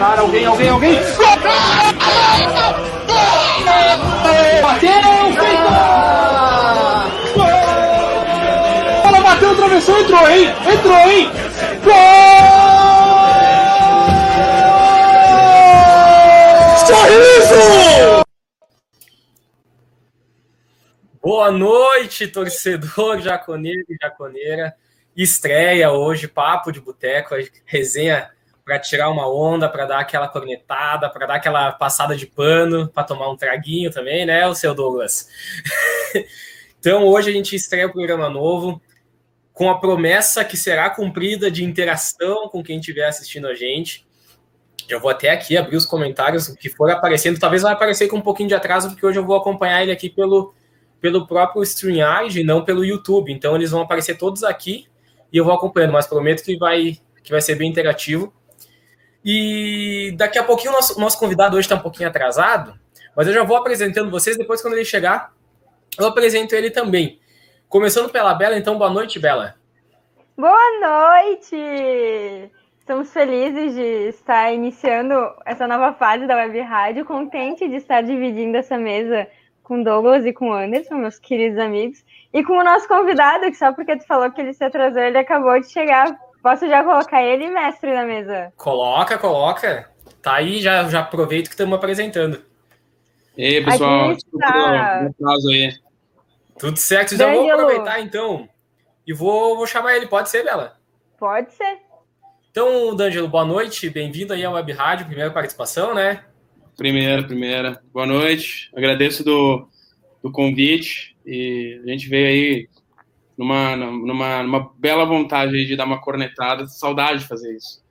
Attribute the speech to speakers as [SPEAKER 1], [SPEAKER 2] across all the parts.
[SPEAKER 1] alguém, alguém, alguém. Bateu, feito! Bola bateu, atravessou, entrou, hein? Entrou, hein? Gol! Sorriso!
[SPEAKER 2] Boa noite, torcedor jaconeiro e jaconeira. Estreia hoje, papo de boteco, resenha para tirar uma onda, para dar aquela cornetada, para dar aquela passada de pano, para tomar um traguinho também, né, o seu Douglas? então hoje a gente estreia o programa novo com a promessa que será cumprida de interação com quem estiver assistindo a gente. Eu vou até aqui abrir os comentários que for aparecendo. Talvez vai aparecer com um pouquinho de atraso, porque hoje eu vou acompanhar ele aqui pelo, pelo próprio StreamYard, não pelo YouTube. Então eles vão aparecer todos aqui e eu vou acompanhando, mas prometo que vai, que vai ser bem interativo. E daqui a pouquinho o nosso, nosso convidado hoje está um pouquinho atrasado, mas eu já vou apresentando vocês, depois quando ele chegar, eu apresento ele também. Começando pela Bela, então, boa noite, Bela.
[SPEAKER 3] Boa noite! Estamos felizes de estar iniciando essa nova fase da Web Rádio, contente de estar dividindo essa mesa com Douglas e com Anderson, meus queridos amigos, e com o nosso convidado, que só porque tu falou que ele se atrasou, ele acabou de chegar. Posso já colocar ele, mestre, na mesa?
[SPEAKER 2] Coloca, coloca. Tá aí, já, já aproveito que estamos apresentando.
[SPEAKER 4] E aí, pessoal, desculpa caso aí.
[SPEAKER 2] Tudo certo, já vou aproveitar então. E vou, vou chamar ele, pode ser, Bela?
[SPEAKER 3] Pode ser.
[SPEAKER 2] Então, D'Angelo, boa noite, bem-vindo aí à Web Rádio, primeira participação, né?
[SPEAKER 4] Primeira, primeira. Boa noite, agradeço do, do convite e a gente veio aí numa, numa, numa bela vontade de dar uma cornetada, saudade de fazer isso.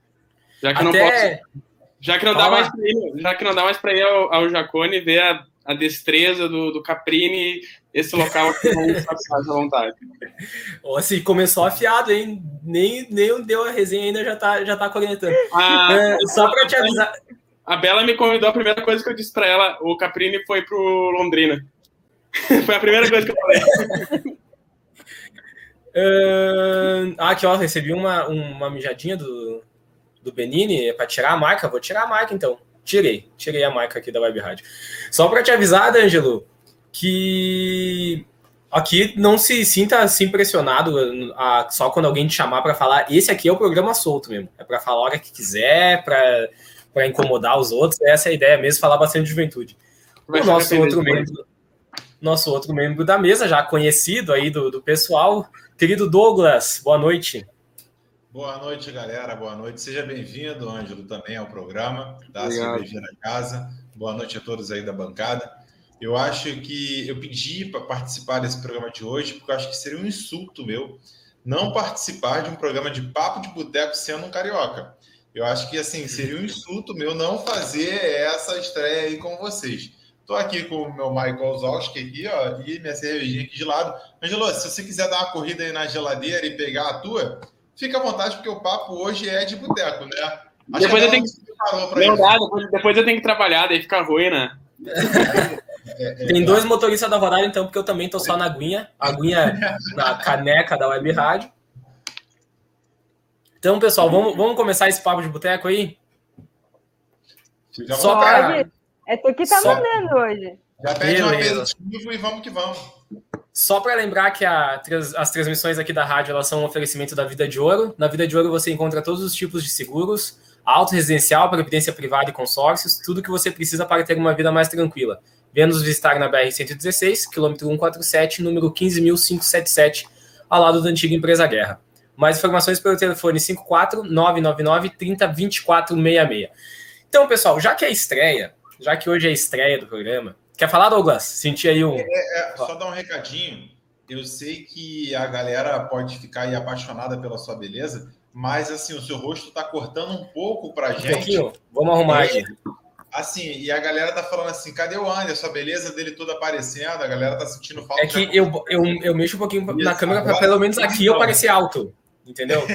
[SPEAKER 4] Já que Até... não posso, já que não dá mais para ir, já que não dá mais para ir ao, ao Jacone ver a, a destreza do, do Caprini, esse local aqui não à vontade.
[SPEAKER 2] Assim, começou afiado, hein? Nem, nem deu a resenha ainda, já tá, já tá cornetando. Ah, é, só para te avisar.
[SPEAKER 4] A Bela me convidou, a primeira coisa que eu disse para ela, o Caprini foi pro Londrina. foi a primeira coisa que eu falei.
[SPEAKER 2] Uh, ah, aqui, ó, recebi uma, uma mijadinha do, do Benini é para tirar a marca. Vou tirar a marca então. Tirei, tirei a marca aqui da Web Rádio. Só para te avisar, D'Angelo, que aqui não se sinta assim impressionado a, só quando alguém te chamar para falar. Esse aqui é o programa solto mesmo. É para falar a hora que quiser, para incomodar os outros. Essa é a ideia mesmo, falar bastante de juventude. O nosso outro membro, nosso outro membro da mesa, já conhecido aí do, do pessoal, Querido Douglas, boa noite.
[SPEAKER 5] Boa noite, galera. Boa noite. Seja bem-vindo, Ângelo, também ao programa da Cerveja da Casa. Boa noite a todos aí da bancada. Eu acho que eu pedi para participar desse programa de hoje, porque eu acho que seria um insulto meu não participar de um programa de papo de boteco sendo um carioca. Eu acho que assim seria um insulto meu não fazer essa estreia aí com vocês. Estou aqui com o meu Michael Zowski aqui, ó, e minha cervejinha aqui de lado. Angelo, se você quiser dar uma corrida aí na geladeira e pegar a tua, fica à vontade, porque o papo hoje é de boteco, né?
[SPEAKER 4] Acho depois eu tenho que. Dá, depois, depois, eu tenho que trabalhar, daí fica ruim, né?
[SPEAKER 2] É, é, Tem dois motoristas da rodada, então, porque eu também tô só na aguinha, aguinha na caneca da Web Rádio. Então, pessoal, vamos, vamos começar esse papo de boteco aí?
[SPEAKER 3] Só para é tu que tá Só... mandando hoje.
[SPEAKER 5] Já pede um aperitivo e vamos que vamos.
[SPEAKER 2] Só para lembrar que a, as transmissões aqui da rádio elas são um oferecimento da Vida de Ouro. Na Vida de Ouro você encontra todos os tipos de seguros, auto residencial, previdência privada e consórcios, tudo que você precisa para ter uma vida mais tranquila. Venha nos visitar na BR-116, quilômetro 147, número 15.577, ao lado da antiga empresa Guerra. Mais informações pelo telefone 54 999 30 24 66. Então, pessoal, já que é estreia, já que hoje é a estreia do programa. Quer falar, Douglas? Senti aí um. É,
[SPEAKER 5] é, só dar um recadinho. Eu sei que a galera pode ficar aí apaixonada pela sua beleza, mas assim, o seu rosto está cortando um pouco pra um gente. Pouquinho.
[SPEAKER 2] Vamos arrumar aqui.
[SPEAKER 5] Assim, e a galera tá falando assim: cadê o Anderson? A beleza dele toda aparecendo, a galera tá sentindo falta.
[SPEAKER 2] É que eu, eu, eu mexo um pouquinho na câmera para pelo menos aqui eu parecer alto, entendeu?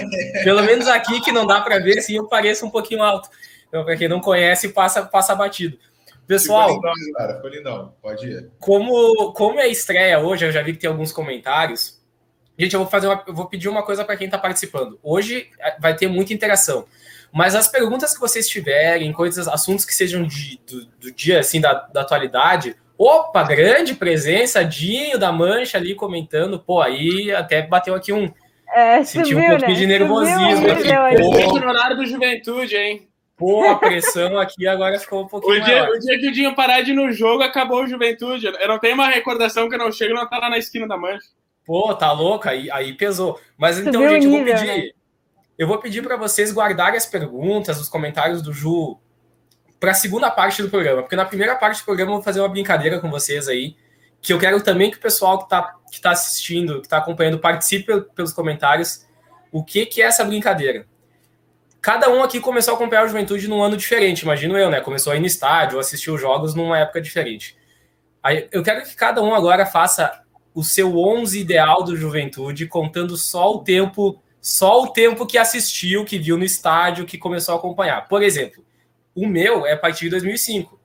[SPEAKER 2] pelo menos aqui que não dá para ver, assim, eu pareço um pouquinho alto. Então, para quem não conhece, passa, passa batido. Pessoal, ficou lindão,
[SPEAKER 5] cara. Ficou lindão. Pode ir.
[SPEAKER 2] Como, como é a estreia hoje, eu já vi que tem alguns comentários. Gente, eu vou fazer uma, eu vou pedir uma coisa para quem está participando. Hoje é, vai ter muita interação. Mas as perguntas que vocês tiverem, coisas, assuntos que sejam de, do, do, dia, assim, da, da atualidade, opa, grande presença, Dinho da Mancha ali comentando, pô, aí até bateu aqui um.
[SPEAKER 3] É,
[SPEAKER 2] senti
[SPEAKER 3] subiu,
[SPEAKER 2] um pouquinho
[SPEAKER 3] né?
[SPEAKER 2] de nervosismo
[SPEAKER 3] Subiu,
[SPEAKER 2] aqui.
[SPEAKER 3] subiu,
[SPEAKER 2] Pô,
[SPEAKER 4] no horário do juventude, hein?
[SPEAKER 2] Pô, a pressão aqui agora ficou um pouquinho
[SPEAKER 4] O dia,
[SPEAKER 2] maior.
[SPEAKER 4] o dia que o Dinho parar de ir no jogo, acabou o juventude. Eu não tenho uma recordação que eu não chego e não tá lá na esquina da mancha.
[SPEAKER 2] Pô, tá louco? Aí, aí pesou. Mas então,
[SPEAKER 3] o
[SPEAKER 2] gente, eu vou pedir.
[SPEAKER 3] né?
[SPEAKER 2] Eu vou pedir para vocês guardarem as perguntas, os comentários do Ju para a segunda parte do programa, porque na primeira parte do programa eu vou fazer uma brincadeira com vocês aí, que eu quero também que o pessoal que está que tá assistindo, que está acompanhando, participe pelos comentários. O que, que é essa brincadeira? Cada um aqui começou a acompanhar o Juventude num ano diferente, imagino eu, né? Começou a ir no estádio, assistiu os jogos numa época diferente. Aí, eu quero que cada um agora faça o seu 11 ideal do Juventude, contando só o tempo, só o tempo que assistiu, que viu no estádio, que começou a acompanhar. Por exemplo, o meu é a partir de 2005.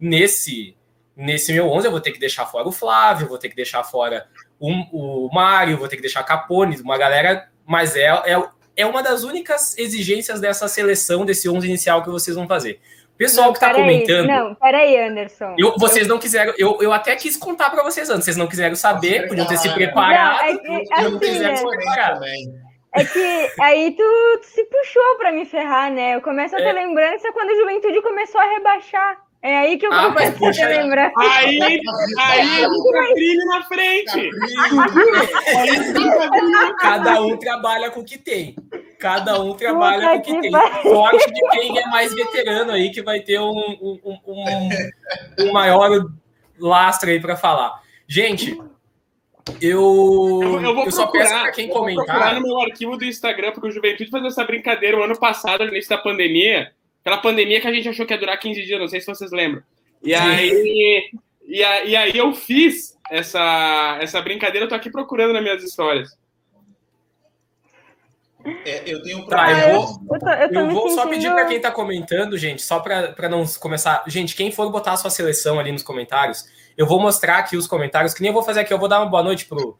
[SPEAKER 2] Nesse nesse meu 11 eu vou ter que deixar fora o Flávio, vou ter que deixar fora o, o Mário, vou ter que deixar Capone, uma galera, mas é, é, é uma das únicas exigências dessa seleção, desse 11 inicial que vocês vão fazer. O pessoal
[SPEAKER 3] Não,
[SPEAKER 2] que está comentando.
[SPEAKER 3] Não, peraí, Anderson.
[SPEAKER 2] Eu, vocês não quiseram, eu, eu até quis contar para vocês antes, vocês não quiseram saber, podiam ter se
[SPEAKER 5] Não,
[SPEAKER 2] preparado,
[SPEAKER 3] é que,
[SPEAKER 2] e não
[SPEAKER 3] assim,
[SPEAKER 2] quiseram se preparar.
[SPEAKER 3] É que aí tu, tu se puxou pra me ferrar, né? Eu começo a ter
[SPEAKER 2] É.
[SPEAKER 3] lembrança quando a juventude começou a rebaixar. É aí que eu
[SPEAKER 2] Ah, mas
[SPEAKER 3] começo a
[SPEAKER 2] puxa
[SPEAKER 3] ter
[SPEAKER 2] aí.
[SPEAKER 4] Aí, aí entra trilho na frente.
[SPEAKER 2] Cada um trabalha com o que tem. Cada um trabalha
[SPEAKER 3] Puta
[SPEAKER 2] com o que
[SPEAKER 3] que
[SPEAKER 2] tem. Sorte de quem é mais veterano aí, que vai ter um, um, um- um- maior lastro aí para falar. Gente, eu,
[SPEAKER 4] Eu, eu vou
[SPEAKER 2] eu só peço
[SPEAKER 4] procurar,
[SPEAKER 2] para quem
[SPEAKER 4] eu vou procurar
[SPEAKER 2] comentar.
[SPEAKER 4] no meu arquivo do Instagram, porque o Juventude fez essa brincadeira o ano passado, no início da pandemia. Aquela pandemia que a gente achou que ia durar 15 dias, não sei se vocês lembram. E aí, e, a- e aí eu fiz essa, essa brincadeira, eu tô aqui procurando nas minhas histórias.
[SPEAKER 5] É, eu tenho um
[SPEAKER 2] Tá,
[SPEAKER 5] problema.
[SPEAKER 2] eu vou-
[SPEAKER 3] Eu tô, eu tô
[SPEAKER 2] Eu vou só pedir para quem está comentando, gente, só para não começar. Gente, quem for botar a sua seleção ali nos comentários, eu vou mostrar aqui os comentários, que nem eu vou fazer aqui. Eu vou dar uma boa noite pro,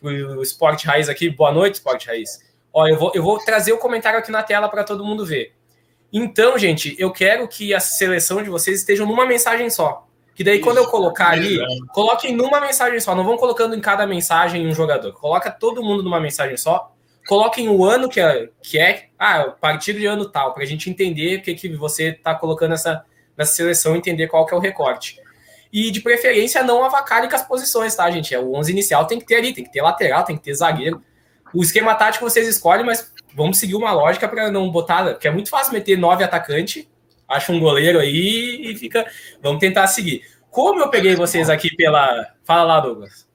[SPEAKER 2] pro Esporte Raiz aqui. Boa noite, Esporte Raiz. Ó, eu vou, eu vou trazer o comentário aqui na tela para todo mundo ver. Então, gente, eu quero que a seleção de vocês estejam numa mensagem só. Que daí, quando eu colocar ali, coloquem numa mensagem só. Não vão colocando em cada mensagem um jogador. Coloca todo mundo numa mensagem só. Coloquem o ano que é, que é ah, a partir de ano tal, para a gente entender o que, que você está colocando nessa, nessa seleção, entender qual que é o recorte. E de preferência, não avacalhe com as posições, tá, gente? É, o 11 inicial tem que ter ali, tem que ter lateral, tem que ter zagueiro. O esquema tático vocês escolhem, mas vamos seguir uma lógica para não botar, porque é muito fácil meter nove atacante, acha um goleiro aí e fica. Vamos tentar seguir. Como eu peguei vocês aqui pela. Fala lá, Douglas.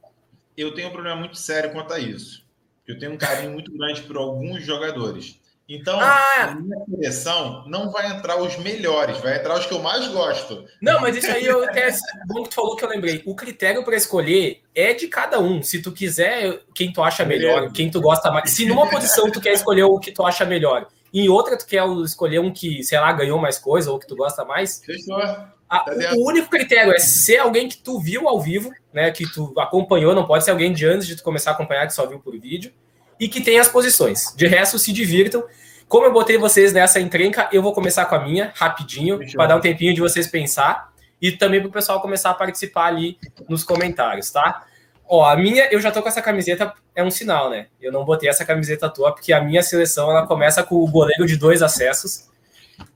[SPEAKER 5] Eu tenho um problema muito sério quanto a isso. Eu tenho um carinho muito grande por alguns jogadores. Então,
[SPEAKER 2] Ah!
[SPEAKER 5] na minha seleção não vai entrar os melhores, vai entrar os que eu mais gosto.
[SPEAKER 2] Não, mas isso aí eu até. Bom que tu falou que eu lembrei. O critério para escolher é de cada um. Se tu quiser quem tu acha melhor, quem tu gosta mais. Se numa posição tu quer escolher o que tu acha melhor, em outra tu quer escolher um que, sei lá, ganhou mais coisa ou que tu gosta mais,
[SPEAKER 5] Fechou?
[SPEAKER 2] a-
[SPEAKER 5] Tá
[SPEAKER 2] o único critério é ser alguém que tu viu ao vivo, né? Que tu acompanhou, não pode ser alguém de antes de tu começar a acompanhar, que só viu por vídeo, e que tem as posições. De resto, se divirtam. Como eu botei vocês nessa encrenca, eu vou começar com a minha, rapidinho, para dar um tempinho de vocês pensar, e também para o pessoal começar a participar ali nos comentários, tá? Ó, a minha, eu já tô com essa camiseta, é um sinal, né? Eu não botei essa camiseta à toa, porque a minha seleção, ela começa com o goleiro de dois acessos.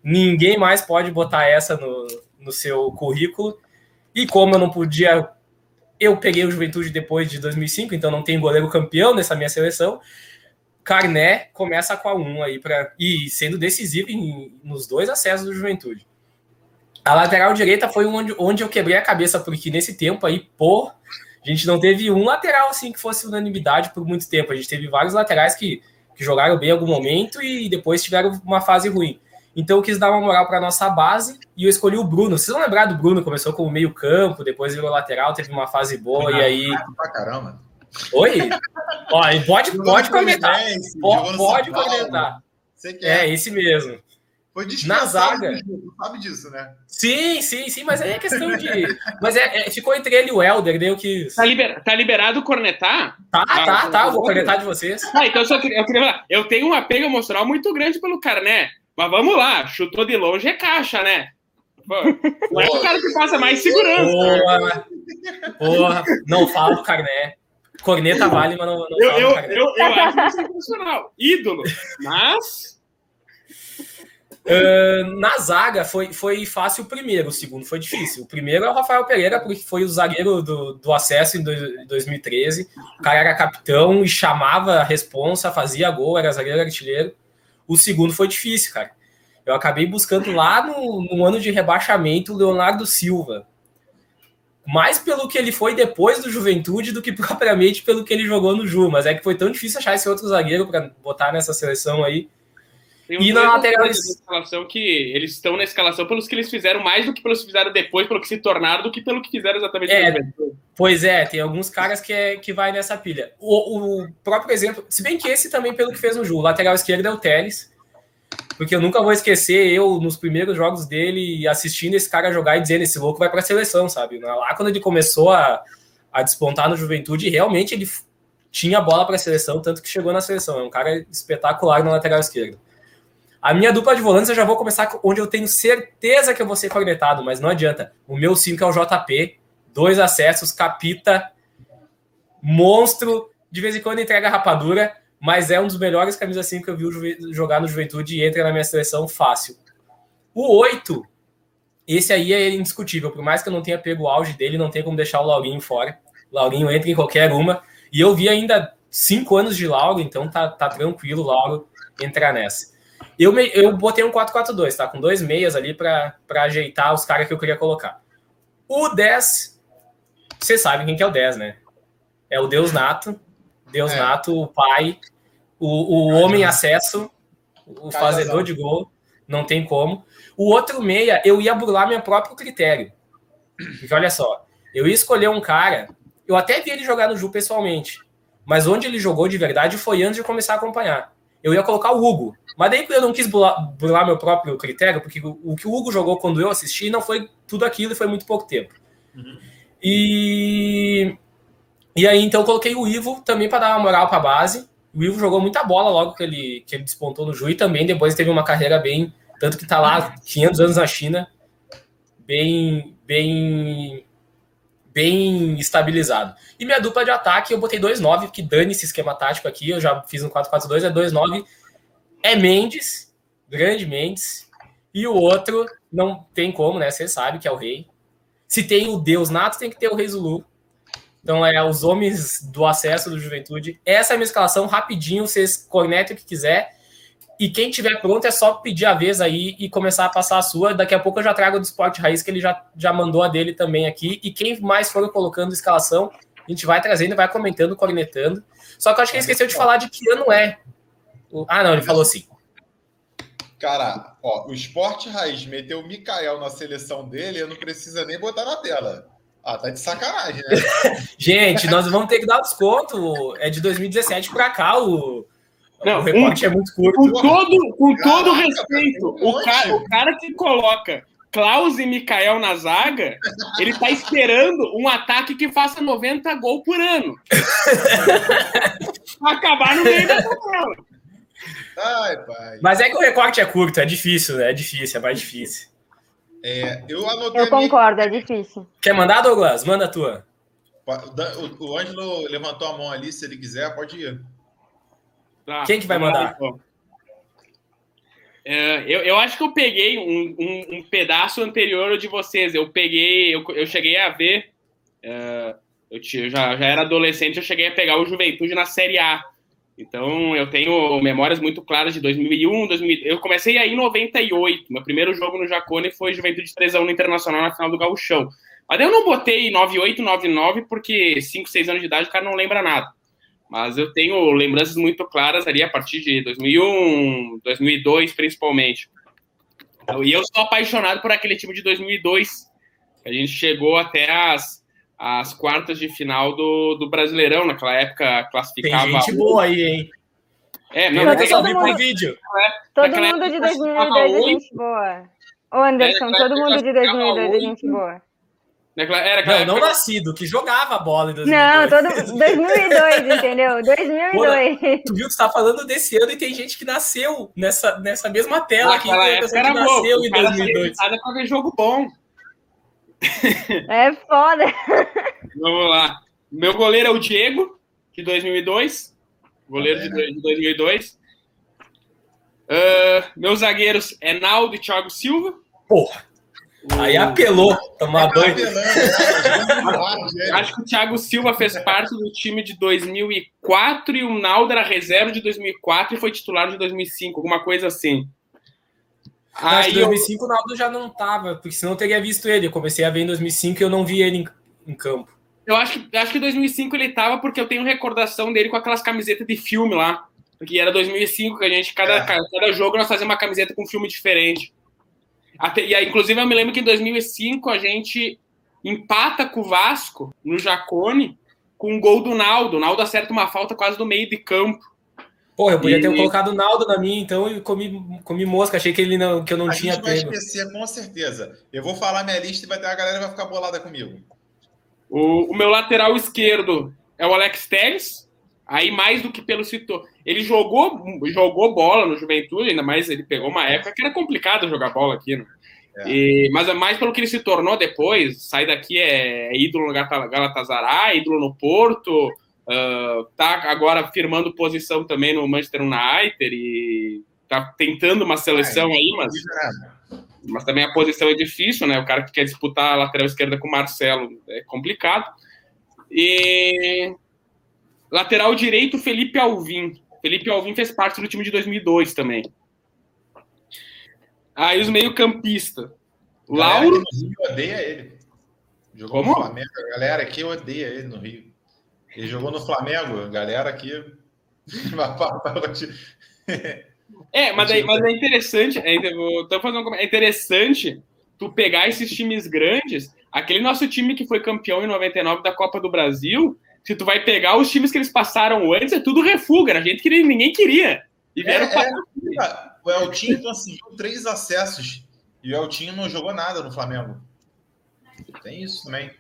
[SPEAKER 2] Ninguém mais pode botar essa no, no seu currículo. E como eu não podia. Eu peguei o Juventude depois de 2005, então não tem goleiro campeão nessa minha seleção. Carné começa com a 1 aí, pra, e sendo decisivo em- nos dois acessos do Juventude. A lateral direita foi onde, onde eu quebrei a cabeça, porque nesse tempo aí, pô, a gente não teve um lateral assim que fosse unanimidade por muito tempo. A gente teve vários laterais que, que jogaram bem em algum momento e depois tiveram uma fase ruim. Então eu quis dar uma moral para nossa base e eu escolhi o Bruno. Vocês vão lembrar do Bruno? Começou como meio campo, depois virou lateral, teve uma fase boa e aí.
[SPEAKER 5] Pra caramba.
[SPEAKER 2] Oi? Ó, e pode, pode comentar. Pode, pode comentar.
[SPEAKER 5] Você quer.
[SPEAKER 2] É, esse mesmo.
[SPEAKER 5] Foi
[SPEAKER 2] na zaga.
[SPEAKER 5] jogo, sabe disso, né?
[SPEAKER 2] Sim, sim, sim, mas aí é questão de. Mas é, é- ficou entre ele e o Helder, daí eu quis.
[SPEAKER 4] Tá, liber- tá liberado cornetar?
[SPEAKER 2] Tá, tá, tá, eu vou comentar de vocês.
[SPEAKER 4] Ah, então eu só queria, eu queria falar, eu tenho um apego emocional muito grande pelo Carné. Mas vamos lá, chutou de longe é caixa, né? Não é o cara que passa mais segurança.
[SPEAKER 2] Porra, porra. Não fala do Carné. Corneta vale, mas não, não
[SPEAKER 4] Eu,
[SPEAKER 2] fala
[SPEAKER 4] eu, eu, eu acho sensacional. Ídolo. Mas.
[SPEAKER 2] Ah, na zaga foi, foi fácil o primeiro, o segundo foi difícil. O primeiro é o Rafael Pereira, porque foi o zagueiro do, do acesso em dois- 2013. O cara era capitão e chamava a responsa, fazia gol, era zagueiro artilheiro. O segundo foi difícil, cara. Eu acabei buscando lá no, no ano de rebaixamento o Leonardo Silva. Mais pelo que ele foi depois do Juventude do que propriamente pelo que ele jogou no Ju. Mas é que foi tão difícil achar esse outro zagueiro para botar nessa seleção aí.
[SPEAKER 4] Tem
[SPEAKER 2] E na lateral
[SPEAKER 4] escalação que eles estão na escalação pelos que eles fizeram mais do que pelos que fizeram depois, pelo que se tornaram, do que pelo que fizeram exatamente
[SPEAKER 2] É. Pois é, tem alguns caras que, é, que vai nessa pilha. O, o próprio exemplo, se bem que esse também pelo que fez no Ju, o lateral esquerdo é o Teles, porque eu nunca vou esquecer eu nos primeiros jogos dele assistindo esse cara jogar e dizendo esse louco vai para a seleção, sabe? Lá quando ele começou a, a despontar no Juventude, realmente ele tinha bola para a seleção, tanto que chegou na seleção. É um cara espetacular no lateral esquerdo. A minha dupla de volantes eu já vou começar com- onde eu tenho certeza que eu vou ser cornetado, mas não adianta. O meu 5 é o JP, dois acessos, capita, monstro, de vez em quando entrega rapadura, mas é um dos melhores camisas 5 que eu vi jogar no Juventude e entra na minha seleção fácil. O 8, esse aí é indiscutível, por mais que eu não tenha pego o auge dele, não tem como deixar o Laurinho fora. O Laurinho entra em qualquer uma, e eu vi ainda cinco anos de Lauro, então tá, tá tranquilo Lauro entrar nessa. Eu, me- eu botei um 4-4-2, tá? Com dois meias ali para ajeitar os caras que eu queria colocar. O 10, vocês sabem quem que é o 10, né? É o Deus Nato. Deus
[SPEAKER 5] É.
[SPEAKER 2] Nato, o pai, o, o homem acesso, o
[SPEAKER 5] Cajazão.
[SPEAKER 2] fazedor de gol, não tem como. O outro meia, eu ia burlar meu próprio critério. Porque olha só, eu ia escolher um cara, eu até vi ele jogar no Ju pessoalmente, mas onde ele jogou de verdade foi antes de começar a acompanhar. Eu ia colocar o Hugo, mas daí eu não quis burlar, burlar meu próprio critério, porque o, o que o Hugo jogou quando eu assisti não foi tudo aquilo e foi muito pouco tempo. E, e aí então eu coloquei o Ivo também para dar uma moral para a base. O Ivo jogou muita bola logo que ele, que ele despontou no Ju e também depois teve uma carreira bem. Tanto que tá lá 500 anos na China, bem, bem, bem estabilizado. E minha dupla de ataque, eu botei 2-9, que dane esse esquema tático aqui, eu já fiz um 4-4-2, é 2-9. É Mendes, grande Mendes. E o outro, não tem como, né? Você sabe que é o rei. Se tem o Deus nato, tem que ter o Rei Zulu. Então é os homens do acesso do Juventude. Essa é a minha escalação, rapidinho, vocês cornetem o que quiser. E quem tiver pronto é só pedir a vez aí e começar a passar a sua. Daqui a pouco eu já trago do Esporte Raiz, que ele já, já mandou a dele também aqui. E quem mais for colocando escalação, a gente vai trazendo, vai comentando, cornetando. Só que eu acho que ele esqueceu de falar de que ano é. Ah, não, ele falou assim.
[SPEAKER 5] Cara, ó, o Esporte Raiz meteu o Mikael na seleção dele, eu não precisa nem botar na tela. Ah, tá de sacanagem, né?
[SPEAKER 2] Gente, nós vamos ter que dar desconto. É de 2017 pra cá, o,
[SPEAKER 4] Não,
[SPEAKER 2] o recorte é muito curto.
[SPEAKER 4] Com todo, com todo
[SPEAKER 5] Caraca,
[SPEAKER 4] respeito,
[SPEAKER 5] um
[SPEAKER 4] o cara, o cara que coloca Klaus e Mikael na zaga, ele tá esperando um ataque que faça 90 gols por ano. Pra acabar no meio da tabela.
[SPEAKER 5] Ai, pai.
[SPEAKER 2] Mas é que o recorte é curto, é difícil, né? É difícil, é mais difícil.
[SPEAKER 5] É, eu anotei
[SPEAKER 3] Eu
[SPEAKER 5] a minha-
[SPEAKER 3] concordo, é difícil.
[SPEAKER 2] Quer mandar, Douglas? Manda a tua.
[SPEAKER 5] O, o Ângelo levantou a mão ali, se ele quiser, pode ir.
[SPEAKER 4] Tá,
[SPEAKER 2] Quem que vai mandar?
[SPEAKER 4] então. É, eu, eu acho que eu peguei um, um- um pedaço anterior de vocês. Eu peguei, eu, eu cheguei a ver. é, eu, eu já, já era adolescente, eu cheguei a pegar o Juventude na Série A. Então eu tenho memórias muito claras de 2001, 2000. Eu comecei aí em 98. Meu primeiro jogo no Jacone foi Juventude 3x1 no Internacional na final do Gauchão. Mas eu não botei 98, 99, porque 5, 6 anos de idade o cara não lembra nada. Mas eu tenho lembranças muito claras ali a partir de 2001, 2002, principalmente. E eu sou apaixonado por aquele time de 2002. A gente chegou até as, as quartas de final do, do Brasileirão. Naquela época
[SPEAKER 2] Tem
[SPEAKER 4] classificava.
[SPEAKER 2] gente boa aí, hein?
[SPEAKER 4] É,
[SPEAKER 2] Não,
[SPEAKER 4] não,
[SPEAKER 2] eu só
[SPEAKER 3] todo
[SPEAKER 2] vi
[SPEAKER 3] mundo-
[SPEAKER 2] por vídeo.
[SPEAKER 3] Todo mundo de
[SPEAKER 4] época,
[SPEAKER 3] 2002 é gente boa. Ô, Anderson,
[SPEAKER 4] naquela
[SPEAKER 3] todo mundo de
[SPEAKER 4] época,
[SPEAKER 3] 2002 é gente boa.
[SPEAKER 2] Né, era não, não nascido, que jogava bola em
[SPEAKER 3] 2002. Não, todo 2002, entendeu? 2002. Pô,
[SPEAKER 2] tu viu que você tá falando desse ano e tem gente que nasceu nessa, nessa mesma tela que,
[SPEAKER 4] que nasceu bom, em 2002. Nada pra ver jogo bom.
[SPEAKER 3] É foda.
[SPEAKER 4] Vamos lá. Meu goleiro é o Diego, de 2002. Goleiro é, de 2002. Uh, meus zagueiros é Naldo e Thiago Silva.
[SPEAKER 2] Porra. Aí apelou, tomar banho.
[SPEAKER 4] Acho que o Thiago Silva fez parte do time de 2004 e o Naldo era reserva de 2004 e foi titular de 2005, alguma coisa assim.
[SPEAKER 2] Aí em 2005 eu... o Naldo já não tava, porque senão eu teria visto ele. Eu comecei a ver em 2005 e eu não vi ele em, em campo.
[SPEAKER 4] Eu acho que acho que em 2005 ele tava porque eu tenho recordação dele com aquelas camisetas de filme lá. Porque era 2005 que a gente, cada, é. cada jogo, nós fazíamos uma camiseta com um filme diferente. Até, e aí, inclusive, eu me lembro que em 2005 a gente empata com o Vasco no Jacone com um gol do Naldo. O Naldo acerta uma falta quase do meio de campo.
[SPEAKER 2] Pô, eu podia e... ter colocado o Naldo na minha, então, e comi, comi mosca. Achei que, ele não, que eu não
[SPEAKER 5] a
[SPEAKER 2] tinha
[SPEAKER 5] gente vai esquecer, com certeza. Eu vou falar minha lista e vai ter a galera vai ficar bolada comigo.
[SPEAKER 4] O, o meu lateral esquerdo é o Alex Telles. Aí, mais do que pelo setor. Ele jogou, jogou bola no Juventude, ainda mais ele pegou uma época que era complicado jogar bola aqui, né? É. E, mas é mais pelo que ele se tornou depois. Sai daqui é, é ídolo no Galatasaray, ídolo no Porto, uh, tá agora firmando posição também no Manchester United e tá tentando uma seleção é, aí, mas, mas também a posição é difícil, né? O cara que quer disputar a lateral esquerda com o Marcelo é complicado. E lateral direito, Felipe Alvim. Felipe Alvim fez parte do time de 2002 também. Aí os meio-campistas. Lauro.
[SPEAKER 5] Rio odeia ele. Jogou Como? no Flamengo. A galera aqui odeia ele no Rio. Ele jogou no Flamengo, a galera aqui.
[SPEAKER 4] é, mas, aí, mas é interessante. É, fazendo um, é interessante tu pegar esses times grandes. Aquele nosso time que foi campeão em 99 da Copa do Brasil se tu vai pegar os times que eles passaram antes, é tudo refuga, a gente que ninguém queria. E é, vieram é,
[SPEAKER 5] é, o Eltinho conseguiu três acessos e o Eltinho não jogou nada no Flamengo. Tem isso também,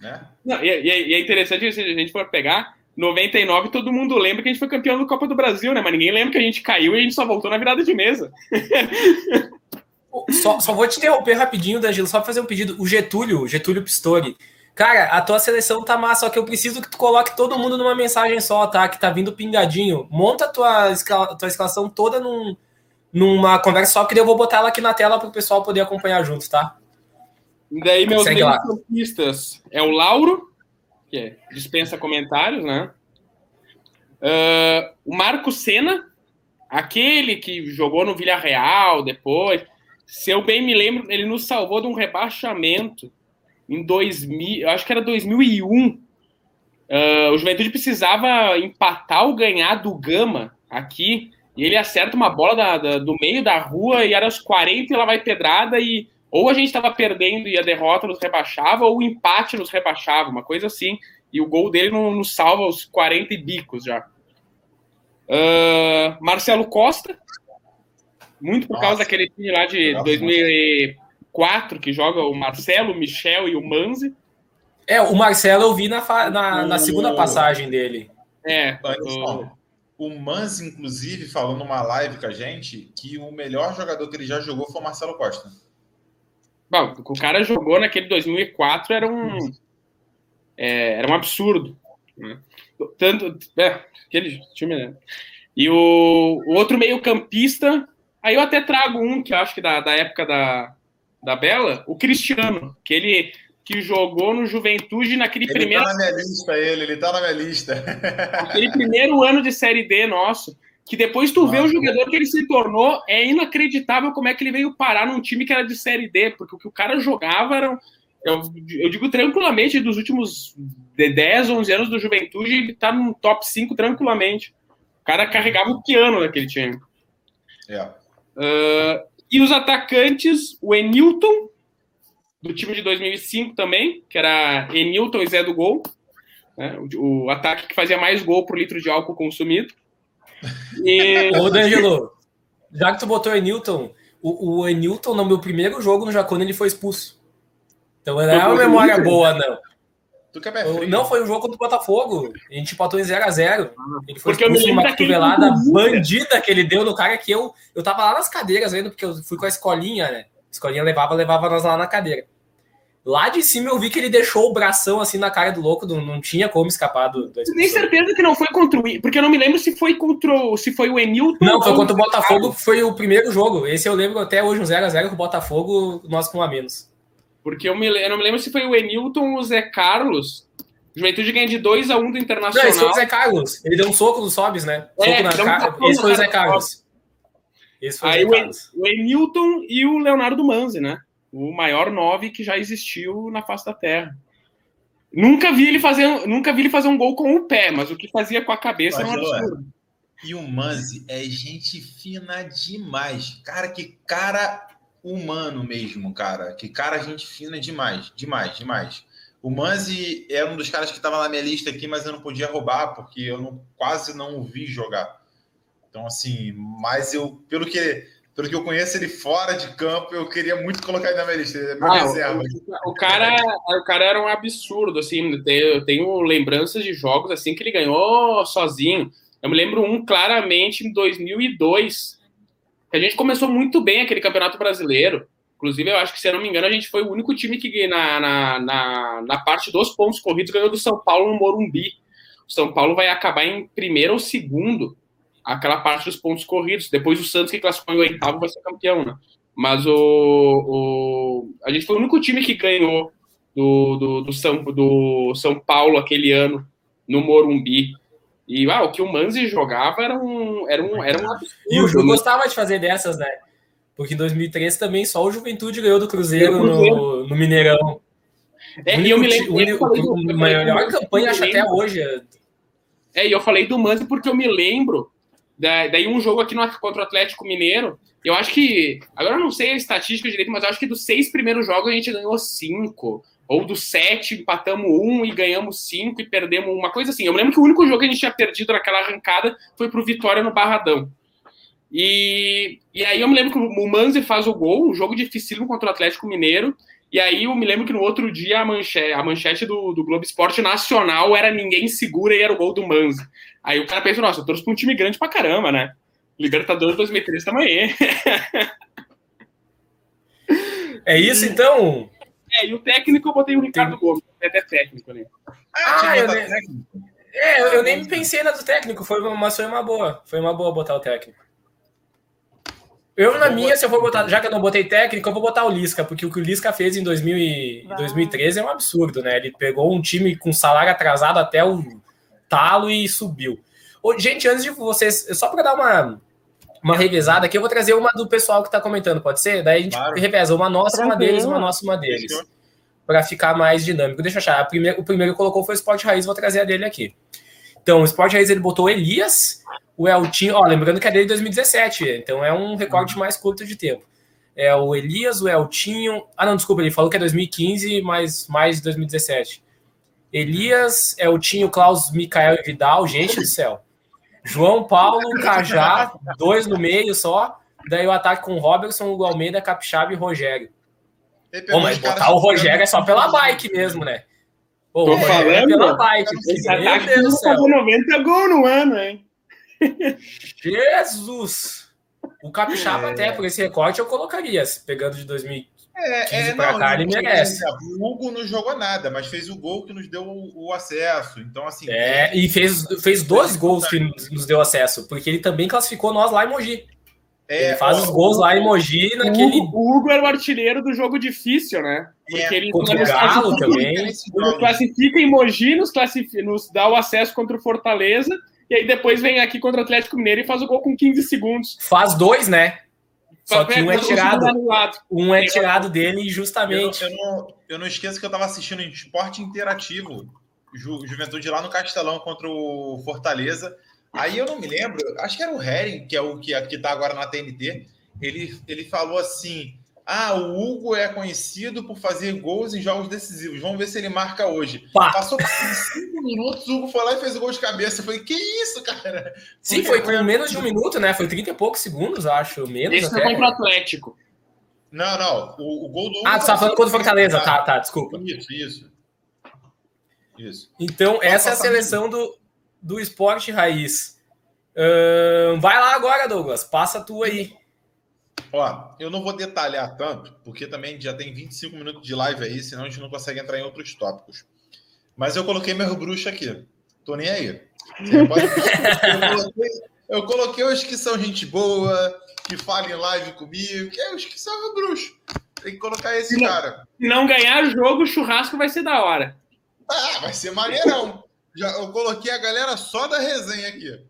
[SPEAKER 5] né?
[SPEAKER 4] Não, e, e, é interessante se a gente for pegar 99, todo mundo lembra que a gente foi campeão da Copa do Brasil, né? Mas ninguém lembra que a gente caiu e a gente só voltou na virada de mesa.
[SPEAKER 2] só, só vou te interromper rapidinho, Danilo, só pra fazer um pedido. O Getúlio, Getúlio Pistori, Cara, a tua seleção tá massa, só que eu preciso que tu coloque todo mundo numa mensagem só, tá? Que tá vindo pingadinho. Monta a tua, escala, tua escalação toda num, numa conversa só, que eu vou botar ela aqui na tela para o pessoal poder acompanhar junto, tá?
[SPEAKER 4] Daí, meus meio-campistas é o Lauro, que é, dispensa comentários, né? Uh, o Marco Senna, aquele que jogou no Villarreal depois. Se eu bem me lembro, ele nos salvou de um rebaixamento em 2000, eu acho que era 2001. Uh, ah, o Juventude precisava empatar ou ganhar do Gama aqui, e ele acerta uma bola da, da, do meio da rua e era aos 40 e lá vai pedrada e ou a gente estava perdendo e a derrota nos rebaixava ou o empate nos rebaixava, uma coisa assim. E o gol dele não nos salva aos 40 e bicos já. Uh, Marcelo Costa, muito por Nossa. causa daquele time lá de Nossa. 2000 quatro que joga o Marcelo, o Michel e o Manzi.
[SPEAKER 2] É, o Marcelo eu vi na, na, na segunda passagem dele.
[SPEAKER 5] É. O, o Manzi, inclusive, falou numa live com a gente que o melhor jogador que ele já jogou foi o Marcelo Costa.
[SPEAKER 4] Bom, o cara jogou naquele 2004 era um é, era um absurdo. Né? Tanto é, aquele time, né? E o, o outro meio campista, aí eu até trago um que eu acho que da, da época da, da Bela, o Cristiano, que ele que jogou no Juventude naquele
[SPEAKER 5] ele
[SPEAKER 4] primeiro.
[SPEAKER 5] Ele tá na minha lista, ele, ele tá na minha lista.
[SPEAKER 4] Aquele primeiro ano de Série D nosso, que depois tu vê o jogador que ele se tornou, é inacreditável como é que ele veio parar num time que era de Série D, porque o que o cara jogava era. Eu, eu digo tranquilamente, dos últimos 10, 11 anos do Juventude, ele tá no top 5 tranquilamente. O cara carregava o piano naquele time.
[SPEAKER 5] É.
[SPEAKER 4] Uh, e os atacantes, o Enilton, do time de 2005 também, que era Enilton e Zé do Gol, né? o, o, ataque que fazia mais gol por litro de álcool consumido.
[SPEAKER 2] E... Ô, D'Angelo, já que tu botou Enilton, o, o Enilton, no meu primeiro jogo no Jacone, ele foi expulso. Então não é uma memória boa, não.
[SPEAKER 5] Tu que é pé frio.
[SPEAKER 2] Não, foi um jogo contra o Botafogo. A gente empatou em 0x0. Ele foi
[SPEAKER 4] Porque eu me lembro
[SPEAKER 2] uma cotovelada
[SPEAKER 4] do
[SPEAKER 2] bandida que ele deu no cara que eu, eu tava lá nas cadeiras vendo, porque eu fui com a escolinha, né? A escolinha levava, levava nós lá na cadeira. Lá de cima eu vi que ele deixou o bração assim na cara do louco, não, não tinha como escapar do, da
[SPEAKER 4] Nem certeza que não foi contra o. Porque eu não me lembro se foi contra o, se foi o Emilton.
[SPEAKER 2] Não, foi contra o Botafogo, foi o primeiro jogo. Esse eu lembro até hoje, um 0x0 com o Botafogo, nós com um a menos.
[SPEAKER 4] Porque eu, me, eu não me lembro se foi o Emilton ou o Zé Carlos. Juventude ganha de 2x1 do
[SPEAKER 2] Não,
[SPEAKER 4] Internacional.
[SPEAKER 2] esse foi o Zé Carlos. Ele deu um soco no Sobs, né? Soco
[SPEAKER 4] É,
[SPEAKER 2] na
[SPEAKER 4] um
[SPEAKER 2] cara.
[SPEAKER 4] tapão
[SPEAKER 2] Esse foi o Zé
[SPEAKER 4] do
[SPEAKER 2] Carlos. Esse foi o
[SPEAKER 4] Aí
[SPEAKER 2] Zé
[SPEAKER 4] o,
[SPEAKER 2] Carlos.
[SPEAKER 4] o Emilton e o Leonardo Manzi, né? O maior nove que já existiu na face da Terra. Nunca vi ele fazer, nunca vi ele fazer um gol com o pé, mas o que fazia com a cabeça era um
[SPEAKER 5] é.
[SPEAKER 4] absurdo.
[SPEAKER 5] E o Manzi é gente fina demais. Cara, que cara humano mesmo, cara. Que cara gente fina demais. Demais, demais. O Manzi é um dos caras que estava na minha lista aqui, mas eu não podia roubar, porque eu não- quase não o vi jogar. Então, assim, mas eu, pelo que, pelo que eu conheço ele fora de campo, eu queria muito colocar ele na minha lista. Ele é meu
[SPEAKER 4] Ah,
[SPEAKER 5] reserva.
[SPEAKER 4] O cara, o cara era um absurdo, assim. Eu tenho- Eu tenho lembranças de jogos assim que ele ganhou sozinho. Eu me lembro um claramente em 2002, que a gente começou muito bem aquele campeonato brasileiro. Inclusive, eu acho que, se eu não me engano, a gente foi o único time que, na, na, na, na parte dos pontos corridos, ganhou do São Paulo no Morumbi. O São Paulo vai acabar em primeiro ou segundo, aquela parte dos pontos corridos. Depois o Santos, que classificou em oitavo, vai ser campeão, né? Mas o, o, a gente foi o único time que ganhou do, do, do, São, do São Paulo aquele ano no Morumbi. E ah, o que o Manzi jogava era um, era um, era um absurdo.
[SPEAKER 2] E o Ju gostava de fazer dessas, né? Porque em 2013 também só o Juventude ganhou do Cruzeiro
[SPEAKER 4] Cruzeiro.
[SPEAKER 2] no, no Mineirão.
[SPEAKER 4] É, e eu me lembro. eu
[SPEAKER 2] a
[SPEAKER 4] do-
[SPEAKER 2] campanha, acho até hoje. é-
[SPEAKER 4] É, e eu falei do Manzi porque eu me lembro da, daí um jogo aqui no, contra o Atlético Mineiro. Eu acho que. Agora eu não sei a estatística direito, mas eu acho que dos seis primeiros jogos a gente ganhou cinco. Ou dos sete, empatamos um e ganhamos cinco e perdemos uma coisa assim. Eu me lembro que o único jogo que a gente tinha perdido naquela arrancada foi pro Vitória no Barradão. E, e aí eu me lembro que o Manzi faz o gol, um jogo dificílimo contra o Atlético Mineiro. E aí eu me lembro que no outro dia a manchete, a manchete do, do Globo Esporte Nacional era ninguém segura e era o gol do Manzi. Aí o cara pensa, nossa, eu trouxe pra um time grande pra caramba, né? Libertadores 2013 também.
[SPEAKER 2] É isso então?
[SPEAKER 4] É, e o técnico eu botei o Ricardo Gomes, é até técnico ali.
[SPEAKER 2] Ah,
[SPEAKER 5] tinha
[SPEAKER 2] eu nem-. É, eu, eu nem pensei na do técnico, foi uma, mas foi uma boa. Foi uma boa botar o técnico. Eu, na minha, se eu for botar, já que eu não botei técnico, eu vou botar o Lisca, porque o que o Lisca fez em 2000 e-
[SPEAKER 3] Vai.
[SPEAKER 2] 2013 é um absurdo, né? Ele pegou um time com salário atrasado até o talo e subiu. Ô, gente, antes de vocês, só para dar uma, uma revezada aqui, eu vou trazer uma do pessoal que tá comentando, pode ser? Daí a gente
[SPEAKER 5] Claro.
[SPEAKER 2] reveza uma nossa, uma
[SPEAKER 3] Tranquilo.
[SPEAKER 2] deles, uma nossa, uma deles para ficar mais dinâmico. Deixa eu achar. A primeira- o primeiro que colocou foi o Sport Raiz, vou trazer a dele aqui. Então, o Sport Raiz ele botou Elias, o Eltinho, ó, lembrando que é dele de 2017, então é um recorte mais curto de tempo. É o Elias, o Eltinho. Ah, não, desculpa, ele falou que é 2015, mas mais 2017. Elias, Eltinho, Klaus, Mikael e Vidal, gente do céu. João Paulo, Cajá, dois no meio só. Daí o ataque com Robertson, Hugo Almeida, Capixaba e Rogério. Pô, mas botar o Rogério é só pela bike mesmo, né? Pô,
[SPEAKER 4] Tô
[SPEAKER 2] o Rogério é
[SPEAKER 4] falando,
[SPEAKER 2] pela bike.
[SPEAKER 4] Esse
[SPEAKER 2] Meu
[SPEAKER 4] ataque
[SPEAKER 2] Deus do
[SPEAKER 4] não
[SPEAKER 2] céu.
[SPEAKER 4] fazer 90 gols no ano, hein?
[SPEAKER 2] Jesus! O Capixaba
[SPEAKER 5] É.
[SPEAKER 2] até, por esse recorte, eu colocaria. Pegando de 2000.
[SPEAKER 5] É,
[SPEAKER 2] 15
[SPEAKER 5] é, não,
[SPEAKER 2] cá, ele merece.
[SPEAKER 5] O Hugo não jogou nada, mas fez o gol que nos deu o, o acesso. Então, assim.
[SPEAKER 2] É, e fez, fez dois gols que nos nos deu acesso, porque ele também classificou nós lá em Mogi.
[SPEAKER 5] é,
[SPEAKER 2] ele faz
[SPEAKER 5] ó,
[SPEAKER 2] os gols lá em Mogi
[SPEAKER 4] O
[SPEAKER 2] naquele.
[SPEAKER 4] Hugo, o Hugo era o artilheiro do jogo difícil, né? Porque
[SPEAKER 5] É,
[SPEAKER 4] ele
[SPEAKER 2] contra o
[SPEAKER 4] nos
[SPEAKER 2] Galo
[SPEAKER 4] classifica-
[SPEAKER 2] também.
[SPEAKER 5] jogo.
[SPEAKER 4] classifica em Mogi, nos, classifica, nos dá o acesso contra o Fortaleza, e aí depois vem aqui contra o Atlético Mineiro e faz o gol com 15 segundos.
[SPEAKER 2] Faz dois, né? Só que um é tirado. Um é tirado dele
[SPEAKER 5] Eu,
[SPEAKER 2] justamente.
[SPEAKER 5] eu não, eu não esqueço que eu estava assistindo em esporte interativo, Ju, Juventude lá no Castelão contra o Fortaleza. Aí eu não me lembro, acho que era o Hering, que é o que, que tá agora na TNT. Ele, ele falou assim: Ah, o Hugo é conhecido por fazer gols em jogos decisivos. Vamos ver se ele marca hoje.
[SPEAKER 2] Pá.
[SPEAKER 5] Passou por cinco minutos, o Hugo foi lá e fez o gol de cabeça. Eu falei, que isso, cara?
[SPEAKER 2] Sim, foi com menos de um minuto, né? Foi 30 e poucos segundos, acho. Menos
[SPEAKER 4] Esse foi
[SPEAKER 2] até.
[SPEAKER 4] contra o Atlético.
[SPEAKER 5] Não, não. O, o gol do.
[SPEAKER 2] Ah, tu tá falando contra o Fortaleza. Tá, tá, desculpa.
[SPEAKER 5] Isso, isso. Isso.
[SPEAKER 2] Então, essa é a seleção do, do esporte raiz. Uh, vai lá agora, Douglas. Passa tu aí.
[SPEAKER 5] Ó, eu não vou detalhar tanto, porque também já tem 25 minutos de live aí, senão a gente não consegue entrar em outros tópicos. Mas eu coloquei meu bruxo aqui. Tô nem aí. Pode... eu, coloquei, eu, coloquei, os que são gente boa, que falam em live comigo, que é os que são meu bruxo. Tem que colocar esse
[SPEAKER 4] se não,
[SPEAKER 5] cara.
[SPEAKER 4] Se não ganhar o jogo, o churrasco vai ser da hora.
[SPEAKER 5] Ah, vai ser maneirão. Já, eu coloquei a galera só da resenha aqui.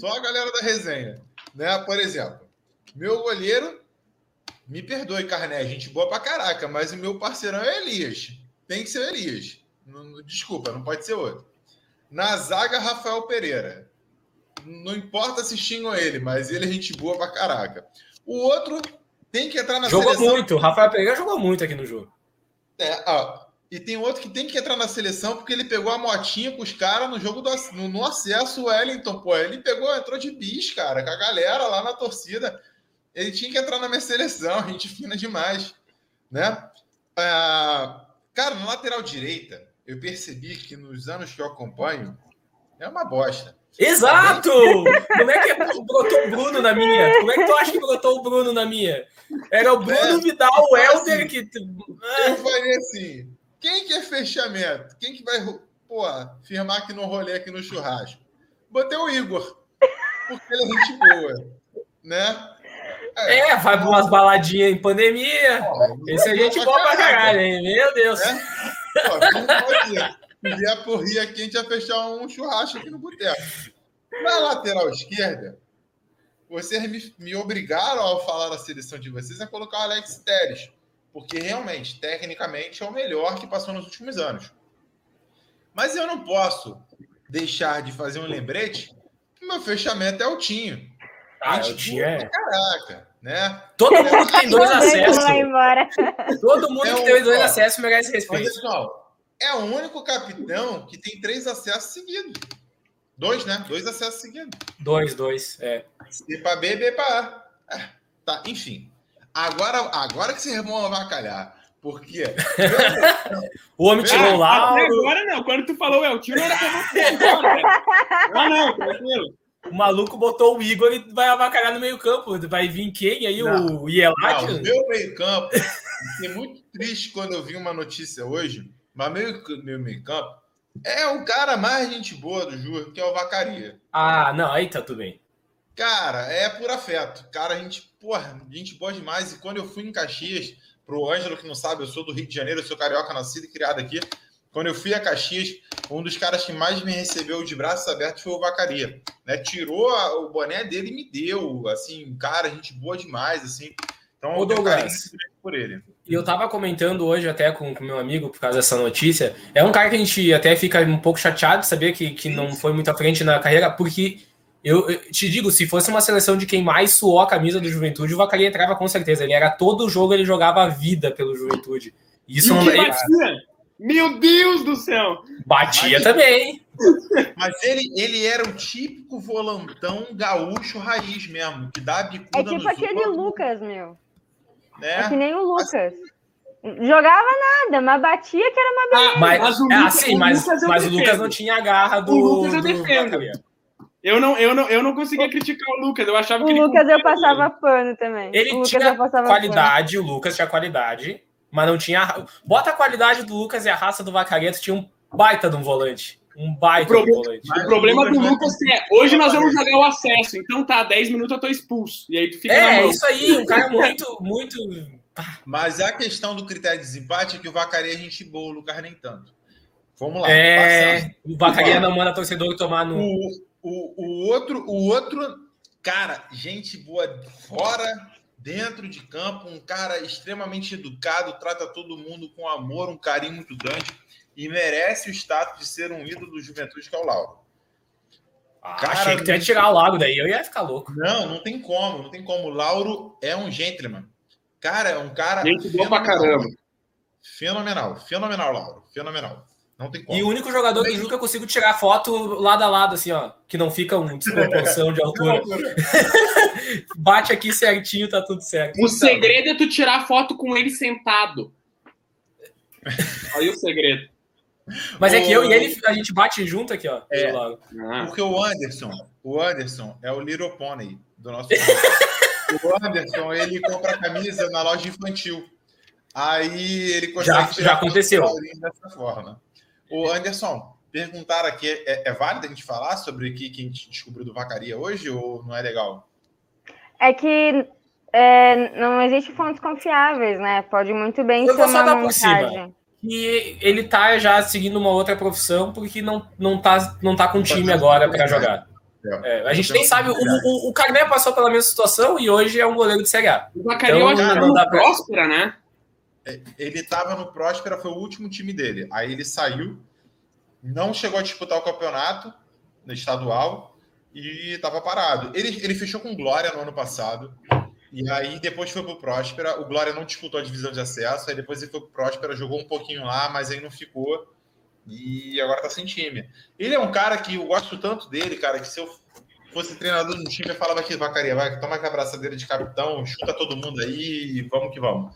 [SPEAKER 5] Só a galera da resenha. Né? Por exemplo, meu goleiro, me perdoe, Carné, gente boa pra caraca, mas o meu parceirão é Elias. Tem que ser o Elias. Desculpa, não pode ser outro. Na zaga, Rafael Pereira. Não importa se xingam ele, mas ele é gente boa pra caraca. O outro tem que entrar na
[SPEAKER 2] jogou
[SPEAKER 5] seleção.
[SPEAKER 2] Jogou muito, o Rafael Pereira jogou muito aqui no jogo.
[SPEAKER 5] É, ó, e tem outro que tem que entrar na seleção porque ele pegou a motinha com os caras no jogo do no, no, acesso, o Wellington, pô. Ele pegou, entrou de bis, cara, com a galera lá na torcida. Ele tinha que entrar na minha seleção, a gente fina demais, né? Ah, cara, na lateral direita, eu percebi que nos anos que eu acompanho, é uma bosta.
[SPEAKER 2] Exato! Como é que brotou o Bruno na minha? Como é que tu acha que brotou o Bruno na minha? Era o Bruno é, Vidal, o Helder
[SPEAKER 5] assim,
[SPEAKER 2] que.
[SPEAKER 5] Eu falei assim: quem que é fechamento? Quem que vai, pô, firmar aqui no rolê, aqui no churrasco? Botei o Igor, porque ele é gente boa, né?
[SPEAKER 2] É, é vai para umas baladinhas em pandemia. Pô, Esse é gente boa pra caralho, hein? Meu Deus. É?
[SPEAKER 5] Pô, vier por Rio aqui, a gente ia fechar um churrasco aqui no boteco. Na lateral esquerda, vocês me, me obrigaram, ao falar da seleção de vocês, a colocar o Alex Teres. Porque realmente, tecnicamente, é o melhor que passou nos últimos anos. Mas eu não posso deixar de fazer um lembrete que meu fechamento é o Tinho.
[SPEAKER 2] Ah, o Tinho é.
[SPEAKER 5] Caraca, né?
[SPEAKER 2] Todo mundo que tem dois acessos. Todo mundo é que tem dois acessos merece respeito.
[SPEAKER 5] Pessoal, é o único capitão que tem três acessos seguidos. Dois, né? Dois acessos seguidos.
[SPEAKER 2] Dois, dois, é.
[SPEAKER 5] B para B, B para A. É, tá, enfim. Agora, agora que vocês vão avacalhar. Porque.
[SPEAKER 2] o homem tirou o Lauro.
[SPEAKER 4] Agora não, quando tu falou é, o tiro era pra você agora? Ah, não, tranquilo.
[SPEAKER 2] O maluco botou o Igor e vai avacalhar no meio-campo. Vai vir quem aí? Não, o Ielat?
[SPEAKER 5] o meu meio-campo. Fiquei muito triste quando eu vi uma notícia hoje, mas meu, meu meio-campo é o cara mais gente boa do Jur, que é o Vacaria.
[SPEAKER 2] Ah, não, aí tá tudo bem.
[SPEAKER 5] Cara, é por afeto. Cara, a gente, porra, gente boa demais. E quando eu fui em Caxias, pro Ângelo que não sabe, eu sou do Rio de Janeiro, eu sou carioca, nascido e criado aqui. Quando eu fui a Caxias, um dos caras que mais me recebeu de braços abertos foi o Vacaria. Né? Tirou a, o boné dele e me deu. Assim, cara, gente boa demais, assim. Então,
[SPEAKER 2] Ô, Douglas, por ele. E eu tava comentando hoje até com o meu amigo, por causa dessa notícia. É um cara que a gente até fica um pouco chateado de saber que, que não foi muito à frente na carreira, porque eu, eu, te digo, se fosse uma seleção de quem mais suou a camisa do Juventude, o Vacari entrava com certeza. Ele era todo jogo, ele jogava a vida pelo Juventude. Isso
[SPEAKER 4] e
[SPEAKER 2] não
[SPEAKER 4] que batia? Meu Deus do céu!
[SPEAKER 2] Batia também.
[SPEAKER 5] Mas ele, ele era o típico volantão gaúcho raiz mesmo, que dá bicuda
[SPEAKER 3] É tipo aquele outros. Lucas, meu.
[SPEAKER 5] É.
[SPEAKER 3] é que nem o Lucas. Assim, Jogava nada, mas batia que era uma beleza.
[SPEAKER 2] Ah, mas, mas, o Lucas, é assim, mas, mas o Lucas não tinha a garra do.
[SPEAKER 4] O Lucas eu defendo. Eu não, eu, não, eu não conseguia criticar o Lucas, eu achava
[SPEAKER 3] o
[SPEAKER 4] que.
[SPEAKER 3] O Lucas eu passava pano também.
[SPEAKER 2] Ele
[SPEAKER 3] o
[SPEAKER 2] tinha qualidade, pano. o Lucas tinha qualidade, mas não tinha. Bota a qualidade do Lucas e a raça do Vacareto tinha um baita de um volante. Um baita
[SPEAKER 4] o
[SPEAKER 2] problema, volante.
[SPEAKER 4] O problema do Lucas é, hoje nós vamos jogar o acesso, então tá, 10 minutos eu tô expulso. E aí tu fica.
[SPEAKER 2] É, isso aí, um cara muito, muito.
[SPEAKER 5] Mas a questão do critério de desempate é que o Vacaria é gente boa, o Lucas nem tanto. Vamos lá.
[SPEAKER 2] É, passando. o Vacaria não manda torcedor tomar no.
[SPEAKER 5] O, o, o, outro, o outro, cara, gente boa fora, dentro de campo, um cara extremamente educado, trata todo mundo com amor, um carinho muito grande e merece o status de ser um ídolo do Juventude, que é o Lauro.
[SPEAKER 2] Ah, cara, achei que tu ia tirar o Lago daí, eu ia ficar louco.
[SPEAKER 5] Não, não tem como, não tem como. O Lauro é um gentleman. Cara, é um cara.
[SPEAKER 4] Gente boa pra caramba.
[SPEAKER 5] Fenomenal, fenomenal, Lauro, fenomenal. Não tem como.
[SPEAKER 2] E o único jogador que nunca consigo tirar foto lado a lado, assim, ó. Que não fica um desproporção de altura. Bate aqui certinho, tá tudo certo.
[SPEAKER 4] O segredo é tu tirar foto com ele sentado. Aí o segredo.
[SPEAKER 2] Mas é que eu e ele, a gente bate junto aqui, ó.
[SPEAKER 5] É.
[SPEAKER 2] Logo.
[SPEAKER 4] Ah,
[SPEAKER 5] Porque o Anderson, o Anderson é o Little Pony do nosso O Anderson, ele compra camisa na loja infantil. Aí ele consegue
[SPEAKER 2] Já- já aconteceu.
[SPEAKER 5] o dessa forma. O Anderson, perguntaram aqui, é, é válido a gente falar sobre o que, que a gente descobriu do Vacaria hoje ou não é legal?
[SPEAKER 3] É que é, não existe fontes confiáveis, né? Pode muito bem
[SPEAKER 2] Eu
[SPEAKER 3] ser
[SPEAKER 2] vou só
[SPEAKER 3] uma
[SPEAKER 2] dar por cima.
[SPEAKER 3] montagem.
[SPEAKER 2] E ele tá já seguindo uma outra profissão porque não, não, tá, não tá com time agora para jogar. É, a gente nem sabe, o, o, o Carné passou pela mesma situação e hoje é um goleiro de Série A.
[SPEAKER 4] o Vacaria
[SPEAKER 2] Então, não
[SPEAKER 4] tá no
[SPEAKER 2] dá pra-
[SPEAKER 4] Próspera, né?
[SPEAKER 5] Ele estava no Próspera, foi o último time dele. Aí ele saiu, não chegou a disputar o campeonato no estadual e estava parado. Ele, ele fechou com Glória no ano passado. E aí depois foi pro Próspera. O Glória não disputou a divisão de acesso. Aí depois ele foi pro Próspera, jogou um pouquinho lá, mas aí não ficou. E agora tá sem time. Ele é um cara que eu gosto tanto dele, cara, que se eu fosse treinador do time, eu falava aqui, Vacaria, vai, toma a abraçadeira de capitão, chuta todo mundo aí e vamos que vamos.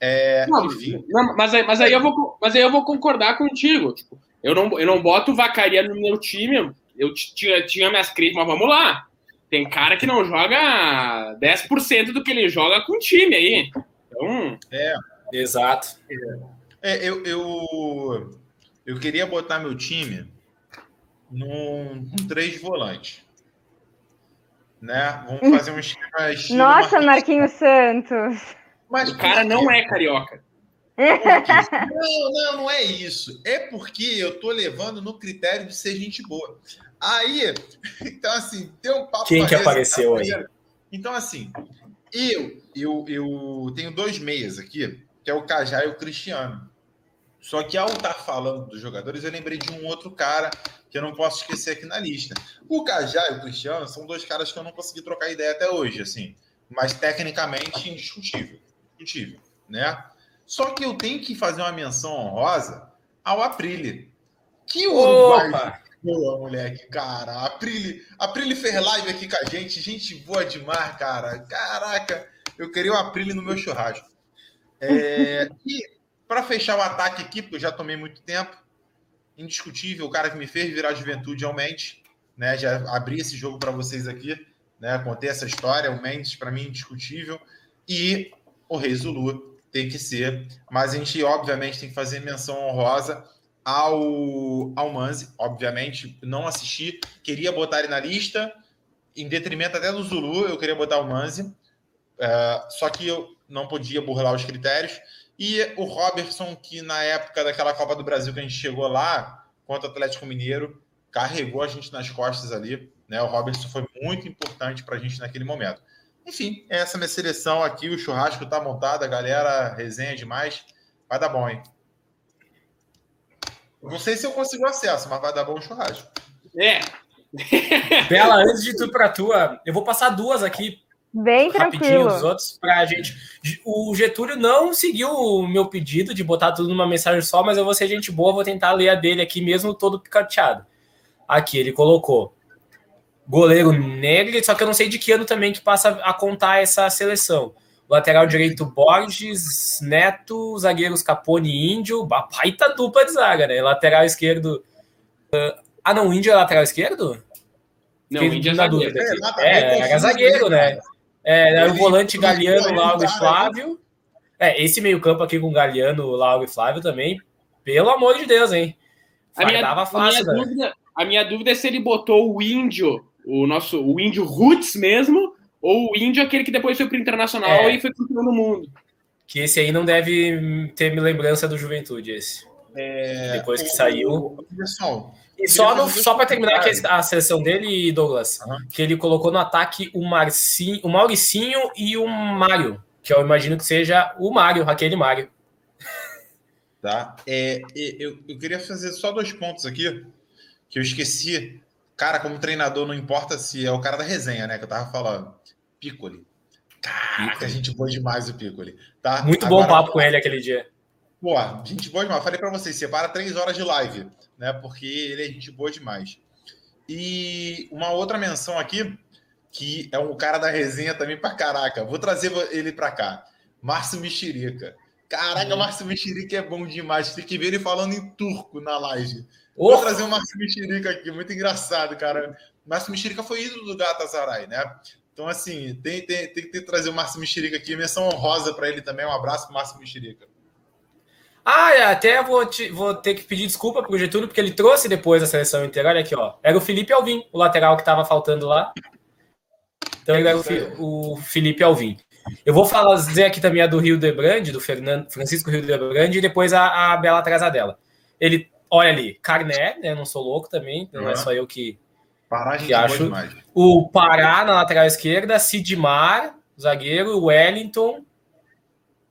[SPEAKER 5] É,
[SPEAKER 4] Não,
[SPEAKER 5] enfim.
[SPEAKER 4] não, mas, aí, mas, aí eu vou, mas aí eu vou concordar contigo. Tipo, eu, não, eu não boto Vacaria no meu time. Eu tinha, tinha minhas críticas, mas vamos lá. Tem cara que não joga 10% do que ele joga com o time aí. Então,
[SPEAKER 2] Exato.
[SPEAKER 5] É, eu, eu, eu queria botar meu time num, num três volantes. Né? Vamos fazer um esquema
[SPEAKER 3] Nossa.
[SPEAKER 5] Marquinhos
[SPEAKER 3] Santos.
[SPEAKER 5] Mas
[SPEAKER 4] o cara não é carioca.
[SPEAKER 5] Não, não, não é isso. É porque eu tô levando no critério de ser gente boa. Aí, então assim, tem um papo.
[SPEAKER 2] Quem que apareceu aí?
[SPEAKER 5] maneiro. Então, assim, eu, eu, eu tenho dois meias aqui, que é o Cajá e o Cristiano. Só que ao estar falando dos jogadores, eu lembrei de um outro cara que eu não posso esquecer aqui na lista. O Cajá e o Cristiano são dois caras que eu não consegui trocar ideia até hoje, assim. Mas tecnicamente indiscutível. Indiscutível, né? Só que eu tenho que fazer uma menção honrosa ao Aprile. Que Uruguai
[SPEAKER 2] Opa!
[SPEAKER 5] boa, moleque, cara. Aprile, Aprile fez live aqui com a gente, gente boa demais, cara. Caraca, eu queria o Aprile no meu churrasco. É, e para fechar o ataque aqui, porque eu já tomei muito tempo, indiscutível, o cara que me fez virar juventude é o Mendes, né? Já abri esse jogo para vocês aqui, né? Contei essa história, o Mendes para mim indiscutível e o Rei Zulu tem que ser, mas a gente obviamente tem que fazer menção honrosa ao, ao Manzi, obviamente, não assisti, queria botar ele na lista, em detrimento até do Zulu, eu queria botar o Manzi, é, só que eu não podia burlar os critérios, e o Robertson, que na época daquela Copa do Brasil que a gente chegou lá, contra o Atlético Mineiro, carregou a gente nas costas ali, né? O Robertson foi muito importante para a gente naquele momento. Enfim, essa é a minha seleção aqui, o churrasco tá montado, a galera resenha demais, vai dar bom, hein? Não sei se eu consigo acesso, mas vai dar bom o churrasco.
[SPEAKER 4] É,
[SPEAKER 2] Bela, antes de tu pra tua, eu vou passar duas aqui
[SPEAKER 3] Bem
[SPEAKER 2] rapidinho
[SPEAKER 3] tranquilo.
[SPEAKER 2] dos outros pra gente. O Getúlio não seguiu o meu pedido de botar tudo numa mensagem só, mas eu vou ser gente boa, vou tentar ler a dele aqui mesmo todo picateado. Aqui, ele colocou goleiro negro, só que eu não sei de que ano também que passa a contar essa seleção. Lateral direito Borges, Neto, zagueiros Capone e Índio, baita dupla de zaga, né? Lateral esquerdo. ah, Ah, não, o Índio é lateral esquerdo?
[SPEAKER 4] não,
[SPEAKER 2] Fiquei
[SPEAKER 4] Índia é zagueiro.
[SPEAKER 5] exatamente,
[SPEAKER 2] É, era
[SPEAKER 5] confuso
[SPEAKER 2] zagueiro, né?
[SPEAKER 5] cara.
[SPEAKER 2] É, era o volante Galeano, Lauro e
[SPEAKER 5] ele-
[SPEAKER 2] Flávio. É, esse meio-campo aqui com Galeano, Lauro e Flávio também, pelo amor de Deus, hein?
[SPEAKER 4] A minha,
[SPEAKER 2] Fardava
[SPEAKER 4] a,
[SPEAKER 2] fácil,
[SPEAKER 4] minha
[SPEAKER 2] né?
[SPEAKER 4] dúvida, a minha dúvida é se ele botou o índio, o nosso o índio roots mesmo, ou o índio aquele que depois foi pro internacional
[SPEAKER 2] É.
[SPEAKER 4] e foi campeão do mundo.
[SPEAKER 2] Que esse aí não deve ter lembrança do Juventude, esse. Depois que
[SPEAKER 5] É, o-
[SPEAKER 2] saiu.
[SPEAKER 5] o- Pessoal,
[SPEAKER 2] E só, no, só para terminar aqui
[SPEAKER 5] comentários.
[SPEAKER 2] a seleção dele, Douglas,
[SPEAKER 5] Aham.
[SPEAKER 2] que ele colocou no ataque o, Marcinho, o Mauricinho e o Mário, que eu imagino que seja o Mário, aquele Mário.
[SPEAKER 5] Tá? É, eu, eu queria fazer só dois pontos aqui que eu esqueci. Cara, como treinador, não importa se é o cara da resenha, né? Que eu tava falando. Piccoli. Caraca,
[SPEAKER 2] Piccoli.
[SPEAKER 5] gente boa demais o Piccoli. Tá?
[SPEAKER 2] Muito bom
[SPEAKER 5] Agora,
[SPEAKER 2] papo com ele aquele dia.
[SPEAKER 5] Pô, gente boa demais. Falei para vocês, separa três horas de live, né? Porque ele é gente boa demais. E uma outra menção aqui, que é um cara da resenha também pra caraca. Vou trazer ele pra cá. Márcio Mexerica. Caraca, uhum. Márcio Mexerica é bom demais. Tem que ver ele falando em turco na live. Oh. Vou trazer o Márcio Mexerica aqui, muito engraçado, cara. Márcio Mexerica foi ídolo do Galatasaray, né? Então, assim, tem, tem, tem que trazer o Márcio Mexerica aqui. Menção honrosa para ele também. Um abraço pro Márcio Mexerica.
[SPEAKER 2] Ah, é, até vou, te, vou ter que pedir desculpa pro Getúlio, porque ele trouxe depois a seleção inteira. Olha aqui, ó. Era o Felipe Alvim, o lateral que estava faltando lá. Então ele era o, o Felipe Alvim. Eu vou falar, dizer aqui também a do Rio de Brande, do Fernando, Francisco Rio de Brande, e depois a, a Bela dela. Ele, olha ali, Carné, né? Não sou louco também, não uhum. é só eu que, que acho. O Pará na lateral esquerda, Sidmar, zagueiro, Wellington,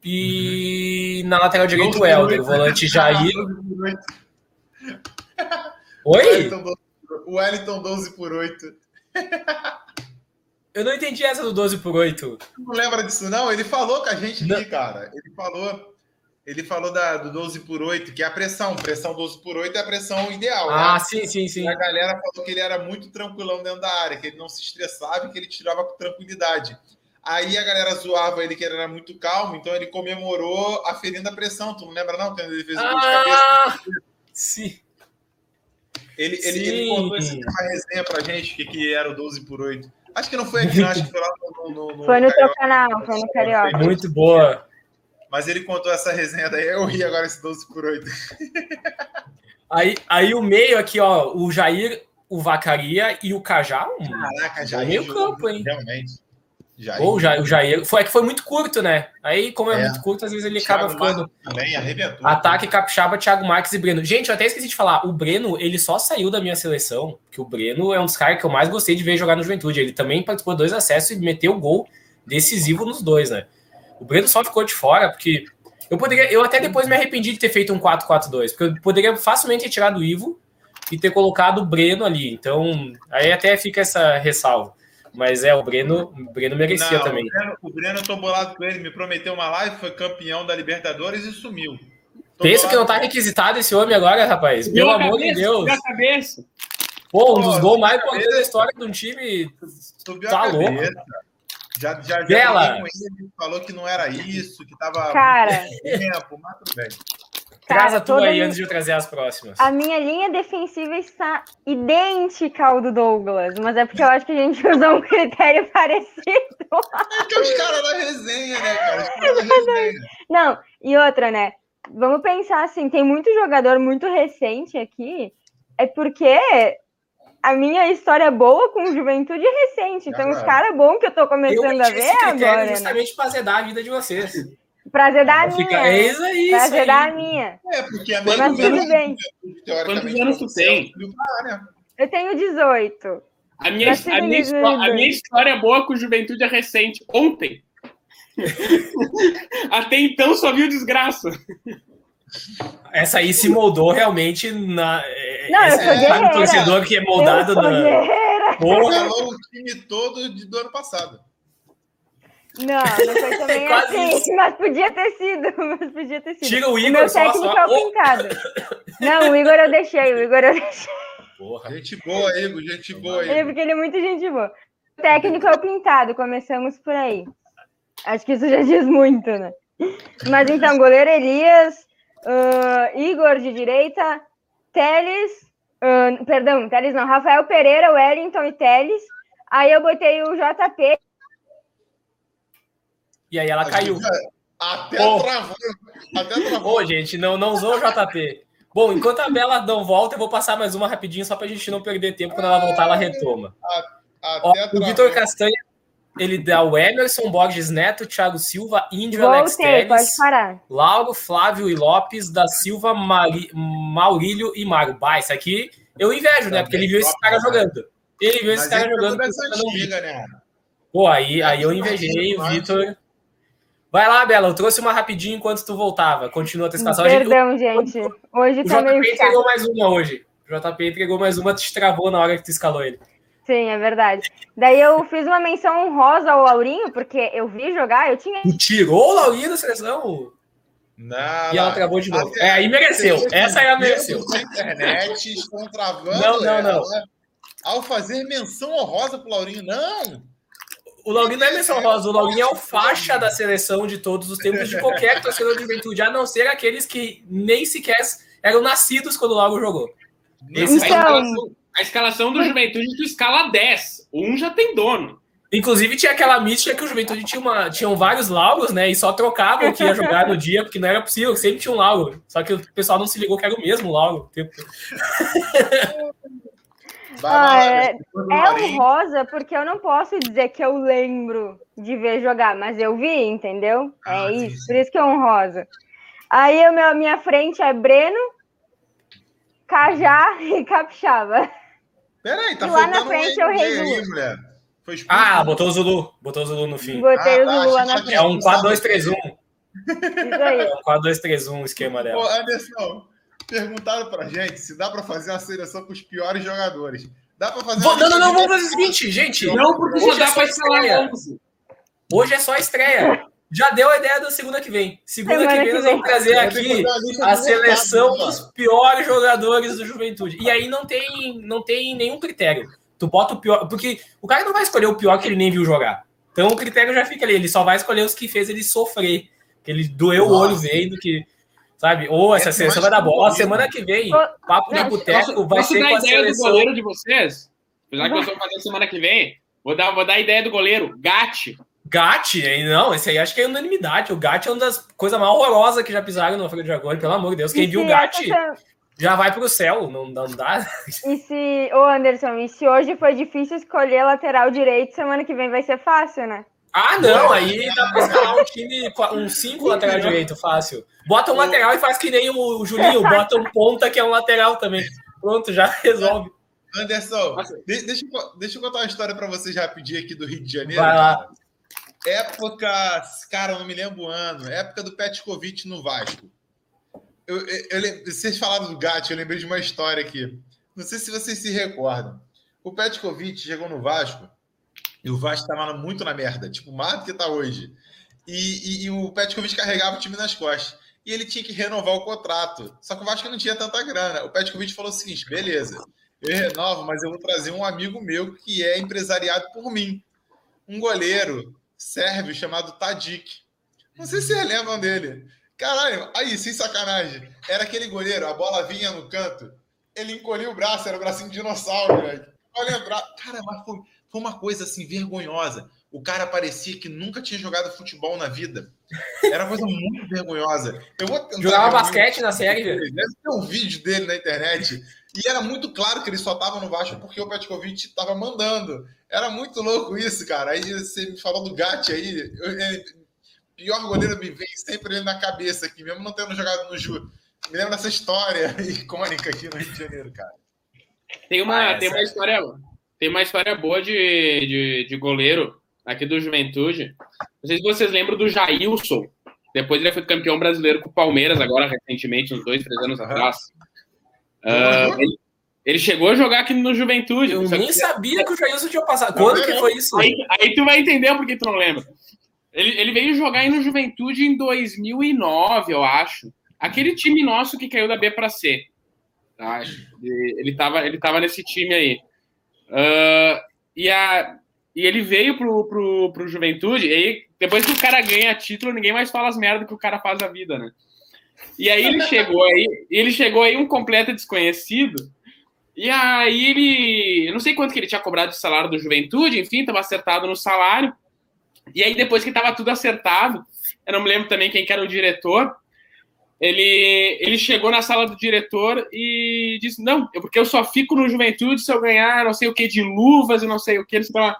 [SPEAKER 2] e uhum. na lateral direito, o Helder, o volante Jair. Oi?
[SPEAKER 5] O Wellington 12 por 8.
[SPEAKER 2] Eu não entendi essa do 12 por 8.
[SPEAKER 5] Não lembra disso, não? Ele falou com a gente aqui, cara. Ele falou. Ele falou da, do 12 por 8, que é a pressão. Pressão 12 por 8 é a pressão ideal.
[SPEAKER 2] Ah, né? sim, sim, sim.
[SPEAKER 5] E a galera falou que ele era muito tranquilão dentro da área, que ele não se estressava e que ele tirava com tranquilidade. Aí a galera zoava ele que ele era muito calmo, então ele comemorou aferindo a pressão. Tu não lembra, não? Quando ele fez o gol de
[SPEAKER 2] ah, cabeça? Sim.
[SPEAKER 5] Ele, ele, sim. ele contou uma resenha pra gente, que, que era o 12 por 8. Acho que não foi aqui, não, acho que foi lá no. no,
[SPEAKER 3] no foi no teu canal, foi no Carioca.
[SPEAKER 2] Muito boa.
[SPEAKER 5] Mas ele contou essa resenha daí, eu ri agora esse 12 por 8.
[SPEAKER 2] aí, aí o meio aqui, ó, o Jair, o Vacaria e o Cajá.
[SPEAKER 5] Caraca, Jair.
[SPEAKER 2] Meio campo, hein?
[SPEAKER 5] Realmente.
[SPEAKER 2] Jair. Ou já, o Jair. Foi, é que foi muito curto, né? Aí, como é, é. muito curto, às vezes ele Thiago acaba ficando.
[SPEAKER 5] Também arrebentou.
[SPEAKER 2] Ataque Capixaba, Thiago Marques e Breno. Gente, eu até esqueci de falar. O Breno, ele só saiu da minha seleção, que o Breno é um dos caras que eu mais gostei de ver jogar no Juventude. Ele também participou de dois acessos e meteu o gol decisivo nos dois, né? O Breno só ficou de fora, porque eu poderia. Eu até depois me arrependi de ter feito um 4-4-2, porque eu poderia facilmente ter tirado o Ivo e ter colocado o Breno ali. Então, aí até fica essa ressalva. Mas é, o Breno, o Breno merecia
[SPEAKER 5] não,
[SPEAKER 2] também.
[SPEAKER 5] O Breno, o Breno, eu tô bolado com ele, me prometeu uma live, foi campeão da Libertadores e sumiu.
[SPEAKER 2] Tô Pensa que não tá requisitado esse homem agora, rapaz. Pelo amor cabeça, de Deus.
[SPEAKER 1] a cabeça.
[SPEAKER 2] Pô, um dos gols mais importantes da história de um time.
[SPEAKER 5] Subiu tá louco. Já, já, já
[SPEAKER 2] Bela.
[SPEAKER 5] ele, falou que não era isso, que tava
[SPEAKER 3] Cara.
[SPEAKER 5] tempo, mas tudo bem.
[SPEAKER 2] Traz a tua aí minha... antes de eu trazer as próximas.
[SPEAKER 3] A minha linha defensiva está idêntica ao do Douglas, mas é porque eu acho que a gente usou um critério parecido.
[SPEAKER 5] É que os caras da resenha, né, cara? Os caras da resenha.
[SPEAKER 3] Não, e outra, né? Vamos pensar assim, tem muito jogador muito recente aqui, é porque a minha história boa com juventude é recente. Então, os caras bons que eu tô começando eu a ver agora.
[SPEAKER 2] Né? justamente né? pra azedar a vida de vocês.
[SPEAKER 3] Prazer da minha.
[SPEAKER 2] Fica... É isso aí.
[SPEAKER 3] Prazer
[SPEAKER 2] isso
[SPEAKER 3] da minha.
[SPEAKER 5] É, porque a
[SPEAKER 3] minha. Mas tudo bem.
[SPEAKER 1] Quantos anos tu tem?
[SPEAKER 3] Eu tenho 18.
[SPEAKER 1] A minha, a, minha a minha história boa com juventude é recente. Ontem. Até então só viu desgraça.
[SPEAKER 2] Essa aí se moldou realmente na.
[SPEAKER 3] É, Não, eu sou
[SPEAKER 2] é, torcedor que é moldado
[SPEAKER 3] eu sou
[SPEAKER 2] na.
[SPEAKER 5] Porra. o time todo de, do ano passado.
[SPEAKER 3] Não, não foi também assim, isso. mas podia ter sido, mas podia ter sido.
[SPEAKER 2] Tira o Igor,
[SPEAKER 3] o meu técnico só, é o pintado. Não, o Igor eu deixei, o Igor eu deixei.
[SPEAKER 5] Porra. Gente boa, Igor, gente boa. Igor.
[SPEAKER 3] É porque ele é muito gente boa. O técnico é o pintado, começamos por aí. Acho que isso já diz muito, né? Mas então, goleiro Elias, uh, Igor de direita, Teles, uh, perdão, Teles não, Rafael Pereira, Wellington e Teles. Aí eu botei o JP
[SPEAKER 2] e aí ela a caiu.
[SPEAKER 5] Até oh. travou. Até travou.
[SPEAKER 2] Ô, gente, não, não usou o JP. Bom, enquanto a Bela não volta, eu vou passar mais uma rapidinho só para a gente não perder tempo. Quando ela voltar, ela retoma. Ó, o Vitor Castanha, ele dá o Emerson, Borges Neto, Thiago Silva, Índio, Voltei, Alex Teles,
[SPEAKER 3] pode parar.
[SPEAKER 2] Lauro, Flávio e Lopes, da Silva, Mari, Maurílio e Mário. Bah, isso aqui eu invejo, né? Porque ele viu esse cara jogando. Ele viu esse cara jogando. Né? Pô, aí, aí eu invejei o Vitor. Vai lá, Bela, eu trouxe uma rapidinho enquanto tu voltava. Continua a testação.
[SPEAKER 3] Perdão, gente. gente. Hoje
[SPEAKER 2] o
[SPEAKER 3] tá
[SPEAKER 2] JP meio entregou chato. mais uma hoje. O JP entregou mais uma, te travou na hora que tu escalou ele.
[SPEAKER 3] Sim, é verdade. Daí eu fiz uma menção honrosa ao Laurinho, porque eu vi jogar, eu tinha.
[SPEAKER 2] Tu tirou o Laurinho da seleção?
[SPEAKER 5] Não,
[SPEAKER 2] e ela travou de novo. É, aí mereceu. Essa aí ela mereceu.
[SPEAKER 5] Internet estão travando.
[SPEAKER 2] Não, não, não.
[SPEAKER 5] Ao fazer menção honrosa pro Laurinho. Não!
[SPEAKER 2] O Laurinho não é menção honrosa, o Laurinho é o faixa da seleção de todos os tempos de qualquer torcedor de juventude, a não ser aqueles que nem sequer eram nascidos quando o Lauro jogou.
[SPEAKER 3] Esse então... a,
[SPEAKER 4] escalação, a escalação do Juventude tu escala 10. Um já tem dono.
[SPEAKER 2] Inclusive tinha aquela mística que o Juventude tinha uma, tinham vários Lauros, né? E só trocavam o que ia jogar no dia, porque não era possível, sempre tinha um Lauro. Só que o pessoal não se ligou que era o mesmo Lauro.
[SPEAKER 3] Ah, é, é um rosa porque eu não posso dizer que eu lembro de ver jogar, mas eu vi, entendeu? Ah, é isso, sim. por isso que é um rosa. Aí a minha frente é Breno, Cajá e Capixaba.
[SPEAKER 5] Peraí, tá
[SPEAKER 3] e lá na frente é o Rei mulher.
[SPEAKER 2] ah, botou o Zulu. Botou o Zulu no fim.
[SPEAKER 3] Botei
[SPEAKER 2] ah,
[SPEAKER 3] o Zulu tá, lá na frente.
[SPEAKER 2] É um 4-2-3-1. Isso aí. É um 4-2-3-1 o esquema dela.
[SPEAKER 5] Ô, Anderson, perguntaram pra gente se dá pra fazer uma seleção com os piores jogadores. Dá pra fazer
[SPEAKER 2] Não, não, não, vamos fazer o seguinte, gente.
[SPEAKER 4] Não, porque hoje já dá é pra estreia.
[SPEAKER 2] Hoje é só a estreia. Já deu a ideia da segunda que vem. Segunda, que vem, nós vamos trazer aqui a seleção dos piores jogadores do Juventude. E aí não tem, não tem nenhum critério. Tu bota o pior. Porque o cara não vai escolher o pior que ele nem viu jogar. Então o critério já fica ali. Ele só vai escolher os que fez ele sofrer. Que ele doeu Nossa. o olho vendo que Sabe? Ou essa seleção vai dar bola. Semana que vem, papo de boteco vai ser com a
[SPEAKER 4] ideia seleção. do goleiro de vocês? Apesar que nós vamos fazer semana que vem, vou dar, vou dar a ideia do goleiro. Gatti.
[SPEAKER 2] Gatti? Não, esse aí acho que é unanimidade. O Gatti é uma das coisas mais horrorosas que já pisaram no Alfredo Dragões, pelo amor de Deus. Quem viu o Gatti já vai pro céu, não, não dá.
[SPEAKER 3] E se, ô Anderson, e se hoje foi difícil escolher lateral direito, semana que vem vai ser fácil, né?
[SPEAKER 2] Ah, não, aí dá pra escalar um time, um 5 lateral direito, fácil. Bota um lateral e faz que nem o Julinho, bota um ponta que é um lateral também. Pronto, já resolve.
[SPEAKER 5] Anderson, deixa, eu, deixa eu contar uma história para vocês rapidinho aqui do Rio de Janeiro.
[SPEAKER 2] Vai lá.
[SPEAKER 5] Época, cara, eu não me lembro o ano, época do Petkovic no Vasco. Eu, eu, eu, vocês falaram do Gatti, eu lembrei de uma história aqui. Não sei se vocês se recordam. O Petkovic chegou no Vasco e o Vasco estava muito na merda, tipo, mais do que está hoje. E, e, e o Petkovic carregava o time nas costas. E ele tinha que renovar o contrato. Só que o Vasco não tinha tanta grana. O Petkovic falou o seguinte: beleza, eu renovo, mas eu vou trazer um amigo meu que é empresariado por mim. Um goleiro sérvio chamado Tadic. Não sei se vocês lembram dele. Caralho, aí, sem sacanagem. Era aquele goleiro, a bola vinha no canto, ele encolhia o braço, era o bracinho de dinossauro, velho. Olha lembrar. Cara, mas foi foi uma coisa assim vergonhosa. O cara parecia que nunca tinha jogado futebol na vida. Era uma coisa muito vergonhosa. Eu vou
[SPEAKER 2] Jogava basquete na série. Deve
[SPEAKER 5] ter um vídeo dele na internet. E era muito claro que ele só estava no Vasco porque o Petkovic estava mandando. Era muito louco isso, cara. Aí você me falou do Gatti aí. Eu, é, pior goleiro me vem sempre ele na cabeça aqui, mesmo não tendo jogado no Ju. Me lembra dessa história icônica aqui no Rio de Janeiro, cara.
[SPEAKER 4] Tem uma, ah, tem uma história tem uma história boa de, de, de, goleiro aqui do Juventude. Não sei se vocês lembram do Jailson. Depois ele foi campeão brasileiro com o Palmeiras, agora recentemente, uns dois, três anos atrás. Uh, ele, ele, chegou a jogar aqui no Juventude.
[SPEAKER 2] Eu nem sabia que o Jailson tinha passado. Quando que foi isso?
[SPEAKER 4] Aí, aí tu vai entender porque tu não lembra. Ele, ele veio jogar aí no Juventude em 2009, eu acho. Aquele time nosso que caiu da B para C. Tá? Ele, estava ele tava nesse time aí. Uh, e, a, e ele veio pro, pro, pro Juventude, e aí, depois que o cara ganha título, ninguém mais fala as merdas que o cara faz a vida, né? E aí ele chegou aí, ele chegou aí um completo desconhecido, e aí ele. Eu não sei quanto que ele tinha cobrado de salário do Juventude, enfim, estava acertado no salário. E aí, depois que estava tudo acertado, eu não me lembro também quem que era o diretor, ele, ele chegou na sala do diretor e disse: Não, porque eu só fico no juventude se eu ganhar não sei o que de luvas e não sei o que. Eles falaram,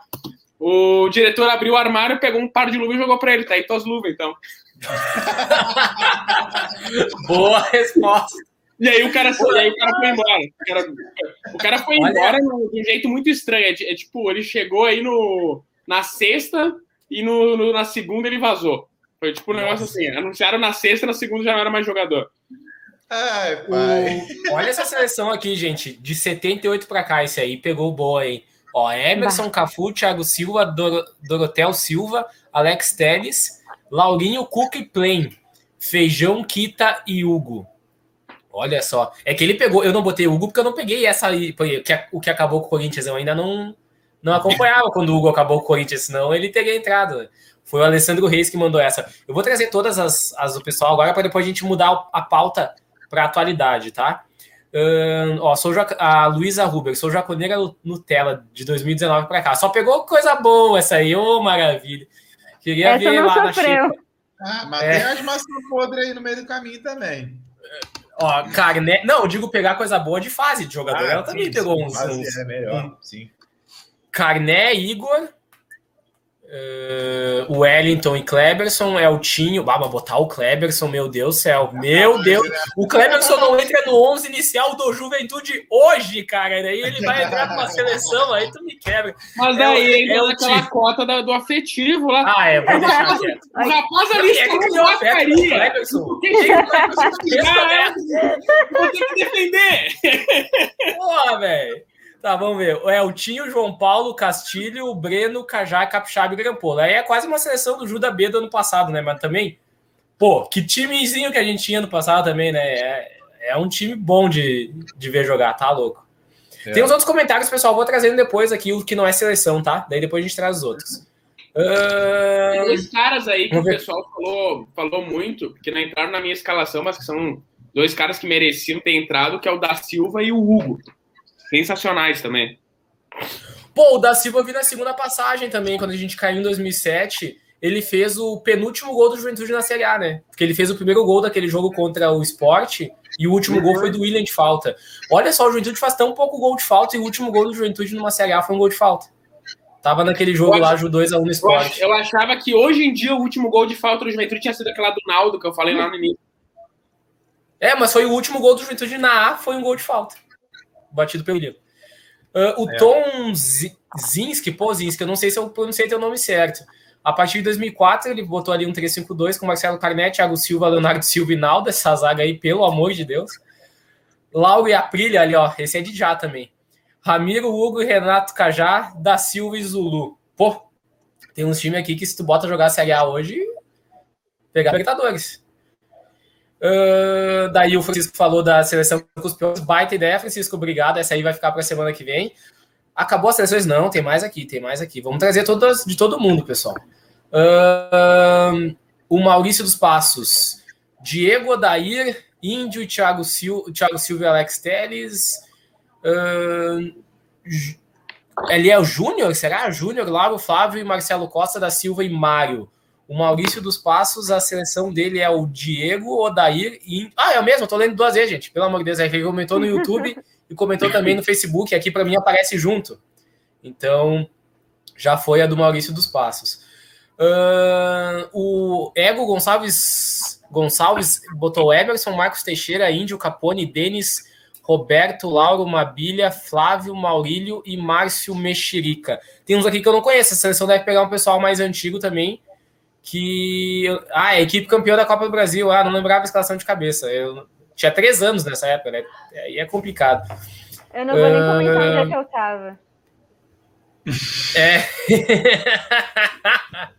[SPEAKER 4] o diretor abriu o armário, pegou um par de luvas e jogou para ele. Tá aí tuas luvas, então.
[SPEAKER 2] Boa resposta.
[SPEAKER 4] E aí o cara, e aí o cara foi embora. O cara, o cara foi Olha. embora de um jeito muito estranho. É, é, tipo, ele chegou aí no, na sexta e no, no, na segunda ele vazou. Foi tipo um negócio assim, anunciaram na sexta, na segunda já não era mais jogador.
[SPEAKER 5] Ai, pai.
[SPEAKER 2] O... Olha essa seleção aqui, gente. De 78 para cá, esse aí pegou boa, hein? Ó, Emerson, bah. Cafu, Thiago Silva, Dor Dorotel Silva, Alex Teles, Laurinho, Cook e Plain. Feijão, Kita e Hugo. Olha só. É que ele pegou. Eu não botei o Hugo porque eu não peguei essa aí. O que acabou com o Corinthians. Eu ainda não, não acompanhava quando o Hugo acabou com o Corinthians, senão ele teria entrado. Foi o Alessandro Reis que mandou essa. Eu vou trazer todas as, as do pessoal agora para depois a gente mudar a pauta para a atualidade, tá? Uh, ó, sou a Luísa Ruber, sou jaconeira Nutella de 2019 para cá. Só pegou coisa boa essa aí, ô oh, maravilha. Queria
[SPEAKER 3] essa ver lá sofreu.
[SPEAKER 5] na Ah, mas é. tem as maçãs podres aí no meio do caminho também.
[SPEAKER 2] Ó, carne. Não, eu digo pegar coisa boa de fase de jogador. Ah, Ela sim, também pegou uns.
[SPEAKER 5] uns é melhor, um... sim.
[SPEAKER 2] Carné, Igor, Uh, Wellington e Kleberson. É Baba, botar o Kleberson, meu Deus do céu. Meu Deus. O Kleberson não entra no 11 inicial do Juventude hoje, cara. Daí ele vai entrar numa seleção, aí tu me quebra.
[SPEAKER 4] Mas daí é, ele é aquela tipo... cota da, do afetivo lá.
[SPEAKER 2] Ah, é, vou deixar quieto.
[SPEAKER 4] O rapaz ali é que criou a faria.
[SPEAKER 2] Por que que o Kleberson
[SPEAKER 4] Vou ter que defender.
[SPEAKER 2] Porra, velho. Tá, vamos ver. É o Tinho, João Paulo, Castilho, Breno, Cajá, Capixaba e Grampola. Aí é quase uma seleção do Juda B do ano passado, né? Mas também, pô, que timezinho que a gente tinha no passado também, né? É, é um time bom de, de ver jogar, tá louco. É. Tem uns outros comentários, pessoal, vou trazendo depois aqui o que não é seleção, tá? Daí depois a gente traz os outros.
[SPEAKER 4] Uh... Tem dois caras aí que o pessoal falou, falou muito, que não entraram na minha escalação, mas que são dois caras que mereciam ter entrado, que é o da Silva e o Hugo sensacionais também.
[SPEAKER 2] Pô, o da Silva vi na segunda passagem também, quando a gente caiu em 2007. Ele fez o penúltimo gol do Juventude na Série A, né? Porque ele fez o primeiro gol daquele jogo contra o Sport e o último gol foi do William de falta. Olha só, o Juventude faz tão pouco gol de falta e o último gol do Juventude numa Série A foi um gol de falta. Tava naquele jogo lá, o 2x1 no Sport.
[SPEAKER 4] Eu achava que hoje em dia o último gol de falta do Juventude tinha sido aquela do Naldo que eu falei lá no início.
[SPEAKER 2] É, mas foi o último gol do Juventude na A, foi um gol de falta batido pelo William. Uh, o é. Tom Zinski, pô, Zinski, eu não sei se eu pronunciei teu nome certo. A partir de 2004, ele botou ali um 3-5-2 com Marcelo Carnetti, Thiago Silva, Leonardo Silva e Naldo, essa zaga aí, pelo amor de Deus. Lauro e Aprilha ali, ó, esse é de já também. Ramiro, Hugo e Renato Cajá, da Silva e Zulu. Pô, tem uns times aqui que se tu bota jogar Série A hoje, pegar Libertadores. Uh, daí o Francisco falou da seleção com os piores. Baita ideia, Francisco. Obrigado. Essa aí vai ficar para a semana que vem. Acabou as seleções? Não, tem mais aqui, tem mais aqui. Vamos trazer todas de todo mundo, pessoal. Uh, o Maurício dos Passos. Diego Odair, Índio Thiago, Sil Thiago Silva e Alex Teles. Uh, o Júnior? Será? Júnior, Lauro, Flávio e Marcelo Costa da Silva e Mário. O Maurício dos Passos, a seleção dele é o Diego Odair. E... Ah, é o mesmo, eu tô lendo duas vezes, gente. Pelo amor de Deus, ele comentou no YouTube e comentou também no Facebook. Aqui para mim aparece junto. Então, já foi a do Maurício dos Passos. Uh, o Ego Gonçalves, Gonçalves botou Emerson, Marcos Teixeira, Índio, Capone, Denis, Roberto, Lauro, Mabilha, Flávio, Maurílio e Márcio Mexerica. Tem uns aqui que eu não conheço. A seleção deve pegar um pessoal mais antigo também que. Ah, a equipe campeã da Copa do Brasil. Ah, não lembrava a escalação de cabeça. Eu tinha três anos nessa época, né? Aí é complicado.
[SPEAKER 3] Eu não vou nem comentar onde é que eu tava.
[SPEAKER 2] É.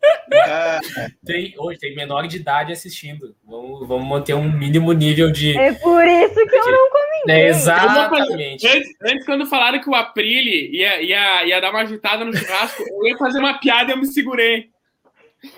[SPEAKER 2] tem, hoje tem menor de idade assistindo. Vamos, vamos manter um mínimo nível de.
[SPEAKER 3] É por isso que eu não comentei.
[SPEAKER 2] É, exatamente.
[SPEAKER 4] Antes, antes, quando falaram que o Aprile ia, ia, ia dar uma agitada no churrasco, eu ia fazer uma piada e eu me segurei.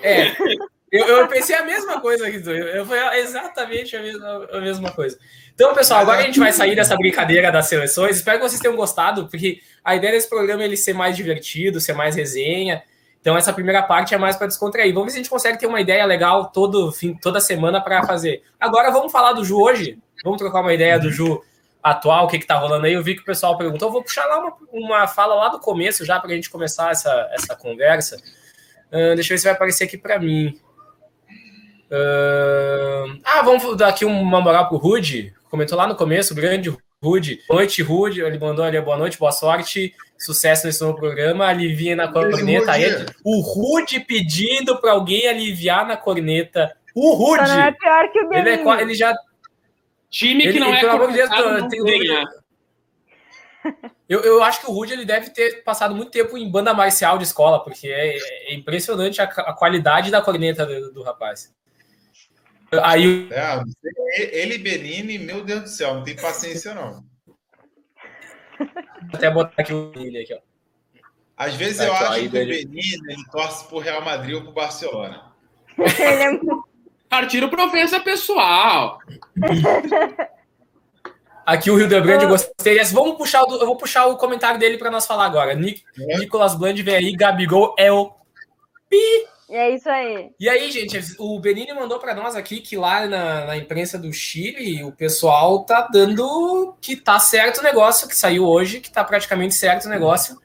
[SPEAKER 2] É, eu, eu, pensei a mesma coisa aqui, eu, foi exatamente a mesma, a mesma coisa. Então, pessoal, agora a gente vai sair dessa brincadeira das seleções. Espero que vocês tenham gostado, porque a ideia desse programa é ele ser mais divertido, ser mais resenha. Então, essa primeira parte é mais para descontrair. Vamos ver se a gente consegue ter uma ideia legal todo fim, toda semana para fazer. Agora, vamos falar do Ju hoje? Vamos trocar uma ideia do Ju atual, o que, está rolando aí. Eu vi que o pessoal perguntou. Eu vou puxar lá uma, uma fala lá do começo já para a gente começar essa, essa conversa. Uh, deixa eu ver se vai aparecer aqui para mim. Uh, ah, vamos dar aqui uma moral pro Rude. Comentou lá no começo, grande Rude. Boa noite, Rude. Ele mandou ali boa noite, boa sorte. Sucesso nesse novo programa. Alivia na corneta. Aí, o Rude pedindo para alguém aliviar na corneta. O Rude.
[SPEAKER 3] É pior que o
[SPEAKER 2] ele, é, ele já.
[SPEAKER 4] Time que ele, não é pelo amor de Deus, tem,
[SPEAKER 2] eu, eu acho que o Rudy ele deve ter passado muito tempo em banda marcial de escola, porque é, é impressionante a, a, qualidade da corneta do, do rapaz. Aí.
[SPEAKER 5] É, ele e Benini, meu Deus do céu, não tem paciência, não.
[SPEAKER 2] Vou até botar aqui o Benini aqui, ó.
[SPEAKER 5] Às vezes eu acho que o Benini ele torce pro Real Madrid ou pro Barcelona.
[SPEAKER 4] é Partir para ofensa pessoal.
[SPEAKER 2] Aqui o Rio de Grande, gostei. Vamos puxar o, eu vou puxar o comentário dele para nós falar agora. Nic, é. Nicolas Bland vem aí, Gabigol é o pi.
[SPEAKER 3] É isso aí.
[SPEAKER 2] E aí, gente, o Benini mandou para nós aqui que lá na, na, imprensa do Chile o pessoal tá dando que tá certo o negócio, que saiu hoje, que tá praticamente certo o negócio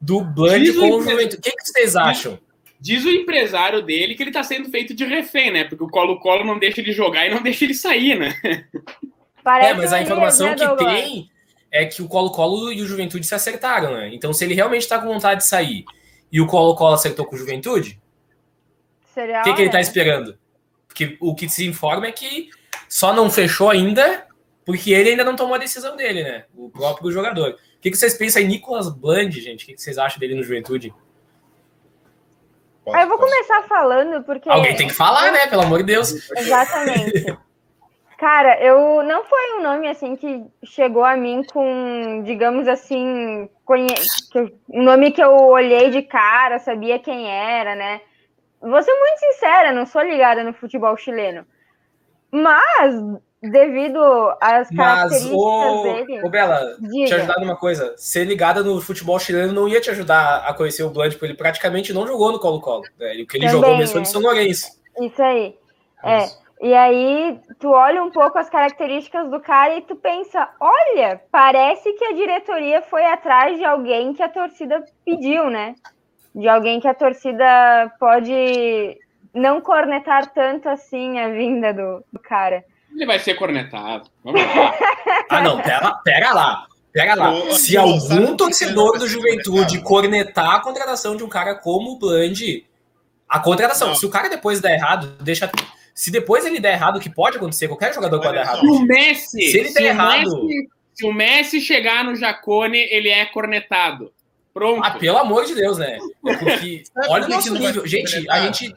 [SPEAKER 2] do Bland com o Juventude. O que, que vocês acham?
[SPEAKER 4] Diz o empresário dele que ele tá sendo feito de refém, né? Porque o Colo-Colo não deixa ele jogar e não deixa ele sair, né?
[SPEAKER 2] Parece é, mas a informação né, que tem é que o Colo-Colo e o Juventude se acertaram, né? Então, se ele realmente tá com vontade de sair e o Colo-Colo acertou com o Juventude, o que, que ele tá esperando? Porque o que se informa é que só não fechou ainda porque ele ainda não tomou a decisão dele, né? O próprio jogador. O que, que vocês pensam em Nicolas Bland, gente? O que, que vocês acham dele no Juventude?
[SPEAKER 3] Posso, eu vou posso. começar falando porque.
[SPEAKER 2] Alguém tem que falar, né? Pelo amor de Deus.
[SPEAKER 3] Exatamente. Cara, eu não foi um nome assim que chegou a mim com, digamos assim, conhe... um nome que eu olhei de cara, sabia quem era, né? Vou ser muito sincera, não sou ligada no futebol chileno. Mas devido às características Mas, ô, dele.
[SPEAKER 2] Ô, Bela, diga. te ajudar numa coisa. Ser ligada no futebol chileno não ia te ajudar a conhecer o Blunt, porque ele praticamente não jogou no Colo-Colo. Né? O que ele Também jogou mesmo foi no é. São Lourenço.
[SPEAKER 3] Isso aí. É. E aí, tu olha um pouco as características do cara e tu pensa: olha, parece que a diretoria foi atrás de alguém que a torcida pediu, né? De alguém que a torcida pode não cornetar tanto assim a vinda do, do cara.
[SPEAKER 4] Ele vai ser cornetado. Vamos lá.
[SPEAKER 2] ah, não, pera, pera lá. Pera lá. Se algum torcedor do Juventude cornetar a contratação de um cara como o Bland, a contratação, não. se o cara depois der errado, deixa. Se depois ele der errado, o que pode acontecer, qualquer jogador pode dar errado.
[SPEAKER 4] Se o Messi, se ele der se errado. Messi, se o Messi chegar no Jacone, ele é cornetado. Pronto.
[SPEAKER 2] Ah, pelo amor de Deus, né? Porque, olha o nosso nível. Gente, a gente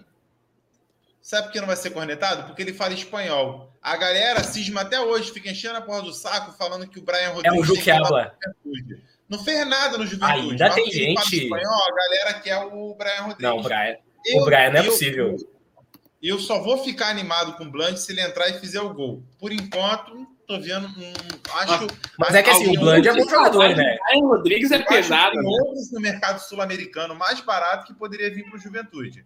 [SPEAKER 5] Sabe por que não vai ser cornetado? Porque ele fala espanhol. A galera cisma até hoje, fica enchendo a porra do saco falando que o Brian
[SPEAKER 2] Rodrigues. É o Juquiaba.
[SPEAKER 5] Não fez nada no Juventude.
[SPEAKER 2] Ainda tem gente.
[SPEAKER 5] Espanhol, a galera quer o Brian Rodrigues.
[SPEAKER 2] Não, o Brian, eu, o Brian não é eu, possível.
[SPEAKER 5] Eu, eu, só vou ficar animado com o Blunt se ele entrar e fizer o gol. Por enquanto, tô vendo. Um, acho.
[SPEAKER 2] Mas é que assim, o Blunt é bom jogador, né?
[SPEAKER 4] O Rodrigues é pesado. Tem
[SPEAKER 5] outros no mercado sul-americano mais barato que poderia vir para o Juventude.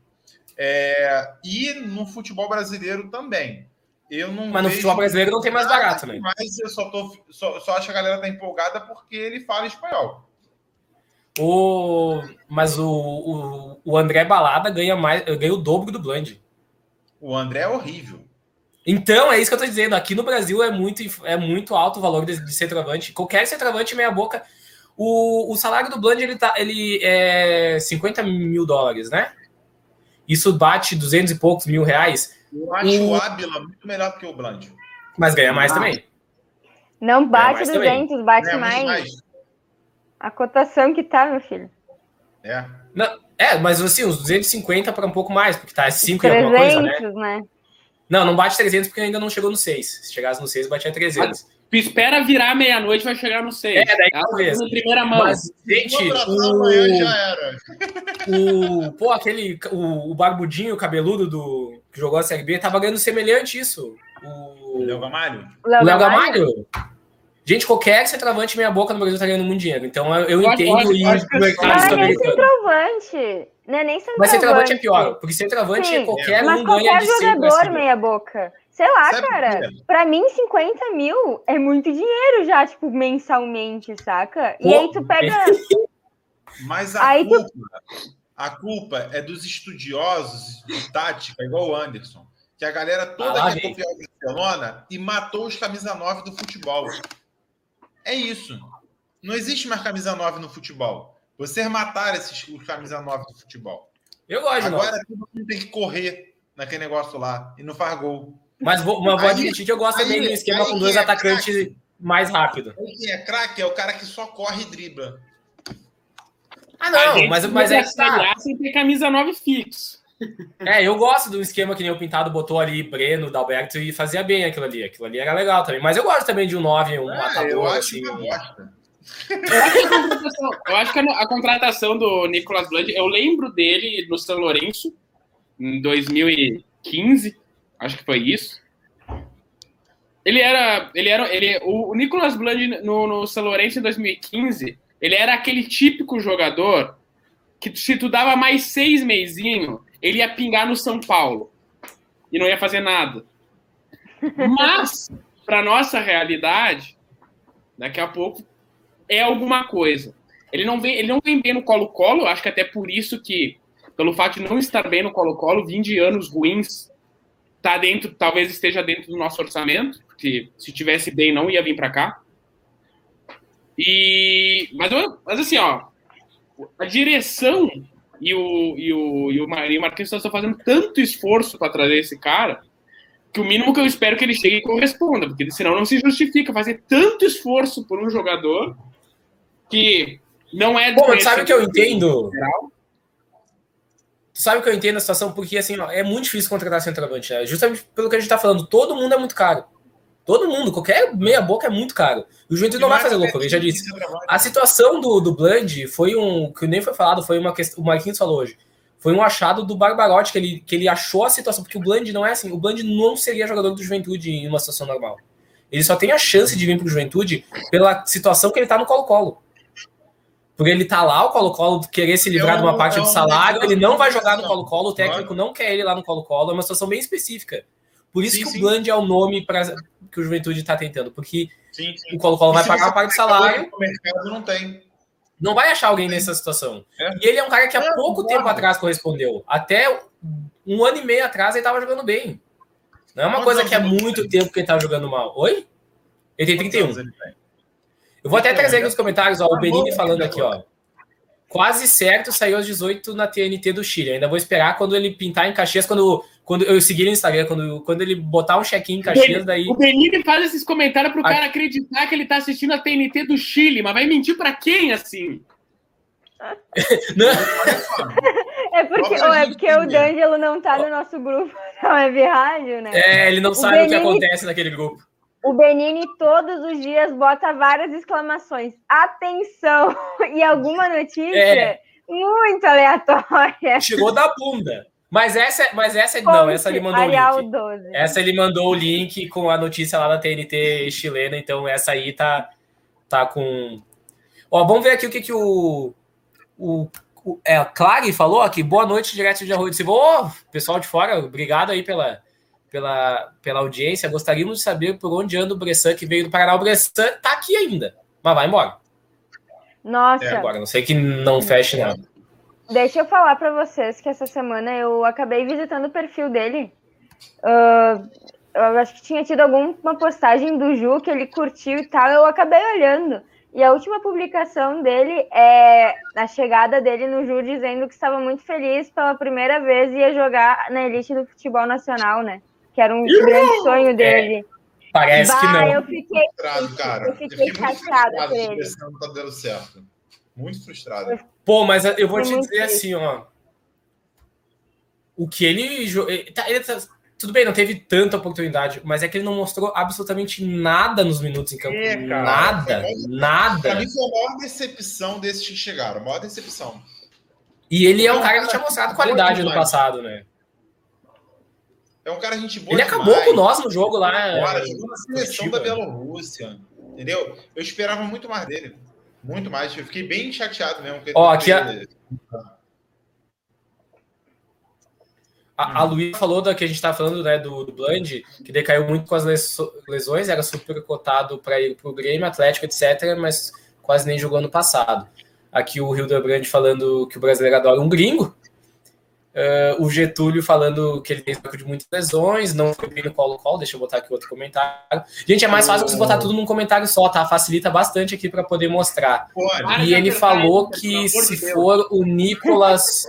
[SPEAKER 5] É, e no futebol brasileiro também. Eu não
[SPEAKER 2] mas no futebol brasileiro não tem mais barato, né?
[SPEAKER 5] Mas eu só, tô, só, só acho que a galera tá empolgada porque ele fala espanhol.
[SPEAKER 2] O, mas o, o, o André Balada ganha mais, ganha o dobro do Bland.
[SPEAKER 5] O André é horrível.
[SPEAKER 2] Então, é isso que eu tô dizendo. Aqui no Brasil é muito, é muito alto o valor de, de centroavante. Qualquer centroavante meia boca. O, o salário do Bland ele, tá, ele é 50 mil dólares, né? Isso bate 200 e poucos mil reais.
[SPEAKER 5] Eu acho o Ábila muito melhor do que o Bland.
[SPEAKER 2] Mas ganha mais ah. também.
[SPEAKER 3] Não bate 200, também. bate mais. mais. A cotação que tá, meu filho.
[SPEAKER 5] É.
[SPEAKER 2] Não, é, mas assim, uns 250 para um pouco mais, porque tá 5 e alguma coisa, né? né? Não, não bate 300 porque ainda não chegou no 6. Se chegasse no 6, batia 300.
[SPEAKER 4] Tu espera virar meia-noite vai chegar no 6.
[SPEAKER 2] É, daí talvez.
[SPEAKER 4] Na primeira mão. Mas,
[SPEAKER 2] gente, o... já era. o... Pô, aquele... O, o barbudinho, o cabeludo do... que jogou a Série B, tava ganhando semelhante isso. O
[SPEAKER 5] Léo Gamalho?
[SPEAKER 2] O Léo Gamalho? Gente, qualquer centroavante meia boca no Brasil tá ganhando muito dinheiro. Então eu, eu entendo e
[SPEAKER 3] o mercado Não é centroavante. Não é nem centroavante.
[SPEAKER 2] Mas centroavante é pior, porque centroavante é qualquer
[SPEAKER 3] Mas
[SPEAKER 2] um
[SPEAKER 3] qualquer jogador meia boca. Sei lá, Sabe cara. Pra mim, 50 mil é muito dinheiro já, tipo, mensalmente, saca? E Pô, aí tu pega.
[SPEAKER 5] Mas a aí culpa, tu... a culpa é dos estudiosos de tática, igual o Anderson. Que a galera toda ah, quer copiar o Barcelona e matou os camisa 9 do futebol. É isso. Não existe mais camisa 9 no futebol. Vocês mataram esses os camisa 9 do futebol.
[SPEAKER 2] Eu gosto,
[SPEAKER 5] Agora todo mundo tem que correr naquele negócio lá e não faz gol.
[SPEAKER 2] Mas vou, mas vou admitir que eu gosto aí, também do esquema com dois é atacantes craque. mais rápido.
[SPEAKER 5] Quem é craque é o cara que só corre e dribla.
[SPEAKER 2] Ah, não, mas, mas é que tá.
[SPEAKER 4] sem ter camisa 9 fixo.
[SPEAKER 2] É, eu gosto do esquema que nem o Pintado botou ali, Breno, Dalberto, e fazia bem aquilo ali. Aquilo ali era legal também. Mas eu gosto também de um 9, um
[SPEAKER 5] Ah,
[SPEAKER 2] matador,
[SPEAKER 5] eu acho
[SPEAKER 2] assim.
[SPEAKER 4] Eu acho, que a contratação, eu acho que a, a contratação do Nicolas Blood, eu lembro dele no São Lourenço, em 2015, acho que foi isso. Ele era. Ele era ele, o, o Nicolas Blood no, no São Lourenço em 2015, ele era aquele típico jogador que se tu dava mais seis meizinho, ele ia pingar no São Paulo e não ia fazer nada. Mas, para nossa realidade, daqui a pouco é alguma coisa. Ele não vem, ele não vem bem no Colo-Colo, acho que até por isso que, pelo fato de não estar bem no Colo-Colo, vim de anos ruins, tá dentro, talvez esteja dentro do nosso orçamento, porque se tivesse bem não ia vir para cá. E mas, mas assim, ó, a direção e o e o, e o, Mar- e o Marquinhos estão fazendo tanto esforço para trazer esse cara que o mínimo que eu espero que ele chegue e corresponda, porque senão não se justifica fazer tanto esforço por um jogador que não é
[SPEAKER 2] mas sabe o que eu entendo?
[SPEAKER 4] Geral.
[SPEAKER 2] Sabe o que eu entendo a situação? Porque, assim, ó, é muito difícil contratar centroavante, né? Justamente pelo que a gente tá falando. Todo mundo é muito caro. Todo mundo, qualquer meia boca é muito caro. E o Juventude não vai fazer loucura, eu já disse. A situação do, do Bland foi um. que nem foi falado, foi uma questão. O Marquinhos falou hoje. Foi um achado do Barbarotti, que ele, que ele achou a situação, porque o Bland não é assim. O Bland não seria jogador do Juventude em uma situação normal. Ele só tem a chance de vir pro Juventude pela situação que ele tá no Colo-Colo. Porque ele tá lá, o Colo-Colo querer se livrar
[SPEAKER 5] É
[SPEAKER 2] de uma
[SPEAKER 5] um-
[SPEAKER 2] parte
[SPEAKER 5] é
[SPEAKER 2] do salário, ele não vai jogar no Colo-Colo, o técnico não quer ele lá no Colo-Colo, é uma situação bem específica. Por isso
[SPEAKER 5] Sim,
[SPEAKER 2] que
[SPEAKER 5] sim.
[SPEAKER 2] o Bland é o nome pra, que o Juventude tá tentando, porque
[SPEAKER 5] Sim,
[SPEAKER 2] o Colo-Colo vai pagar parte do salário,
[SPEAKER 5] O mercado não tem.
[SPEAKER 2] não vai achar alguém nessa situação.
[SPEAKER 5] É.
[SPEAKER 2] E ele é um cara que há
[SPEAKER 5] É,
[SPEAKER 2] pouco
[SPEAKER 5] concordo.
[SPEAKER 2] tempo atrás correspondeu. Até um ano e meio atrás ele tava jogando bem. Não é uma
[SPEAKER 5] Quantos
[SPEAKER 2] coisa que há
[SPEAKER 5] ele tem?
[SPEAKER 2] muito tempo que ele tava jogando mal. Oi? Ele tem
[SPEAKER 5] Quantos
[SPEAKER 2] 31.
[SPEAKER 5] anos ele tem?
[SPEAKER 2] Eu vou até trazer aqui
[SPEAKER 5] já-
[SPEAKER 2] nos comentários, ó, o
[SPEAKER 5] Tá
[SPEAKER 2] Benini falando
[SPEAKER 5] tá
[SPEAKER 2] aqui, ó. Quase certo, saiu aos 18 na TNT do Chile. Ainda vou esperar quando ele pintar em Caxias, quando, quando eu seguir no Instagram, quando, quando ele botar um check-in em Caxias, daí.
[SPEAKER 4] O Benini faz esses comentários pro
[SPEAKER 2] Ah.
[SPEAKER 4] cara acreditar que ele tá assistindo a TNT do Chile, mas vai mentir pra quem, assim?
[SPEAKER 2] Não,
[SPEAKER 3] É porque, ou é porque o
[SPEAKER 5] entender.
[SPEAKER 3] D'Angelo não tá no nosso grupo da Web Rádio, né?
[SPEAKER 2] é, ele não sabe o que
[SPEAKER 3] Benini-
[SPEAKER 2] acontece naquele grupo.
[SPEAKER 3] O Benini todos os dias bota várias exclamações. Atenção! E alguma notícia
[SPEAKER 2] É.
[SPEAKER 3] muito aleatória.
[SPEAKER 2] Chegou da bunda. Mas essa, mas essa não, essa ele mandou o
[SPEAKER 3] Arial
[SPEAKER 2] link.
[SPEAKER 3] 12.
[SPEAKER 2] Essa ele mandou o link com a notícia lá da TNT chilena, então essa aí tá, tá com. Ó, vamos ver aqui o que, que o. o, o é, Clary falou aqui. Boa noite, direto de Arroio de Silva. Ô, pessoal de fora, obrigado aí pela, pela, pela audiência. Gostaríamos de saber por onde anda o Bressan que veio do Paraná. O Bressan tá aqui ainda, mas vai embora.
[SPEAKER 3] Nossa,
[SPEAKER 5] É,
[SPEAKER 2] Agora, não sei que não feche nada.
[SPEAKER 3] Deixa eu falar pra vocês que essa semana eu acabei visitando o perfil dele. Ah, eu acho que tinha tido alguma postagem do Ju que ele curtiu e tal. Eu acabei olhando. E a última publicação dele é a chegada dele no Ju dizendo que estava muito feliz pela primeira vez ia jogar na elite do futebol nacional, né? Que era um grande sonho dele.
[SPEAKER 2] Parece que
[SPEAKER 3] Bah,
[SPEAKER 2] não.
[SPEAKER 3] eu fiquei
[SPEAKER 5] Frustrado, cara.
[SPEAKER 3] Eu fiquei
[SPEAKER 5] muito
[SPEAKER 3] chateada
[SPEAKER 5] frustrado
[SPEAKER 3] por
[SPEAKER 5] de
[SPEAKER 3] ele.
[SPEAKER 5] não tá dando certo. Muito frustrado.
[SPEAKER 2] Pô, mas eu vou
[SPEAKER 3] Foi
[SPEAKER 2] te dizer
[SPEAKER 3] triste.
[SPEAKER 2] assim, ó. O que ele, ele tá- ele tá- tudo bem, não teve tanta oportunidade, mas é que ele não mostrou absolutamente nada nos minutos em campo.
[SPEAKER 5] É, cara.
[SPEAKER 2] nada,
[SPEAKER 5] Pra
[SPEAKER 2] nada.
[SPEAKER 5] mim foi a maior decepção desses que chegaram. A maior decepção.
[SPEAKER 2] E ele é um cara que
[SPEAKER 5] cara,
[SPEAKER 2] tinha mostrado qualidade no passado, né?
[SPEAKER 5] É um cara gente boa
[SPEAKER 2] Ele
[SPEAKER 5] demais.
[SPEAKER 2] acabou com nós no jogo lá.
[SPEAKER 5] Agora,
[SPEAKER 2] é,
[SPEAKER 5] jogou na seleção
[SPEAKER 2] Curitiba.
[SPEAKER 5] da Bielorrússia. Entendeu? Eu esperava muito mais dele. Muito mais. Eu fiquei bem chateado mesmo.
[SPEAKER 2] Ó, aqui
[SPEAKER 5] ter-
[SPEAKER 2] A, a Luísa falou da que a gente tá falando, né, do, do Bland, que decaiu muito com as lesões, era super cotado para ir pro Grêmio, Atlético, etc., mas quase nem jogou no passado. Aqui o Hildebrand falando que o brasileiro adora um gringo. Eh, o Getúlio falando que ele tem de muitas lesões, não foi bem no colo-colo. Deixa eu botar aqui outro comentário. Gente, é mais fácil você botar tudo num comentário só, tá? Facilita bastante aqui para poder mostrar.
[SPEAKER 5] Pode.
[SPEAKER 4] Para
[SPEAKER 2] E ele
[SPEAKER 4] apertar
[SPEAKER 2] falou que se for o Nicolas.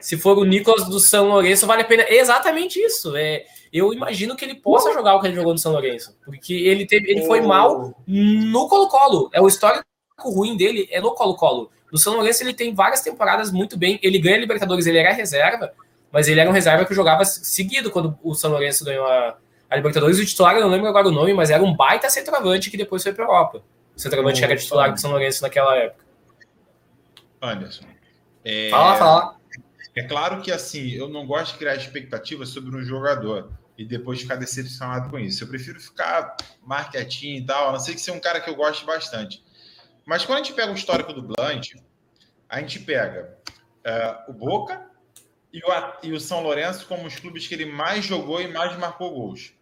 [SPEAKER 2] se for o Nicolas do São Lourenço, vale a pena. É exatamente isso. É, eu imagino que ele possa jogar o que ele jogou no São Lourenço. Porque ele, teve, ele foi mal no Colo-Colo. É o histórico ruim dele é no Colo-Colo. No São Lourenço ele tem várias temporadas muito bem. Ele ganha Libertadores, ele era reserva, mas ele era um reserva que jogava seguido quando o São Lourenço ganhou a, a Libertadores. O titular, eu não lembro agora o nome, mas era um baita centroavante que depois foi para Europa. O centroavante era titular do São Lourenço naquela época.
[SPEAKER 5] Anderson.
[SPEAKER 2] É... Fala, fala.
[SPEAKER 5] É claro que assim, eu não gosto de criar expectativas sobre um jogador e depois ficar decepcionado com isso. Eu prefiro ficar quietinho e tal, a não ser que seja um cara que eu goste bastante. Mas quando a gente pega o histórico do Blunt, a gente pega uh, o Boca e o, e o São Lourenço como os clubes que ele mais jogou e mais marcou gols.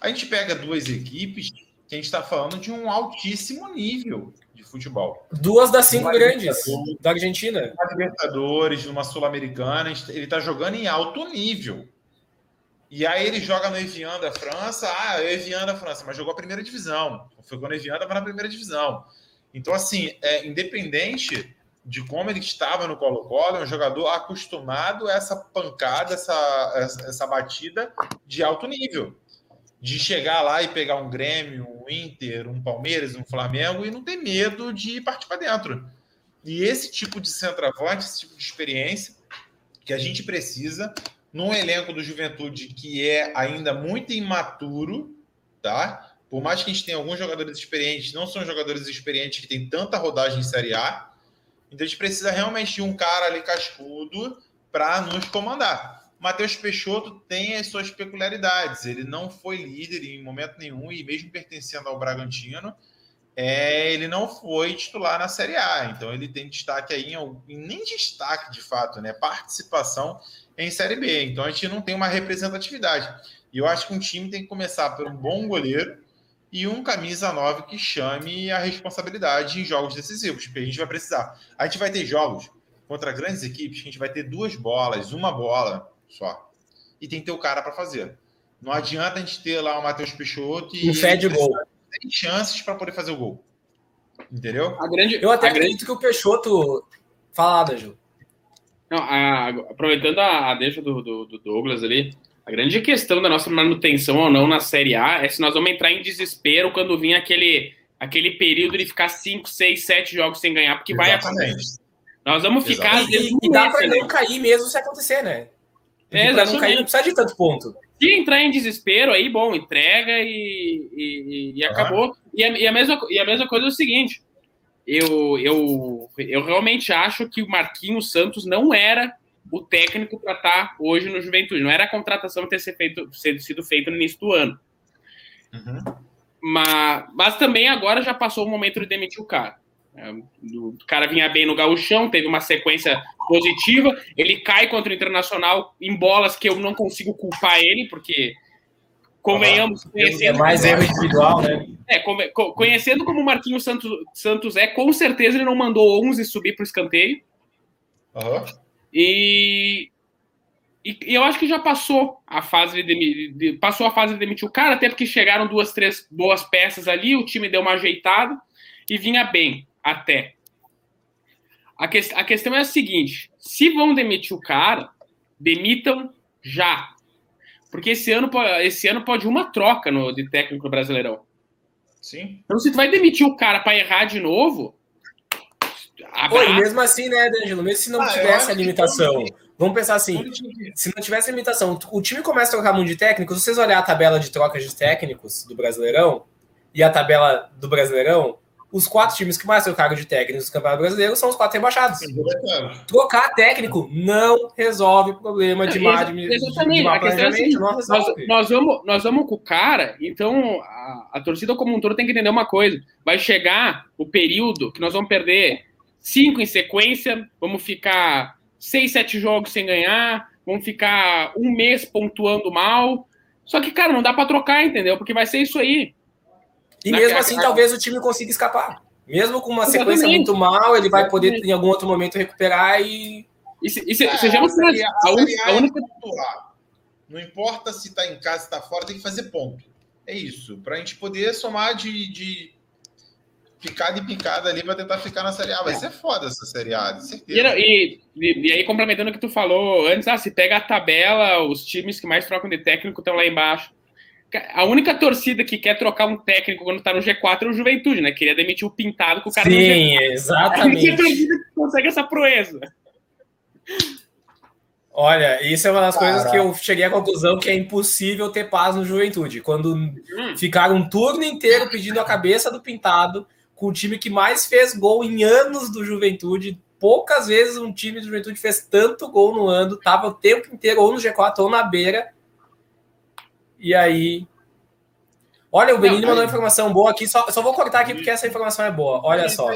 [SPEAKER 5] A gente pega duas equipes que a gente está falando de um altíssimo nível de futebol.
[SPEAKER 2] Duas das cinco uma grandes da Argentina.
[SPEAKER 5] Uma Libertadores, numa Sul-Americana, ele está jogando em alto nível. E aí ele joga no Evian da França, ah, Evian da França, mas jogou a primeira divisão. Foi quando Evian estava na primeira divisão. Então, assim, é, independente de como ele estava no Colo-Colo, é um jogador acostumado a essa pancada, essa, essa batida de alto nível de chegar lá e pegar um Grêmio, um Inter, um Palmeiras, um Flamengo e não ter medo de partir para dentro. E esse tipo de centroavante, esse tipo de experiência que a gente precisa num elenco do Juventude que é ainda muito imaturo, tá? Por mais que a gente tenha alguns jogadores experientes, não são jogadores experientes que têm tanta rodagem em Série A. Então a gente precisa realmente de um cara ali cascudo para nos comandar. Matheus Peixoto tem as suas peculiaridades. Ele não foi líder em momento nenhum e mesmo pertencendo ao Bragantino, é, ele não foi titular na Série A. Então ele tem destaque aí, em, nem destaque de fato, né? Participação em Série B. Então a gente não tem uma representatividade. E eu acho que um time tem que começar por um bom goleiro e um camisa 9 que chame a responsabilidade em jogos decisivos, porque a gente vai precisar. A gente vai ter jogos contra grandes equipes, a gente vai ter duas bolas, uma bola só. E tem que ter o cara para fazer. Não adianta a gente ter lá o Matheus Peixoto e.
[SPEAKER 2] Um fé de gol.
[SPEAKER 5] Tem chances para poder fazer o gol. Entendeu?
[SPEAKER 2] A grande, Eu até acredito grande... que o Peixoto. Fala, Ju.
[SPEAKER 4] Não, a, aproveitando a, a deixa do, do, do, Douglas ali, a grande questão da nossa manutenção ou não na Série A é se nós vamos entrar em desespero quando vir aquele, aquele período de ficar 5, 6, 7 jogos sem ganhar, porque Exatamente. vai acontecer. Nós vamos ficar.
[SPEAKER 2] E, dá para não cair mesmo se acontecer, né? É, pra não cair, não precisa de tanto ponto.
[SPEAKER 4] Se entrar em desespero, aí, bom, entrega e, e, e acabou. E, a, e, a mesma, e a mesma coisa é o seguinte: eu, eu, eu realmente acho que o Marquinhos Santos não era o técnico para estar tá hoje no Juventude. Não era a contratação ter sido, feito, ter sido feita no início do ano. Uhum. Mas, mas também agora já passou o momento de demitir o cara. É, o cara vinha bem no gauchão, teve uma sequência positiva. Ele cai contra o Internacional em bolas que eu não consigo culpar ele, porque convenhamos,
[SPEAKER 2] conhecendo. É mais erro individual, né?
[SPEAKER 4] É, conhecendo como o Marquinhos Santos, Santos é, com certeza ele não mandou 11 subir para o escanteio. Uhum. E, e, e, eu acho que já passou a fase de, de, passou a fase de demitir o cara, até porque chegaram duas, três boas peças ali, o time deu uma ajeitada e vinha bem até. A, que, a questão é a seguinte: se vão demitir o cara, demitam já. Porque esse ano, esse ano pode uma troca no, de técnico brasileirão.
[SPEAKER 5] Sim.
[SPEAKER 4] Então, se tu vai demitir o cara para errar de novo.
[SPEAKER 2] Pô, mesmo assim, né, D'Angelo? Mesmo se não ah, tivesse a limitação. Vamos pensar assim: se não tivesse a limitação, o time começa a trocar muito de técnicos. Se vocês olhar a tabela de trocas de técnicos do Brasileirão e a tabela do Brasileirão, os quatro times que mais trocaram de técnicos do Campeonato Brasileiro são os quatro rebaixados. Trocar técnico não resolve o problema de má
[SPEAKER 4] Exatamente. A questão é assim, nós, nós, vamos, nós vamos com o cara, então a, a, torcida como um todo tem que entender uma coisa. Vai chegar o período que nós vamos perder cinco em sequência, vamos ficar seis, sete jogos sem ganhar, vamos ficar um mês pontuando mal. Só que, cara, não dá para trocar, entendeu? Porque vai ser isso aí.
[SPEAKER 2] E Na mesmo assim, talvez o time consiga escapar. Mesmo com uma Exatamente. sequência muito mal, ele vai poder em algum outro momento recuperar e.
[SPEAKER 4] E, se, se, é, sejamos a, a,
[SPEAKER 5] a, a única. Não importa se está em casa, se está fora, tem que fazer ponto. É isso. Para a gente poder somar de, de picada e picada ali para tentar ficar na Série A. Vai é. ser foda essa Série A, de certeza.
[SPEAKER 4] E, e, e, aí, complementando o que tu falou antes, ah, se pega a tabela, os times que mais trocam de técnico estão lá embaixo. A única torcida que quer trocar um técnico quando tá no G4 é o Juventude, né? Queria demitir o Pintado com o cara
[SPEAKER 2] Sim,
[SPEAKER 4] no G4.
[SPEAKER 2] exatamente.
[SPEAKER 4] A torcida que consegue essa proeza.
[SPEAKER 2] Olha, isso é uma das Caraca. coisas que eu cheguei à conclusão que é impossível ter paz no Juventude. Quando hum. ficaram um turno inteiro pedindo a cabeça do Pintado, com o time que mais fez gol em anos do Juventude. Poucas vezes um time do Juventude fez tanto gol no ano, tava o tempo inteiro ou no G4 ou na beira. E aí. Olha, o Benini mandou uma informação boa aqui, só, só vou cortar aqui porque essa informação é boa. Olha só.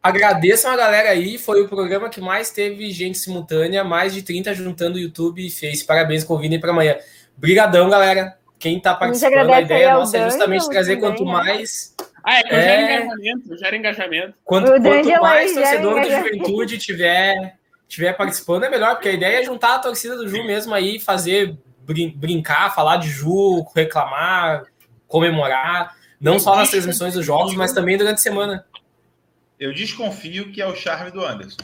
[SPEAKER 2] Agradeçam a galera aí, foi o programa que mais teve gente simultânea, mais de 30 juntando YouTube e Face. Parabéns, convidem para amanhã. Brigadão, galera. Quem está participando, a ideia nossa é justamente trazer também, quanto né? mais.
[SPEAKER 4] Ah, é que eu é... gero engajamento, gera engajamento.
[SPEAKER 2] Quanto, quanto mais torcedor da juventude tiver, tiver participando, é melhor, porque a ideia é juntar a torcida do Ju mesmo aí, fazer brin brincar, falar de Ju, reclamar, comemorar, não só nas transmissões dos jogos, mas também durante a semana.
[SPEAKER 5] Eu desconfio que é o charme do Anderson.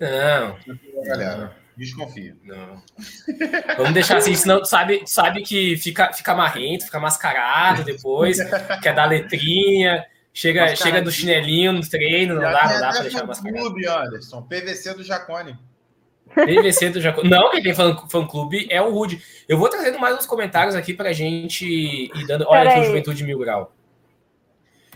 [SPEAKER 2] Não.
[SPEAKER 5] Galera, desconfio.
[SPEAKER 2] Não. Vamos deixar assim, senão tu sabe, sabe que fica, fica marrento, fica mascarado depois, quer dar letrinha, chega, chega do chinelinho no treino, não dá, não dá pra deixar mascarado.
[SPEAKER 5] clube, Anderson, PVC do Jacone.
[SPEAKER 2] PVC do Jacone. Não, quem tem fã-clube é o Rude. Eu vou trazendo mais uns comentários aqui pra gente ir dando. Olha aqui o Juventude Mil Grau.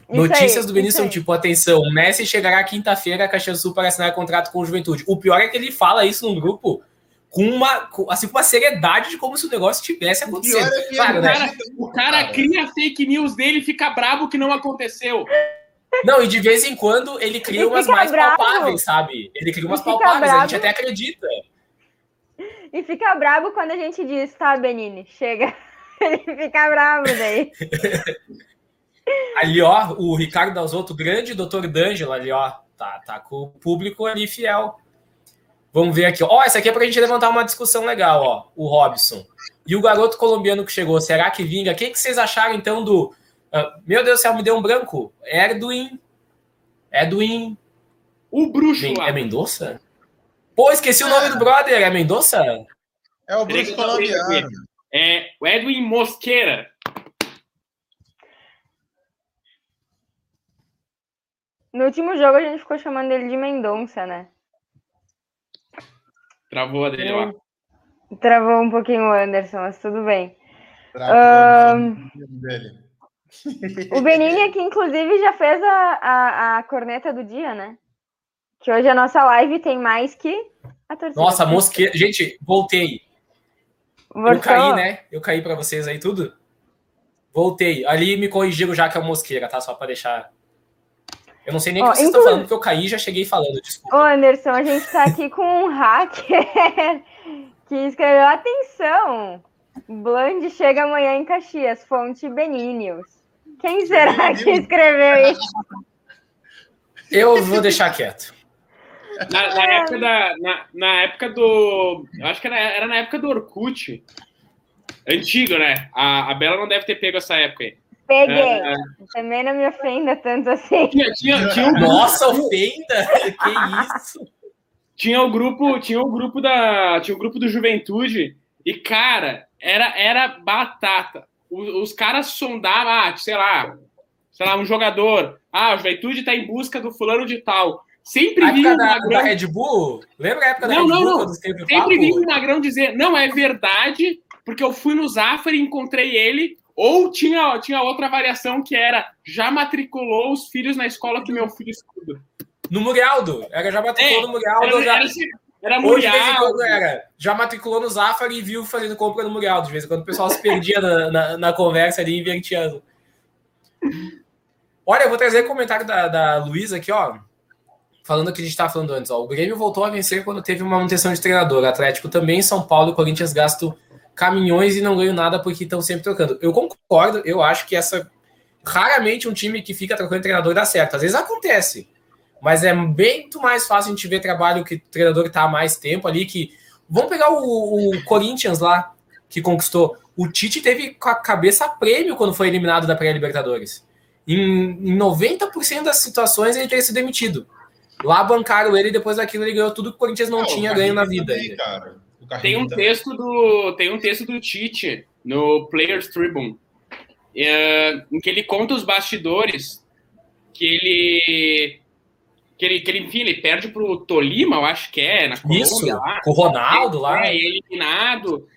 [SPEAKER 2] Notícias aí, do Vinícius são tipo, atenção, Messi chegará quinta-feira a Caxias Sul para assinar contrato com o Juventude. O pior é que ele fala isso num grupo com uma, com, assim, com uma seriedade de como se o negócio tivesse acontecido.
[SPEAKER 4] É claro, o, né? cara, o cara cria fake news dele e fica bravo que não aconteceu.
[SPEAKER 2] Não, e de vez em quando ele cria ele umas mais bravo. palpáveis, sabe? Ele cria umas palpáveis, bravo. a gente até acredita.
[SPEAKER 3] E fica bravo quando a gente diz, tá, Benini, chega. Ele fica bravo daí.
[SPEAKER 2] Ali, ó, o Ricardo Dalzotto, grande doutor D'Angelo ali, ó. Tá, tá com o público ali fiel. Vamos ver aqui. Ó, essa aqui é pra gente levantar uma discussão legal, ó. O Robson. E o garoto colombiano que chegou, será que vinga? O que, que vocês acharam, então, do... Uh, meu Deus do céu, me deu um branco. Edwin... Edwin...
[SPEAKER 4] O bruxo
[SPEAKER 2] É Mendonça? Pô, esqueci é. o nome do brother. É Mendonça?
[SPEAKER 5] É o bruxo colombiano.
[SPEAKER 4] É o Edwin Mosqueira.
[SPEAKER 3] No último jogo a gente ficou chamando ele de Mendonça, né?
[SPEAKER 4] Travou a dele lá.
[SPEAKER 3] Travou um pouquinho o Anderson, mas tudo bem.
[SPEAKER 5] Um,
[SPEAKER 3] o Benini aqui, inclusive, já fez a, a, a, corneta do dia, né? Que hoje a nossa live tem mais que a torcida.
[SPEAKER 2] Nossa, mosqueira. Gente, voltei. Voltou? Eu caí, né? Eu caí para vocês aí tudo. Voltei. Ali me corrigiram já que é o mosqueira, tá? Só para deixar eu não sei nem o que vocês estão falando, porque eu caí e já cheguei falando, desculpa.
[SPEAKER 3] Ô, Anderson, a gente está aqui com um hacker que escreveu: atenção! Bland chega amanhã em Caxias, fonte Beninius. Quem será que escreveu isso?
[SPEAKER 2] Eu vou deixar quieto.
[SPEAKER 4] Na, na época da, na, na, época do. Acho que era, era, na época do Orkut. Antigo, né? A, a Bela não deve ter pego essa época aí.
[SPEAKER 3] Peguei. É... Também não me ofenda tanto assim.
[SPEAKER 4] Tinha, tinha, tinha um
[SPEAKER 2] Nossa, ofenda! que isso?
[SPEAKER 4] Tinha o grupo, tinha o grupo da, tinha o grupo do Juventude e cara, era era batata. Os, os caras sondavam, ah, sei lá, sei lá, um jogador, ah, a Juventude tá em busca do fulano de tal. Sempre
[SPEAKER 2] vinha o Magrão. Da Red Bull? Lembra a época da
[SPEAKER 4] não,
[SPEAKER 2] Red
[SPEAKER 4] não,
[SPEAKER 2] Bull?
[SPEAKER 4] Não, Sempre vinha o Magrão dizer, não, é verdade, porque eu fui no Zafari e encontrei ele, ou tinha, tinha outra variação que era já matriculou os filhos na escola que meu filho estuda.
[SPEAKER 2] No Murialdo. Era já matriculou é, no Murialdo.
[SPEAKER 4] Era,
[SPEAKER 2] já...
[SPEAKER 4] era, era Murialdo.
[SPEAKER 2] Era, já matriculou no Zafari e viu fazendo compra no Murialdo. De vez em quando o pessoal se perdia na, na, na, conversa ali, invertiando. Olha, eu vou trazer o comentário da, da Luísa aqui, ó. Falando o que a gente estava falando antes. Ó. O Grêmio voltou a vencer quando teve uma manutenção de treinador. Atlético também, São Paulo e Corinthians gastam caminhões e não ganham nada porque estão sempre trocando. Eu concordo, eu acho que essa. Raramente um time que fica trocando treinador dá certo. Às vezes acontece, mas é bem muito mais fácil a gente ver trabalho que o treinador está há mais tempo ali. que Vamos pegar o, o Corinthians lá, que conquistou. O Tite teve com a cabeça prêmio quando foi eliminado da pré-Libertadores. Em, em 90% das situações ele teria sido demitido. Lá bancaram ele e depois daquilo ele ganhou tudo que o Corinthians não, não tinha ganho na vida.
[SPEAKER 5] Também, cara.
[SPEAKER 4] Tem um texto do tem um texto do Tite no Players Tribune é, em que ele conta os bastidores que ele que ele, que ele, enfim, ele perde pro Tolima, eu acho que é, na
[SPEAKER 2] Colômbia, Isso, lá. com o Ronaldo lá.
[SPEAKER 4] É, eliminado.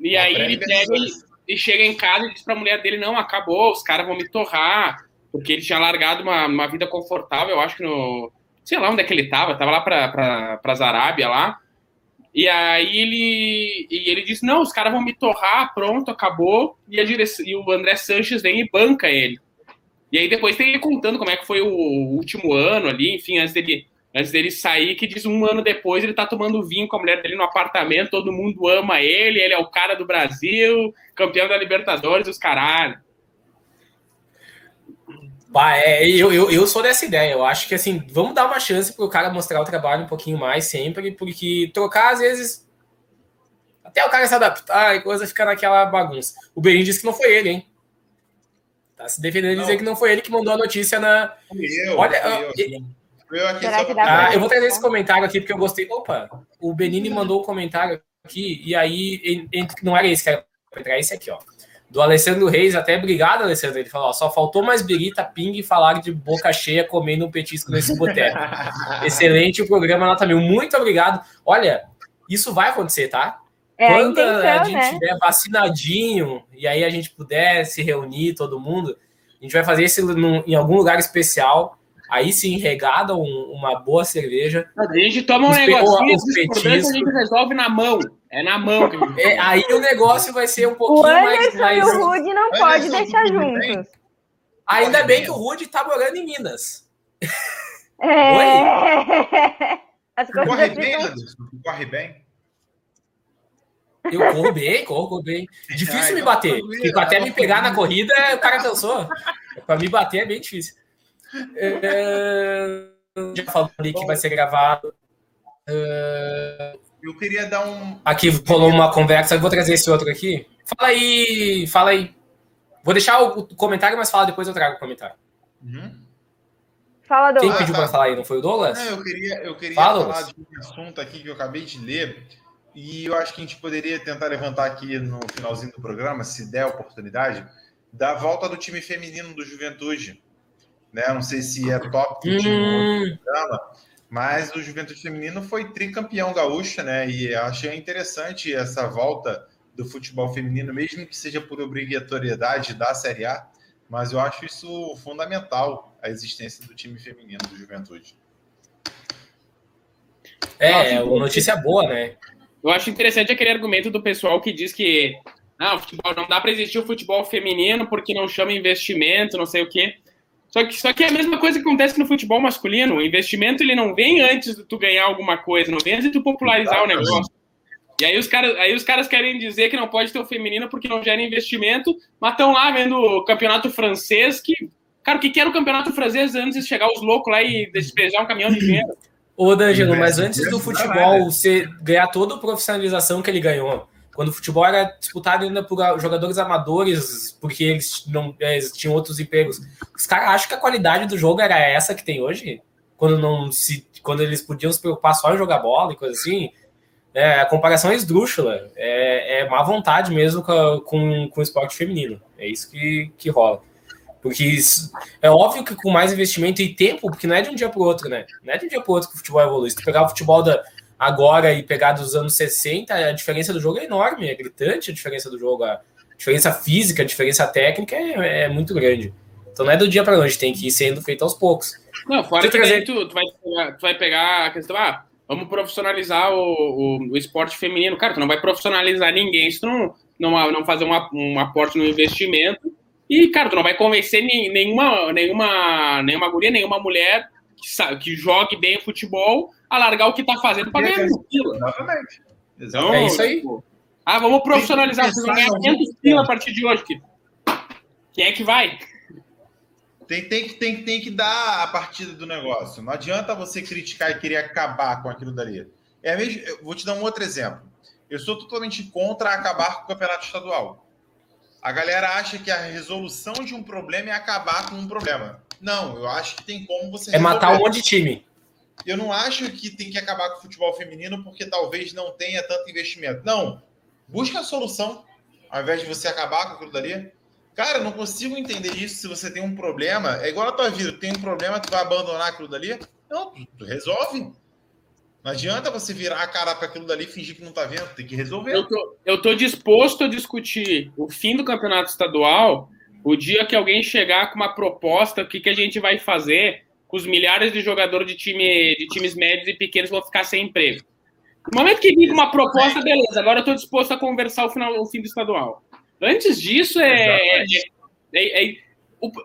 [SPEAKER 4] E aí ele pega e, e, chega em casa e diz pra mulher dele, não, acabou, os caras vão me torrar. Porque ele tinha largado uma, uma vida confortável, eu acho que no... Sei lá onde é que ele tava, tava lá pra, pra, pra Zarábia lá. E aí ele, e ele disse, não, os caras vão me torrar, pronto, acabou. E, a direção, e o André Sanches vem e banca ele. E aí depois tem ele contando como é que foi o último ano ali, enfim, antes dele, antes dele sair, que diz um ano depois ele tá tomando vinho com a mulher dele no apartamento, todo mundo ama ele, ele é o cara do Brasil, campeão da Libertadores, os caralho.
[SPEAKER 2] Bah, é, eu, eu, eu sou dessa ideia. Eu acho que assim, vamos dar uma chance para o cara mostrar o trabalho um pouquinho mais sempre, porque trocar às vezes até o cara se adaptar e coisa fica naquela bagunça. O Berim disse que não foi ele, hein? Tá se defendendo dizer que não foi ele que mandou a notícia na.
[SPEAKER 5] Eu,
[SPEAKER 2] Olha,
[SPEAKER 5] eu,
[SPEAKER 2] eu, eu, aqui só... ah, eu vou trazer esse comentário aqui porque eu gostei. Opa, o Benini mandou o um comentário aqui, e aí não era esse que era para esse aqui, ó. Do Alessandro Reis, até obrigado, Alessandro. Ele falou: ó, só faltou mais birita, ping e falar de boca cheia comendo um petisco nesse boteco. Excelente o programa nota mil. Muito obrigado. Olha, isso vai acontecer, tá? É Quando a, intenção, a gente né? tiver vacinadinho e aí a gente puder se reunir, todo mundo, a gente vai fazer isso em algum lugar especial. Aí sim, regada um, uma boa cerveja.
[SPEAKER 4] A gente toma um negocinho, a gente resolve na mão. É na mão.
[SPEAKER 2] É, aí o negócio vai ser um pouquinho
[SPEAKER 3] o
[SPEAKER 2] mais,
[SPEAKER 3] mais. O Rude não pode deixar juntos.
[SPEAKER 2] Ainda bem que o Rude tá morando em Minas.
[SPEAKER 3] É...
[SPEAKER 5] As corre bem, Anderson. Corre bem.
[SPEAKER 2] Eu corro bem, corro, bem. Difícil ah, me bater. Porque até me pegar na corrida, o cara cansou. Para me bater é bem difícil. É... Já falou ali que vai ser gravado.
[SPEAKER 5] É... Eu queria dar um.
[SPEAKER 2] Aqui rolou uma conversa, eu vou trazer esse outro aqui. Fala aí, fala aí. Vou deixar o comentário, mas fala depois eu trago o comentário. Uhum.
[SPEAKER 3] Fala, Douglas.
[SPEAKER 2] Quem pediu ah, tá. para falar aí? Não foi o Douglas?
[SPEAKER 5] Não, eu queria, eu queria fala, falar de um assunto aqui que eu acabei de ler e eu acho que a gente poderia tentar levantar aqui no finalzinho do programa, se der a oportunidade, da volta do time feminino do Juventude. Né? Não sei se é top do time hum. programa, mas o Juventude Feminino foi tricampeão gaúcha, né? E achei interessante essa volta do futebol feminino, mesmo que seja por obrigatoriedade da Série A, mas eu acho isso fundamental, a existência do time feminino do Juventude.
[SPEAKER 2] É, uma notícia boa, né?
[SPEAKER 4] Eu acho interessante aquele argumento do pessoal que diz que ah, futebol, não dá para existir o futebol feminino porque não chama investimento, não sei o quê. Só que, só que é a mesma coisa que acontece no futebol masculino. O investimento ele não vem antes de tu ganhar alguma coisa, não vem antes de tu popularizar o negócio. E aí os, caras, aí os caras querem dizer que não pode ter o feminino porque não gera investimento, mas estão lá vendo o campeonato francês que. Cara, o que, que era o campeonato francês antes de chegar os loucos lá e despejar um caminhão de dinheiro?
[SPEAKER 2] Ô, D'Angelo, mas antes do futebol você ganhar toda a profissionalização que ele ganhou, quando o futebol era disputado ainda por jogadores amadores, porque eles não é, eles tinham outros empregos, os caras acham que a qualidade do jogo era essa que tem hoje? Quando, não se, quando eles podiam se preocupar só em jogar bola e coisa assim? É, a comparação é esdrúxula, é, é má vontade mesmo com, com, com o esporte feminino. É isso que, que rola. Porque isso, é óbvio que com mais investimento e tempo, porque não é de um dia para o outro, né? Não é de um dia para o outro que o futebol evolui. Se tu pegar o futebol da, agora e pegar dos anos 60, a diferença do jogo é enorme, é gritante a diferença do jogo. A diferença física, a diferença técnica é, é muito grande. Então não é do dia para noite, tem que ir sendo feito aos poucos.
[SPEAKER 4] Não, fora que trazer... tu, tu, vai, tu vai pegar a questão, ah, vamos profissionalizar o, o, o, esporte feminino. Cara, tu não vai profissionalizar ninguém se tu não, não, não fazer uma, um aporte no investimento e, cara, tu não vai convencer nenhuma, nenhuma, nenhuma guria, nenhuma mulher que, que jogue bem futebol a largar o que tá fazendo para ganhar pila. Exatamente. Então, é isso aí. Tipo, ah, vamos profissionalizar. Vocês vão ganhar 500 pila a partir de hoje. Quem é que vai?
[SPEAKER 5] Tem, tem, tem, tem que dar a partida do negócio. Não adianta você criticar e querer acabar com aquilo dali. É mesmo, eu vou te dar um outro exemplo. Eu sou totalmente contra acabar com o campeonato estadual. A galera acha que a resolução de um problema é acabar com um problema. Não, eu acho que tem como você.
[SPEAKER 2] É matar um monte de time.
[SPEAKER 5] Eu não acho que tem que acabar com o futebol feminino porque talvez não tenha tanto investimento. Não. Busca a solução, ao invés de você acabar com aquilo dali. Cara, não consigo entender isso se você tem um problema. É igual a tua vida, tem um problema, tu vai abandonar aquilo dali? Não, tu, resolve. Não adianta você virar a cara para aquilo dali e fingir que não tá vendo, tem que resolver.
[SPEAKER 4] Eu tô, eu tô disposto a discutir o fim do campeonato estadual o dia que alguém chegar com uma proposta, o que, que a gente vai fazer os milhares de jogadores de, time, de times médios e pequenos vão ficar sem emprego. No momento que com uma proposta, beleza, agora eu estou disposto a conversar o, final, o fim do estadual. Antes disso, é, é, é, é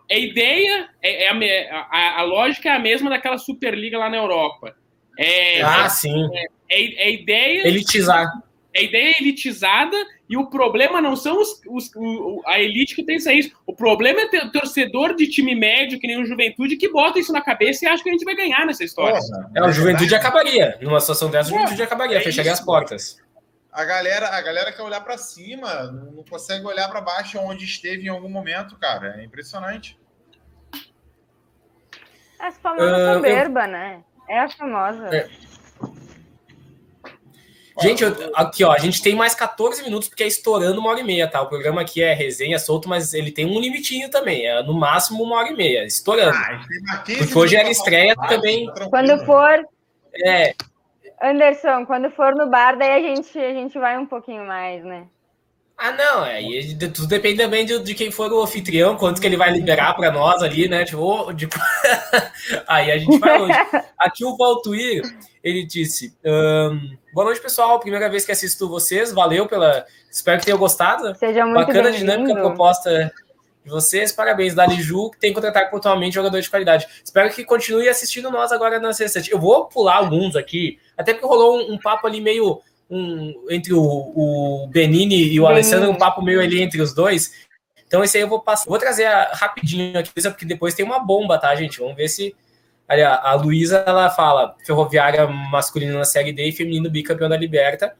[SPEAKER 4] a ideia, é, a, a, a, lógica é a mesma daquela Superliga lá na Europa.
[SPEAKER 2] É, ah, sim.
[SPEAKER 4] É, é, ideia.
[SPEAKER 2] Elitizar.
[SPEAKER 4] É ideia elitizada e o problema não são os, os, o, a elite que pensa isso. O problema é ter o torcedor de time médio, que nem o Juventude, que bota isso na cabeça e acha que a gente vai ganhar nessa história.
[SPEAKER 2] é, o Juventude acabaria. Numa situação dessa, o Juventude acabaria, é fecharia isso, as portas.
[SPEAKER 5] A galera, a galera quer olhar para cima, não consegue olhar para baixo onde esteve em algum momento, cara. É impressionante.
[SPEAKER 3] É a famosa uh, soberba, eu... né? É a famosa. É.
[SPEAKER 2] Gente, eu, aqui, ó, a gente tem mais 14 minutos, porque é estourando uma hora e meia, tá? O programa aqui é resenha solto, mas ele tem um limitinho também. É no máximo uma hora e meia, estourando. Ah, porque hoje era estreia também.
[SPEAKER 3] Tá quando for.
[SPEAKER 2] É.
[SPEAKER 3] Anderson, quando for no bar, daí a gente, a gente vai um pouquinho mais, né?
[SPEAKER 2] Ah, não, é, e tudo depende também de, de, quem for o anfitrião, quanto que ele vai liberar para nós ali, né? Tipo, tipo... aí a gente vai hoje. Aqui o Valtuir, ele disse: um, Boa noite, pessoal. Primeira vez que assisto vocês, valeu pela. Espero que tenham gostado.
[SPEAKER 3] Seja muito
[SPEAKER 2] Bacana a dinâmica proposta de vocês. Parabéns, Dali Ju, que tem que contratar pontualmente jogador de qualidade. Espero que continue assistindo nós agora na sexta. Eu vou pular alguns aqui, até porque rolou um, um papo ali meio um, entre o, o Benini e o Benini. Alessandro, um papo meio ali entre os dois. Então, esse aí eu vou passar. Vou trazer a, rapidinho aqui, porque depois tem uma bomba, tá, gente? Vamos ver se. A, a Luísa, ela fala ferroviária masculina na Série D e feminino bicampeão da Liberta.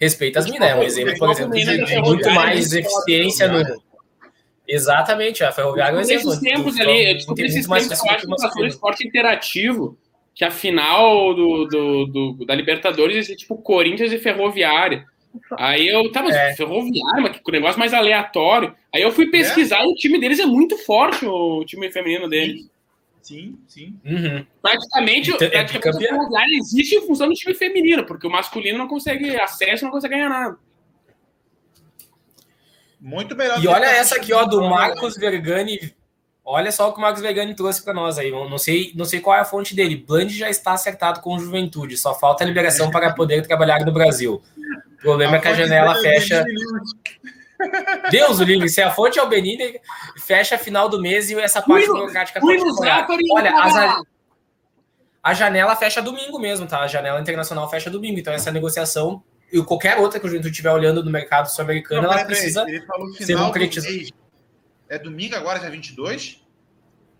[SPEAKER 2] Respeita as minas, é um exemplo, por exemplo, de, de muito mais eficiência no. Exatamente, a Ferroviária é um
[SPEAKER 4] exemplo. Nesses tempos ali, tipo, nesses tempos, eu acho que o esporte interativo que a final do, do, do, da Libertadores ia tipo Corinthians e Ferroviária. Aí eu tava é. Ferroviária, mas que negócio mais aleatório. Aí eu fui pesquisar é. e o time deles é muito forte, o time feminino deles.
[SPEAKER 5] Sim, sim.
[SPEAKER 2] Uhum.
[SPEAKER 4] Praticamente, então, praticamente a Ferroviária existe em função do time feminino, porque o masculino não consegue acesso, não consegue ganhar nada.
[SPEAKER 5] Muito melhor.
[SPEAKER 2] E olha essa aqui, ó, do Marcos Vergani Olha só o que o Marcos Vegani trouxe para nós aí. Não sei, não sei qual é a fonte dele. Bland já está acertado com juventude, só falta a liberação para poder trabalhar no Brasil. O problema a é que a janela fecha. Deus o livre, se a fonte é o Benini, fecha final do mês e essa parte burocrática pode Olha, a, a janela fecha domingo mesmo, tá? A janela internacional fecha domingo. Então, essa negociação e qualquer outra que o Juventude estiver olhando no mercado sul-americano, ela precisa ser concretizada.
[SPEAKER 5] É domingo agora, já 22?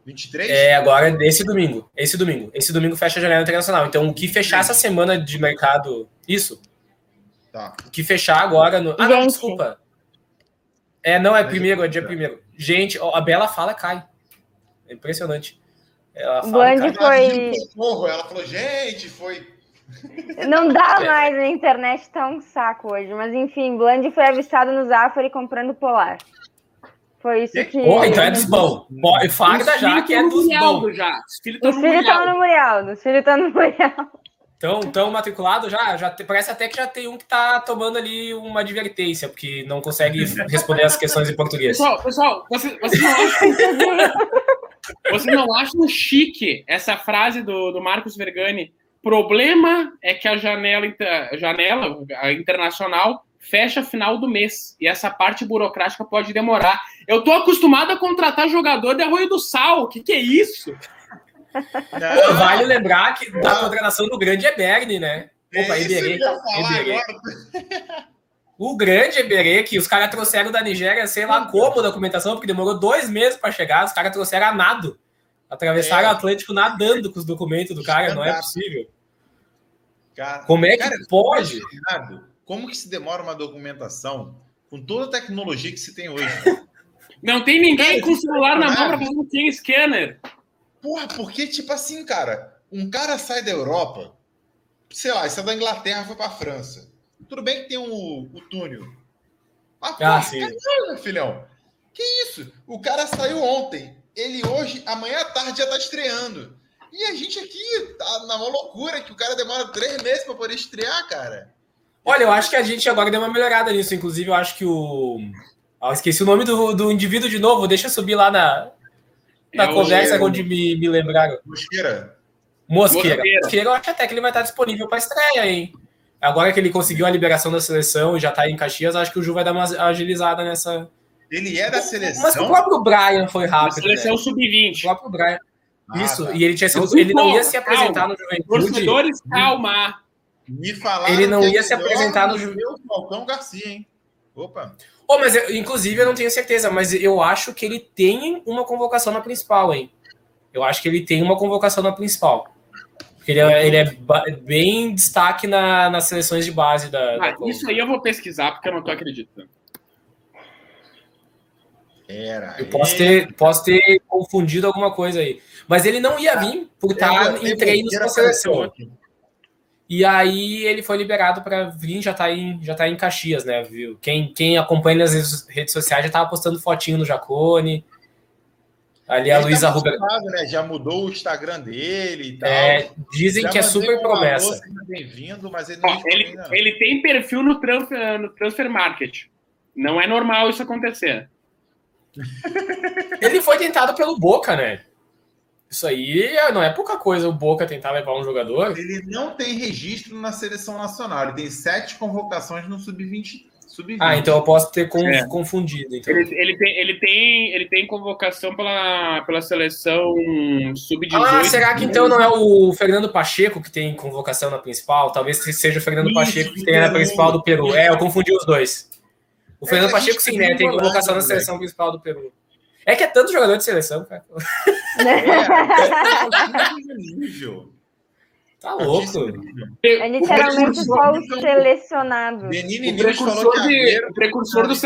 [SPEAKER 5] 23?
[SPEAKER 2] É, agora esse domingo. Esse domingo. Esse domingo fecha a janela internacional. Então, o que fechar essa semana de mercado. Isso.
[SPEAKER 5] Tá.
[SPEAKER 2] O que fechar agora. No... Ah, não, desculpa. É, não, é primeiro, é dia primeiro. Gente, a Bela fala cai. É impressionante.
[SPEAKER 3] Ela fala, Band foi.
[SPEAKER 5] Ela falou, gente, foi.
[SPEAKER 3] Não dá é. mais, a internet tá um saco hoje. Mas enfim, Bland foi avistado no Zafari comprando polar. Foi isso que.
[SPEAKER 2] Oh, então é dos bons. Farda já que é dos bons.
[SPEAKER 3] Já. Os filhos estão no Murialdo. Os filhos estão no Murialdo.
[SPEAKER 2] Então, tão matriculado já, já parece até que já tem um que está tomando ali uma advertência, porque não consegue responder as questões em português.
[SPEAKER 4] Pessoal, pessoal, você, você, não, acha, você não acha chique essa frase do, do Marcos Vergani? Problema é que a janela, a janela a internacional fecha final do mês. E essa parte burocrática pode demorar. Eu tô acostumado a contratar jogador de Arroio do Sal. O que, que é isso?
[SPEAKER 2] Pô, vale lembrar que da contratação do grande Eberni, né? Opa, Eberê. Eberê. O grande Eberê, que os caras trouxeram da Nigéria, sei lá como a documentação, porque demorou dois meses para chegar, os caras trouxeram a nado. Atravessaram é. o Atlântico nadando com os documentos do cara, não é possível. Cara, como é que cara, pode?
[SPEAKER 5] Como que se demora uma documentação com toda a tecnologia que se tem hoje?
[SPEAKER 4] Não tem ninguém com celular na mão para fazer um scan scanner.
[SPEAKER 5] Porra, porque, tipo assim, cara, Um cara sai da Europa, sei lá, sai da Inglaterra foi para a França. Tudo bem que tem um, o túnel. Mas,
[SPEAKER 2] Ah, sim.
[SPEAKER 5] caralho, filhão. Que isso? O cara saiu ontem. Ele hoje, amanhã à tarde, já tá estreando. E a gente aqui tá na loucura que o cara demora três meses para poder estrear, cara.
[SPEAKER 2] Olha, eu acho que a gente agora deu uma melhorada nisso. Inclusive, eu acho que o. Ah, esqueci o nome do, do indivíduo de novo. Deixa eu subir lá na, na
[SPEAKER 4] É o-
[SPEAKER 2] conversa
[SPEAKER 5] o-
[SPEAKER 2] onde me, me lembraram.
[SPEAKER 5] Mosqueira.
[SPEAKER 2] Mosqueira.
[SPEAKER 4] Mosqueira.
[SPEAKER 2] Mosqueira, eu acho até que ele vai estar disponível para estreia, hein? Agora que ele conseguiu a liberação da seleção e já tá em Caxias, acho que o Ju vai dar uma agilizada nessa.
[SPEAKER 5] Ele é da
[SPEAKER 2] Mas o
[SPEAKER 5] seleção.
[SPEAKER 2] próprio Brian foi rápido.
[SPEAKER 4] seleção
[SPEAKER 2] Né? O
[SPEAKER 4] sub-20.
[SPEAKER 2] próprio Brian.
[SPEAKER 5] Ah,
[SPEAKER 2] Isso,
[SPEAKER 5] tá.
[SPEAKER 2] e ele tinha sido,
[SPEAKER 4] Não,
[SPEAKER 2] ele não ia se apresentar
[SPEAKER 4] calma.
[SPEAKER 2] no Juventude.
[SPEAKER 4] Torcedores, calma.
[SPEAKER 5] Me falaram
[SPEAKER 2] Ele não
[SPEAKER 5] que é
[SPEAKER 2] ia se apresentar no
[SPEAKER 5] o Falcão Garcia, hein? Opa.
[SPEAKER 2] Oh, mas eu- inclusive eu não tenho certeza, mas eu acho que ele tem uma convocação na principal, hein? Eu acho que ele tem uma convocação na principal. Porque ele é, ele é bem destaque na- nas seleções de base da. da
[SPEAKER 4] Ah,
[SPEAKER 2] Congo.
[SPEAKER 4] isso aí eu vou pesquisar porque eu não tô acreditando.
[SPEAKER 5] Era.
[SPEAKER 2] Eu posso ter, posso ter confundido alguma coisa aí. Mas ele não ia vir por estar em treinos a seleção.
[SPEAKER 5] aqui.
[SPEAKER 2] E aí ele foi liberado para vir, já tá em, já tá em Caxias, né? Viu? Quem, quem acompanha nas redes- sociais já tava postando fotinho no Jacone. Ali a
[SPEAKER 5] Ele
[SPEAKER 2] Luísa
[SPEAKER 5] tá
[SPEAKER 2] Ruber.
[SPEAKER 5] né? Já mudou o Instagram dele e tal.
[SPEAKER 2] É, dizem
[SPEAKER 5] Já
[SPEAKER 2] que é super promessa.
[SPEAKER 5] Bem-vindo, mas ele não
[SPEAKER 4] Ó, ele,
[SPEAKER 5] ainda não.
[SPEAKER 4] ele tem perfil no transfer, no transfer market. Não é normal isso acontecer.
[SPEAKER 2] Ele foi tentado pelo Boca, né? Isso aí não é pouca coisa o Boca tentar levar um jogador.
[SPEAKER 5] Ele não tem registro na seleção nacional. Ele tem sete convocações no sub-20. Sub
[SPEAKER 2] Ah, então eu posso ter
[SPEAKER 4] É.
[SPEAKER 2] confundido. Então.
[SPEAKER 4] Ele, ele tem, ele, tem, ele tem convocação pela, pela seleção sub-18.
[SPEAKER 2] Ah, será que então não é o Fernando Pacheco que tem convocação na principal? Talvez seja o Fernando
[SPEAKER 5] Isso,
[SPEAKER 2] Pacheco que tem na principal do Peru. É, eu confundi os dois. O
[SPEAKER 5] É,
[SPEAKER 2] Fernando
[SPEAKER 5] a
[SPEAKER 2] Pacheco, sim, né? Tem convocação na seleção principal do Peru. É que é tanto jogador de seleção, cara.
[SPEAKER 5] É, nível.
[SPEAKER 2] Tá louco.
[SPEAKER 3] É literalmente
[SPEAKER 4] o
[SPEAKER 3] só o
[SPEAKER 4] precursor-
[SPEAKER 3] selecionado.
[SPEAKER 5] Benini
[SPEAKER 4] o precursor, de, o precursor dos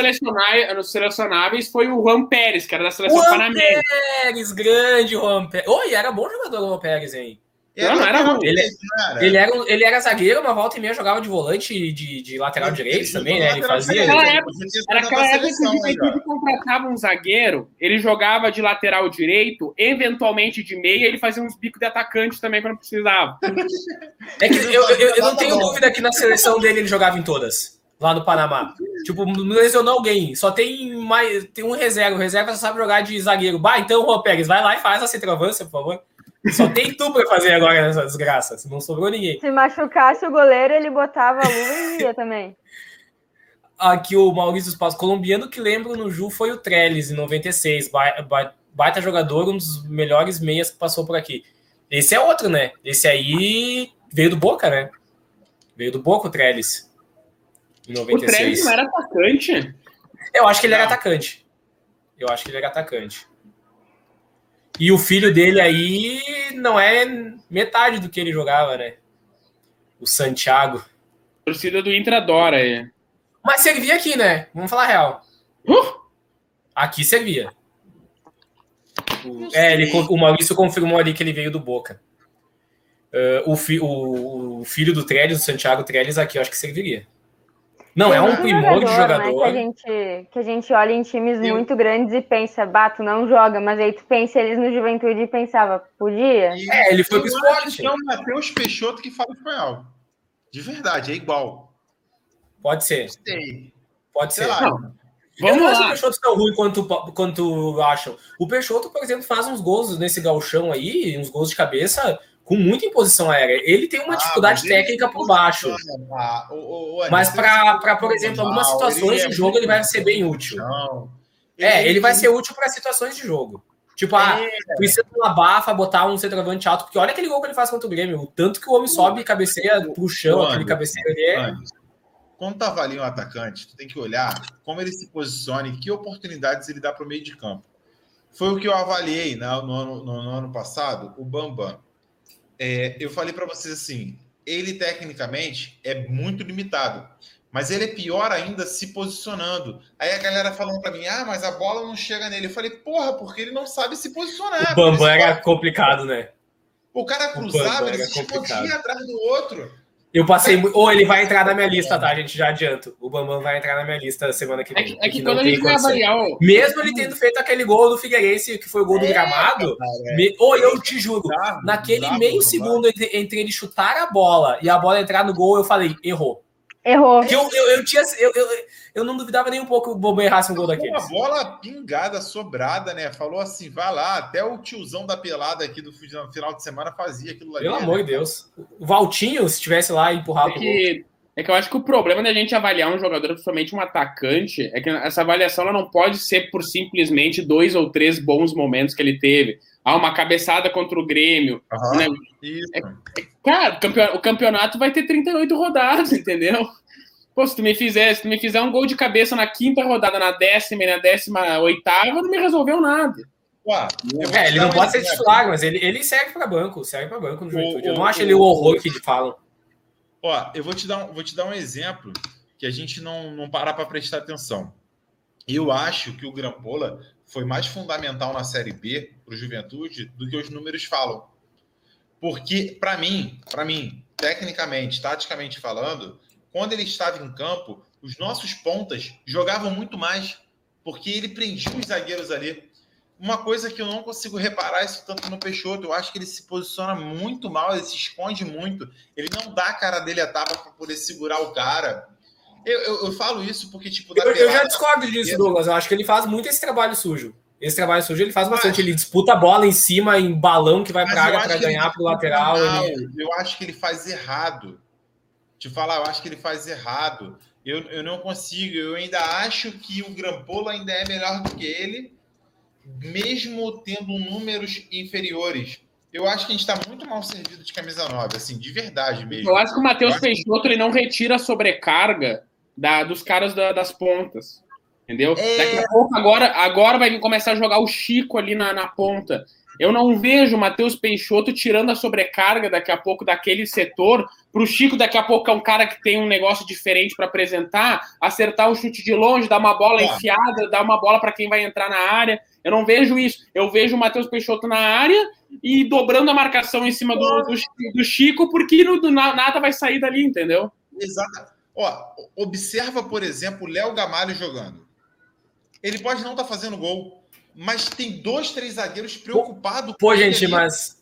[SPEAKER 4] selecionáveis foi o Juan Pérez, que era da seleção
[SPEAKER 2] Juan. Pérez, grande Juan Pérez. Oi, era bom jogador o Juan Pérez, hein?
[SPEAKER 4] Não, não era ruim.
[SPEAKER 2] Ele-
[SPEAKER 5] não era.
[SPEAKER 2] Ele era, um- ele era zagueiro, uma volta e meia jogava de volante de, de lateral
[SPEAKER 5] Ele
[SPEAKER 2] direito também, né? Ele fazia.
[SPEAKER 4] Naquela
[SPEAKER 5] ele
[SPEAKER 4] época- Era aquela época que
[SPEAKER 5] seleção,
[SPEAKER 4] o Juventude contratava um zagueiro, ele jogava de lateral direito, eventualmente de meia, ele fazia uns bicos de atacante também quando precisava.
[SPEAKER 2] É que eu, eu, eu não tenho dúvida que na seleção dele ele jogava em todas, lá no Panamá. Tipo, não lesionou alguém, só tem mais tem um reserva, o reserva só sabe jogar de zagueiro. Bah, então, Juan Pérez, vai lá e faz a centroavância, por favor. Só tem tu pra fazer agora nessa desgraça, não sobrou ninguém.
[SPEAKER 3] Se machucasse o goleiro, ele botava a luva e ia também.
[SPEAKER 2] Aqui o Maurício Espaço, colombiano que lembro no Ju foi o Trellis, em 96, ba- ba- baita jogador, um dos melhores meias que passou por aqui. Esse é outro, né? Esse aí veio do Boca, né? Veio do Boca o Trellis. Em
[SPEAKER 4] O
[SPEAKER 2] 96.
[SPEAKER 4] Trellis não era atacante.
[SPEAKER 2] Eu acho que ele era atacante. Eu acho que ele era atacante. E o filho dele aí não é metade do que ele jogava, né? O Santiago.
[SPEAKER 4] A torcida do Inter adora ele.
[SPEAKER 2] Mas servia aqui, né? Vamos falar a real.
[SPEAKER 4] Uh!
[SPEAKER 2] Aqui servia. O- é, ele, o Maurício confirmou ali que ele veio do Boca. Ah, o, fi- o- o filho do Trellis, o Santiago Trellis, aqui eu acho que serviria. Não, é um
[SPEAKER 3] Muito
[SPEAKER 2] primor de
[SPEAKER 3] Né,
[SPEAKER 2] jogador.
[SPEAKER 3] que, a gente, que a gente olha em times
[SPEAKER 5] Eu-
[SPEAKER 3] muito grandes e pensa, bato, não joga, mas aí tu pensa eles no juventude e pensava, podia?
[SPEAKER 5] E
[SPEAKER 2] É, ele foi
[SPEAKER 5] eu
[SPEAKER 2] pro esporte.
[SPEAKER 5] que é o Matheus Peixoto que fala espanhol. De verdade, é igual.
[SPEAKER 2] Pode ser,
[SPEAKER 5] Sei.
[SPEAKER 2] pode
[SPEAKER 5] Sei
[SPEAKER 2] ser.
[SPEAKER 5] lá.
[SPEAKER 4] Não.
[SPEAKER 2] eu
[SPEAKER 4] Vamos
[SPEAKER 2] não acho o. Peixoto tão ruim quanto, quanto acham. O Peixoto, por exemplo, faz uns gols nesse galchão aí, uns gols de cabeça, com muita imposição aérea. Ele tem uma
[SPEAKER 5] Ah,
[SPEAKER 2] dificuldade técnica por baixo.
[SPEAKER 5] Ah, o- o- o
[SPEAKER 2] Mas para, por exemplo, algumas
[SPEAKER 5] mal,
[SPEAKER 2] situações
[SPEAKER 5] é
[SPEAKER 2] de jogo, ele vai ser bem útil.
[SPEAKER 5] Não.
[SPEAKER 2] É, ele vai ser útil para situações de jogo. Tipo, ah,
[SPEAKER 5] É.
[SPEAKER 2] precisa de uma bafa, botar um centroavante alto, porque olha aquele gol que ele faz contra o Grêmio, o tanto que o homem sobe e cabeceia pro chão,
[SPEAKER 5] Mano,
[SPEAKER 2] aquele cabeceio ali é...
[SPEAKER 5] Quando tu avalia um atacante, tu tem que olhar como ele se posiciona e que oportunidades ele dá para o meio de campo. Foi o que eu avaliei né, no, ano, no- no ano passado, o Bambam. É, eu falei para vocês assim, ele tecnicamente é muito limitado, mas ele é pior ainda se posicionando. Aí a galera falando para mim, ah, mas a bola não chega nele. Eu falei, porra, porque ele não sabe se posicionar.
[SPEAKER 2] O Bambam era complicado, né?
[SPEAKER 5] O cara cruzava, ele se escondia atrás do outro.
[SPEAKER 2] Eu passei. Ou ele vai entrar na minha lista, tá, gente? Já adianto. O Bambam vai entrar na minha lista semana que vem.
[SPEAKER 4] É que, é que quando a gente vai avaliar.
[SPEAKER 2] Mesmo ele tendo feito aquele gol do Figueirense, que foi o gol do é, gramado. É. Me... Ou eu te juro, naquele meio segundo entre, entre ele chutar a bola e a bola entrar no gol, eu falei, errou.
[SPEAKER 3] Errou.
[SPEAKER 2] Eu, eu, eu, tinha, eu, eu, eu não duvidava nem um pouco que o Bobo errasse um gol daquele.
[SPEAKER 5] Uma bola pingada, sobrada, né? Falou assim, vai lá. Até o tiozão da pelada aqui do final de semana fazia aquilo ali.
[SPEAKER 2] Pelo né? amor de Deus. O Valtinho, se tivesse lá empurrado
[SPEAKER 4] é que, é que eu acho que o problema da gente avaliar um jogador, principalmente um atacante, é que essa avaliação ela não pode ser por simplesmente dois ou três bons momentos que ele teve. Ah, uma cabeçada contra o Grêmio.
[SPEAKER 5] Uhum,
[SPEAKER 4] né? é, é, cara, o campeonato vai ter 38 rodadas, entendeu? Pô, se tu me fizer, se tu me fizer um gol de cabeça na quinta rodada, na décima e na décima oitava, não me resolveu nada.
[SPEAKER 2] Ué, é, ele não pode ser titular, mas ele, ele serve para banco, serve para banco no Juventude. Eu não acho ele o horror que falam.
[SPEAKER 5] Ó, eu vou te dar um, vou te dar um exemplo que a gente não, não parar para prestar atenção. Eu acho que o Grampola foi mais fundamental na Série B para o Juventude do que os números falam. Porque, para mim, para mim, tecnicamente, taticamente falando, quando ele estava em campo, os nossos pontas jogavam muito mais, porque ele prendia os zagueiros ali. Uma coisa que eu não consigo reparar isso tanto no Peixoto, eu acho que ele se posiciona muito mal, ele se esconde muito, ele não dá a cara dele a tapa para poder segurar o cara. Eu, eu, eu, falo isso porque, tipo,
[SPEAKER 2] eu, pelada, eu, já discordo disso, Douglas. Eu acho que ele faz muito esse trabalho sujo. Esse trabalho sujo ele faz bastante. Ele disputa a bola em cima, em balão que vai para área para ganhar para o lateral. Ele...
[SPEAKER 5] Eu acho que ele faz errado te falar, eu acho que ele faz errado. Eu, eu não consigo, eu ainda acho que o Grampola ainda é melhor do que ele, mesmo tendo números inferiores. Eu acho que a gente está muito mal servido de camisa 9, assim, de verdade mesmo.
[SPEAKER 4] Eu acho que o Matheus Peixoto ele não retira a sobrecarga da, dos caras da, das pontas. Entendeu? É... Daqui a pouco, agora, agora vai começar a jogar o Chico ali na, na ponta. Eu não vejo o Matheus Peixoto tirando a sobrecarga daqui a pouco daquele setor para o Chico, daqui a pouco é um cara que tem um negócio diferente para apresentar, acertar um chute de longe, dar uma bola é. enfiada, dar uma bola para quem vai entrar na área. Eu não vejo isso. Eu vejo o Matheus Peixoto na área e dobrando a marcação em cima do, do, do Chico, porque no, do, nada vai sair dali, entendeu?
[SPEAKER 5] Exato. Ó, observa, por exemplo, o Léo Gamalho jogando. Ele pode não estar tá fazendo gol, mas tem dois, três zagueiros preocupados.
[SPEAKER 2] Pô, gente, ali. mas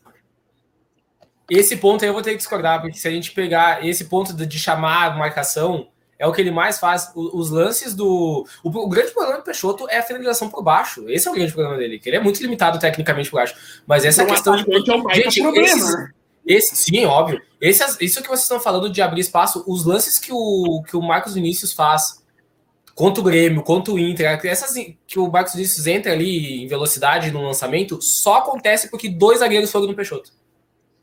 [SPEAKER 2] esse ponto aí eu vou ter que discordar, porque se a gente pegar esse ponto de chamar a marcação, é o que ele mais faz. Os lances do. O, o, grande problema do Peixoto é a finalização por baixo. Esse é o grande problema dele, que ele é muito limitado tecnicamente por baixo. Mas essa então, questão de.
[SPEAKER 4] É um gente, problema, esses, né?
[SPEAKER 2] esse, sim, óbvio. Esse, isso que vocês estão falando de abrir espaço, os lances que o, que o Marcos Vinícius faz contra o Grêmio, contra o Inter, essas que o Marcos Vinícius entra ali em velocidade no lançamento, só acontece porque dois zagueiros foram no Peixoto.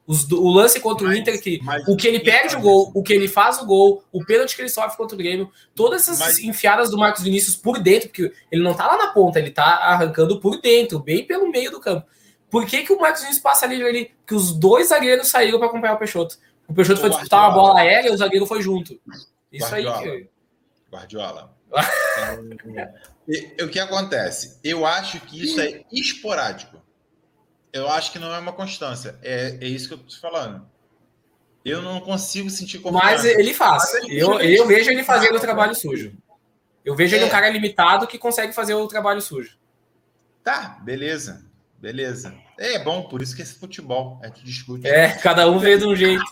[SPEAKER 2] Os, o lance contra mas, o Inter, que o que ele perde o gol, o que ele faz o gol, o pênalti que ele sofre contra o Grêmio, todas essas mas, enfiadas do Marcos Vinícius por dentro, porque ele não tá lá na ponta, ele tá arrancando por dentro, bem pelo meio do campo. Por que, que o Marcos Vinícius passa ali ali? Que os dois zagueiros saíram para acompanhar o Peixoto. O Peixoto foi disputar uma bola aérea e o zagueiro foi junto. Isso Guardiola. aí que.
[SPEAKER 5] Guardiola. é, o que acontece? Eu acho que isso é esporádico. Eu acho que não é uma constância. É, é isso que eu tô te falando. Eu não consigo sentir
[SPEAKER 2] confiança. Mas ele faz. Mas eu, eu vejo ele fazendo o trabalho sujo. Eu vejo é. ele um cara limitado que consegue fazer o trabalho sujo.
[SPEAKER 5] Tá, beleza. Beleza. É bom, por isso que esse futebol. A gente discute.
[SPEAKER 2] É, cada um vê de um jeito.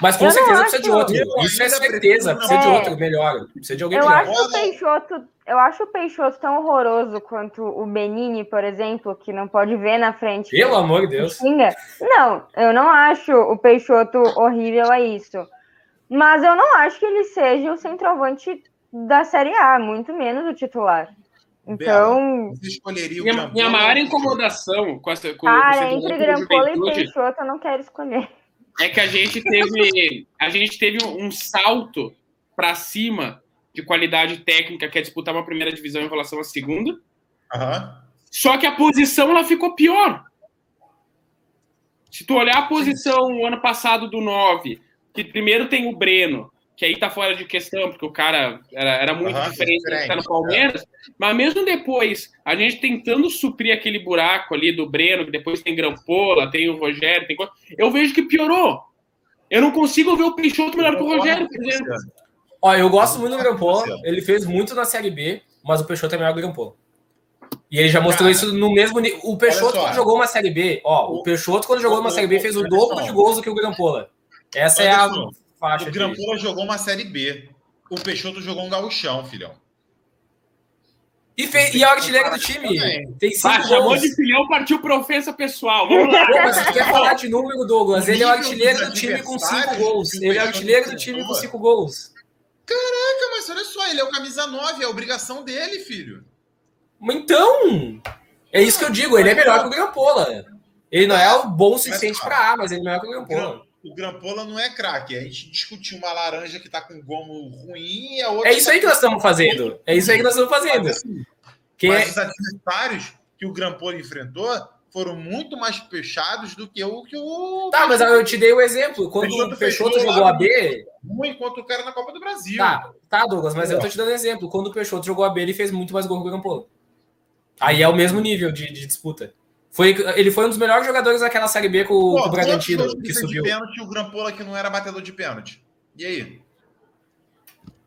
[SPEAKER 2] Mas com eu certeza precisa de outro. Isso é certeza. Precisa de outro melhor. Precisa de alguém
[SPEAKER 3] eu
[SPEAKER 2] melhor.
[SPEAKER 3] Acho o Peixoto, eu acho o Peixoto tão horroroso quanto o Benini, por exemplo, que não pode ver na frente.
[SPEAKER 2] Pelo amor de Deus.
[SPEAKER 3] Não, eu não acho o Peixoto horrível a isso. Mas eu não acho que ele seja o centroavante da Série A, muito menos o titular. Então.
[SPEAKER 4] Você escolheria o minha, minha maior incomodação com essa. Com,
[SPEAKER 3] ah, entre Grampola e Peixoto, eu não quero escolher
[SPEAKER 4] é que a gente teve, a gente teve um salto para cima de qualidade técnica, que é disputar uma primeira divisão em relação à segunda.
[SPEAKER 5] Uhum.
[SPEAKER 4] Só que a posição ela ficou pior. Se tu olhar a posição o ano passado do 9, que primeiro tem o Breno, que aí tá fora de questão, porque o cara era, era muito
[SPEAKER 5] Aham,
[SPEAKER 4] diferente do que
[SPEAKER 5] diferente,
[SPEAKER 4] tá no Palmeiras, mas mesmo depois, a gente tentando suprir aquele buraco ali do Breno, que depois tem Grampola, tem o Rogério, tem eu vejo que piorou. Eu não consigo ver o Peixoto melhor que o Rogério, por exemplo.
[SPEAKER 2] Ó, eu gosto muito do Grampola, ele fez muito na Série B, mas o Peixoto é melhor que o Grampola. E ele já mostrou
[SPEAKER 5] Cara,
[SPEAKER 2] isso no mesmo nível. O Peixoto, quando jogou uma Série B, ó, o
[SPEAKER 5] O-
[SPEAKER 2] Peixoto, quando jogou uma Série B, fez o dobro de gols do que o Grampola. Essa é a faixa.
[SPEAKER 5] O Grampola jogou uma Série B. O Peixoto jogou um gauchão, filhão.
[SPEAKER 2] E, fe... e é o artilheiro do time.
[SPEAKER 5] Também.
[SPEAKER 2] Tem cinco
[SPEAKER 4] Ah, chamou de filhão, partiu pra ofensa pessoal. Vamos lá.
[SPEAKER 2] Pô, mas você quer falar de número, Douglas? Ele é o artilheiro do time com cinco gols. Ele é o artilheiro do time com cinco gols.
[SPEAKER 5] Caraca, mas olha só, ele é o camisa 9, é a obrigação dele, filho.
[SPEAKER 2] Então, é isso que eu digo. Ele é melhor que o Grampola. Ele não é o bom o suficiente para A, mas ele é melhor que o Grampola.
[SPEAKER 5] O Grampola não é craque. A gente discutiu uma laranja que tá com gomo ruim e a outra.
[SPEAKER 2] É isso aí que nós estamos fazendo. É isso aí que nós estamos fazendo.
[SPEAKER 5] Mas, assim,
[SPEAKER 2] Que
[SPEAKER 5] mas
[SPEAKER 2] é...
[SPEAKER 5] os adversários que o Grampola enfrentou foram muito mais fechados do que o que o.
[SPEAKER 2] Tá, mas eu te dei o exemplo. Quando
[SPEAKER 5] Peixoto
[SPEAKER 2] o Peixoto jogou a B.
[SPEAKER 5] enquanto o cara na Copa do Brasil.
[SPEAKER 2] Tá, tá, Douglas, mas eu tô te dando exemplo. Quando o Peixoto jogou a B, ele fez muito mais gol que o Grampola. Aí é o mesmo nível de, de disputa. Foi, ele foi um dos melhores jogadores daquela Série B com,
[SPEAKER 5] Pô,
[SPEAKER 2] com o Bragantino,
[SPEAKER 5] gols ele
[SPEAKER 2] que
[SPEAKER 5] fez
[SPEAKER 2] subiu.
[SPEAKER 5] de pênalti e o Grampola que não era batedor de pênalti. E aí?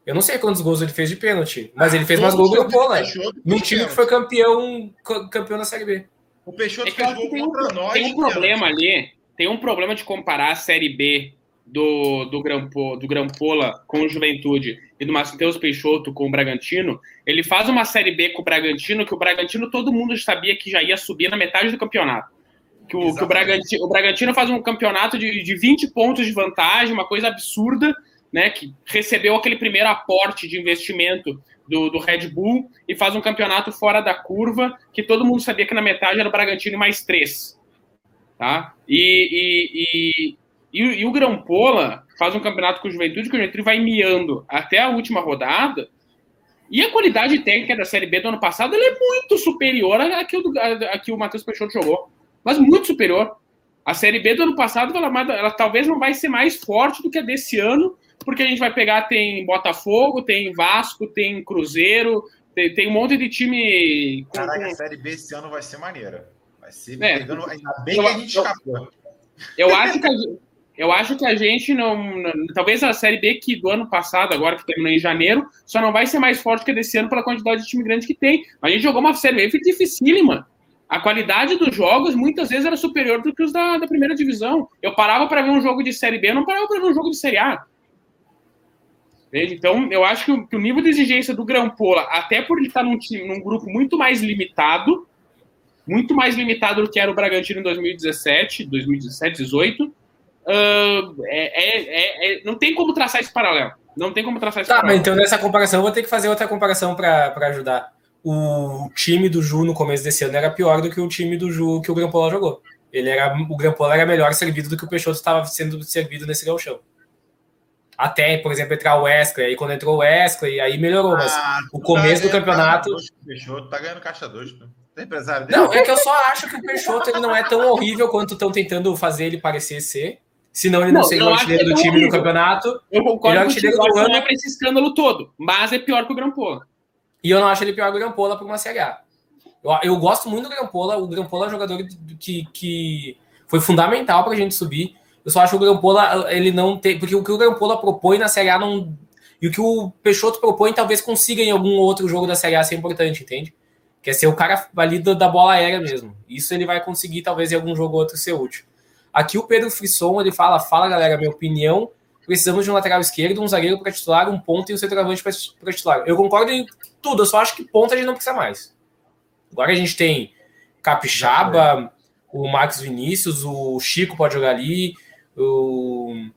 [SPEAKER 2] Eu não sei quantos gols ele fez de pênalti, mas ele fez mais gol que o Grampola. Num
[SPEAKER 5] fez
[SPEAKER 2] time que foi campeão, campeão da Série B.
[SPEAKER 5] O Peixoto
[SPEAKER 4] É que
[SPEAKER 5] fez gol
[SPEAKER 4] tem um,
[SPEAKER 5] contra nós.
[SPEAKER 4] tem um problema
[SPEAKER 5] pênalti.
[SPEAKER 4] ali, tem um problema de comparar a Série B do, do, Grampo, do Grampola com o Juventude e do Matheus Peixoto com o Bragantino. Ele faz uma Série B com o Bragantino, que o Bragantino todo mundo sabia que já ia subir na metade do campeonato. Que o, que o. Bragantino, o Bragantino faz um campeonato de, de 20 pontos de vantagem, uma coisa absurda, né? Que recebeu aquele primeiro aporte de investimento do, do Red Bull e faz um campeonato fora da curva, que todo mundo sabia que na metade era o Bragantino e mais três. Tá? E, e, e, e, o- e o Grampola faz um campeonato com o Juventude, que o Juventude vai miando até a última rodada. E a qualidade técnica da Série B do ano passado é muito superior à que o, à- que o Matheus Peixoto jogou. Mas muito superior. A Série B do ano passado, ela, ela talvez não vai ser mais forte do que a desse ano, porque a gente vai pegar, tem Botafogo, tem Vasco, tem Cruzeiro, tem, tem um monte de time.
[SPEAKER 5] Caraca, a Série B esse ano vai ser maneira. Vai ser
[SPEAKER 4] É.
[SPEAKER 5] pegando. Ainda bem
[SPEAKER 4] Eu-
[SPEAKER 5] que a gente
[SPEAKER 4] eu-
[SPEAKER 5] escapou.
[SPEAKER 4] Eu acho que a, gente- eu acho que a gente não, Talvez a Série B que do ano passado, agora que terminou em janeiro, só não vai ser mais forte que desse ano pela quantidade de time grande que tem. A gente jogou uma Série B dificílima. A qualidade dos jogos muitas vezes era superior do que os da, da primeira divisão. Eu parava para ver um jogo de Série B, eu não parava para ver um jogo de Série A. Entende? Então, eu acho que o, que o nível de exigência do Grampola, até por ele estar num, time, num grupo muito mais limitado, muito mais limitado do que era o Bragantino em 2017, 2017, 2018, é, é- é- é- não tem como traçar esse paralelo. Não tem como traçar esse
[SPEAKER 2] Tá, mas
[SPEAKER 4] paralelo.
[SPEAKER 2] então nessa comparação eu vou ter que fazer outra comparação para ajudar. O time do Ju no começo desse ano era pior do que o time do Ju que o Grampola jogou. Ele era, o Grampola era melhor servido do que o Peixoto estava sendo servido nesse gauchão. Até, por exemplo, entrar o Wesley, aí quando entrou o Wesley, aí melhorou, mas
[SPEAKER 5] Ah,
[SPEAKER 2] o começo do
[SPEAKER 5] ganhando
[SPEAKER 2] campeonato-
[SPEAKER 5] caixa dois com o Peixoto, tá ganhando caixa 2. Tem empresário dele?
[SPEAKER 2] Não, é que eu só acho que o Peixoto ele não é tão horrível quanto estão tentando fazer ele parecer ser. Senão ele não,
[SPEAKER 4] Não,
[SPEAKER 2] seria o artilheiro
[SPEAKER 4] é
[SPEAKER 2] do time no campeonato.
[SPEAKER 4] Eu concordo
[SPEAKER 2] Ele é o artilheiro do
[SPEAKER 4] não é para esse escândalo todo, mas é pior que o Grampola.
[SPEAKER 2] E eu não acho ele pior que o Grampola para uma Série A. Eu, eu gosto muito do Grampola. O Grampola é um jogador que, que foi fundamental para a gente subir. Eu só acho que o Grampola, ele não tem. Porque o que o Grampola propõe na Série A não. E o que o Peixoto propõe talvez consiga em algum outro jogo da Série A ser importante, entende? Que é ser o cara ali da bola aérea mesmo. Isso ele vai conseguir, talvez, em algum jogo ou outro ser útil. Aqui o Pedro Frisson, ele fala, fala, galera, minha opinião, precisamos de um lateral esquerdo, um zagueiro para titular, um ponto e um centroavante para titular. Eu concordo em tudo, eu só acho que ponta a gente não precisa mais. Agora a gente tem Capixaba, o Max Vinícius, o Chico pode jogar ali, o-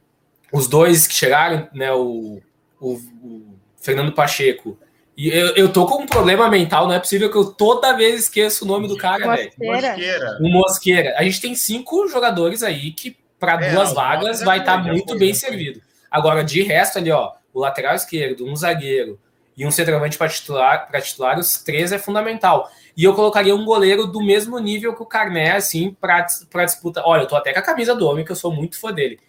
[SPEAKER 2] os dois que chegaram, né, o, o- o Fernando Pacheco. E eu, eu tô com um problema mental, não é possível que eu toda vez esqueço o nome do cara, velho.
[SPEAKER 3] Mosqueira.
[SPEAKER 5] Mosqueira.
[SPEAKER 2] O Mosqueira. A gente tem cinco jogadores aí que, para
[SPEAKER 5] É,
[SPEAKER 2] duas vagas,
[SPEAKER 5] Mosqueira
[SPEAKER 2] vai estar
[SPEAKER 5] foi, já
[SPEAKER 2] muito bem servido. Agora, de resto, ali, ó, o lateral esquerdo, um zagueiro e um centroavante para titular, pra titular, os três é fundamental. E eu colocaria um goleiro do mesmo nível que o Carné, assim, para disputa. Olha, eu tô até com a camisa do homem, que eu sou muito fã dele.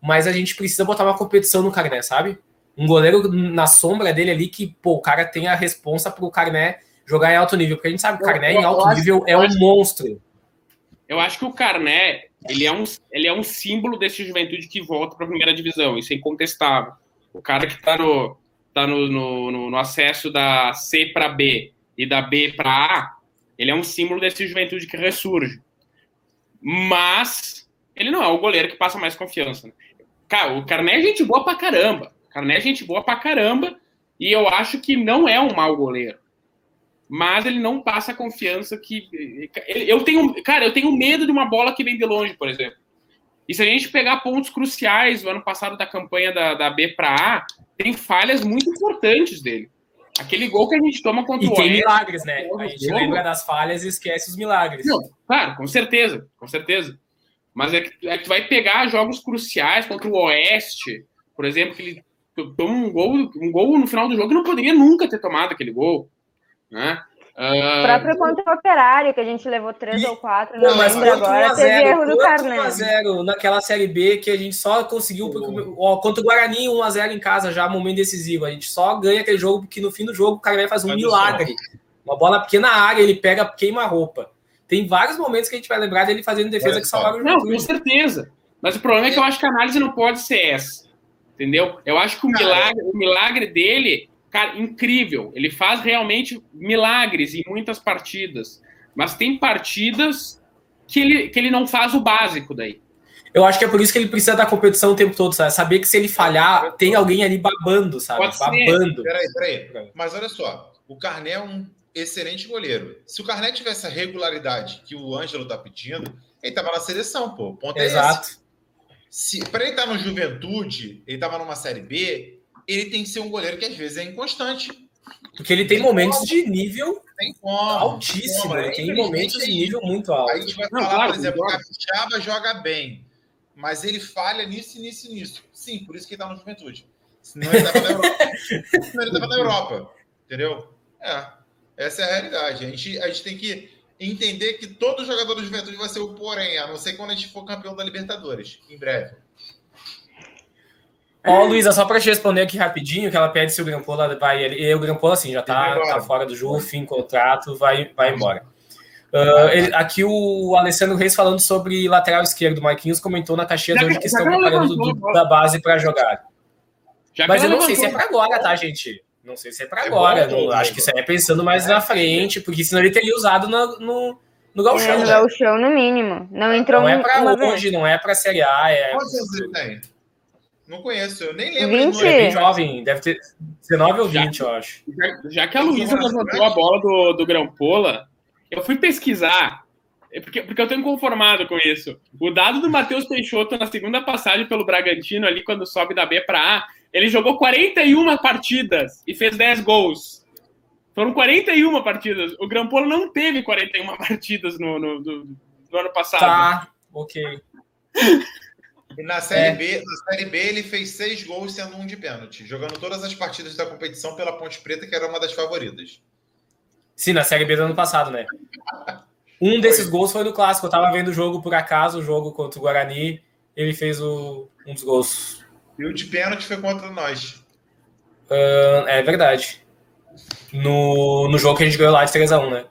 [SPEAKER 2] Mas a gente precisa botar uma competição no Carné, sabe? Um goleiro na sombra dele ali que, pô, o cara tem a responsa pro Carné jogar em alto nível, porque a gente sabe que o Carné em alto nível é um monstro.
[SPEAKER 4] Eu acho que o Carné, ele é um, ele é um símbolo desse juventude que volta para a primeira divisão, isso é incontestável. O cara que está no, tá no, no, no, acesso da C para B e da B para A, ele é um símbolo desse juventude que ressurge. Mas ele não é o goleiro que passa mais confiança. Né? Cara, o Carné é gente boa pra caramba. Carné é gente boa pra caramba. E eu acho que não é um mau goleiro. Mas ele não passa a confiança que. Eu tenho. Cara, eu tenho medo de uma bola que vem de longe, por exemplo. E se a gente pegar pontos cruciais do ano passado da campanha da, da B para A, tem falhas muito importantes dele. Aquele gol que a gente toma contra
[SPEAKER 2] e
[SPEAKER 4] o
[SPEAKER 2] tem Oeste, milagres, né? A gente jogo. lembra das falhas e esquece os milagres. Não,
[SPEAKER 4] claro, com certeza, com certeza. Mas é que, é que tu vai pegar jogos cruciais contra o Oeste, por exemplo, que ele toma um gol, um gol no final do jogo que não poderia nunca ter tomado aquele gol. Né?
[SPEAKER 3] Uh... O próprio contra o Operário, que a gente levou três e... ou quatro, não, mas lembro agora, teve erro do Carneiro.
[SPEAKER 2] 1x0 naquela Série B que a gente só conseguiu, porque, ó, contra o Guarani 1x0 em casa já, momento decisivo, a gente só ganha aquele jogo porque no fim do jogo o Carneiro faz um mas milagre. Uma bola pequena área, ele pega, queima a roupa. Tem vários momentos que a gente vai lembrar dele fazendo defesa que salvaram o
[SPEAKER 4] jogo. Não, com certeza. Mas o problema é que eu acho que a análise não pode ser essa. Entendeu? Eu acho que o milagre, o milagre dele cara, incrível. Ele faz realmente milagres em muitas partidas. Mas tem partidas que ele, que ele não faz o básico daí.
[SPEAKER 2] Eu acho que é por isso que ele precisa da competição o tempo todo, sabe? Saber que se ele falhar, tem alguém ali babando, sabe? Pode babando.
[SPEAKER 5] Peraí, peraí. Mas olha só, o Carné é um excelente goleiro. Se o Carné tivesse a regularidade que o Ângelo tá pedindo, ele tava na seleção, pô. O ponto Exato. é esse. Se, para ele estar tá no Juventude, ele tava numa Série B, ele tem que ser um goleiro que às vezes é inconstante.
[SPEAKER 2] Porque ele tem, tem momentos como. de nível altíssimo, como, ele tem momentos de nível muito alto.
[SPEAKER 5] Aí a gente vai falar, claro, por exemplo, o Capixaba joga bem, mas ele falha nisso, nisso e nisso. Sim, por isso que ele tá na juventude. Senão ele estava na Europa. Senão ele tava na Europa. Entendeu? É. Essa é a realidade. A gente, a gente tem que entender que todo jogador do Juventude vai ser o porém, a não ser quando a gente for campeão da Libertadores, em breve.
[SPEAKER 2] Ó, Luísa, só para te responder aqui rapidinho, que ela pede se o Grampola vai. E o Grampola, assim, já tá, tá fora do jogo, fim contrato, vai, vai embora. Uh, ele, aqui o Alessandro Reis falando sobre lateral esquerdo. O Marquinhos comentou na caixinha hoje que estão preparando do, da base para jogar. Já Mas eu não sei se é para agora, tá, gente? Não sei se é para é agora. Bom, não, acho que isso é pensando mais é, na frente, porque senão ele teria usado no, no, no Galchão. É,
[SPEAKER 3] no né? Galchão, no mínimo. Não entrou
[SPEAKER 2] Não é para hoje, não é para Série A. É...
[SPEAKER 5] Quantos anos ele tem? Não conheço, eu nem lembro.
[SPEAKER 3] 20?
[SPEAKER 2] É bem jovem, deve ter 19 ou 20, já, eu acho.
[SPEAKER 4] Já, já que a Luísa levantou a bola do, do Grampola, eu fui pesquisar, é porque, porque eu tenho conformado com isso. O dado do Matheus Peixoto na segunda passagem pelo Bragantino, ali quando sobe da B para A, ele jogou 41 partidas e fez 10 gols. Foram 41 partidas. O Grampola não teve 41 partidas no, no, no, no ano passado.
[SPEAKER 2] Tá, ok.
[SPEAKER 5] E na Série, é. B, na Série B ele fez seis gols sendo um de pênalti, jogando todas as partidas da competição pela Ponte Preta, que era uma das favoritas.
[SPEAKER 2] Sim, na Série B do ano passado, né? Um desses gols foi no clássico. Eu tava vendo o jogo por acaso, o jogo contra o Guarani. Ele fez o, um dos gols.
[SPEAKER 5] E o de pênalti foi contra nós.
[SPEAKER 2] Uh, é verdade. No, no jogo que a gente ganhou lá de 3x1, né?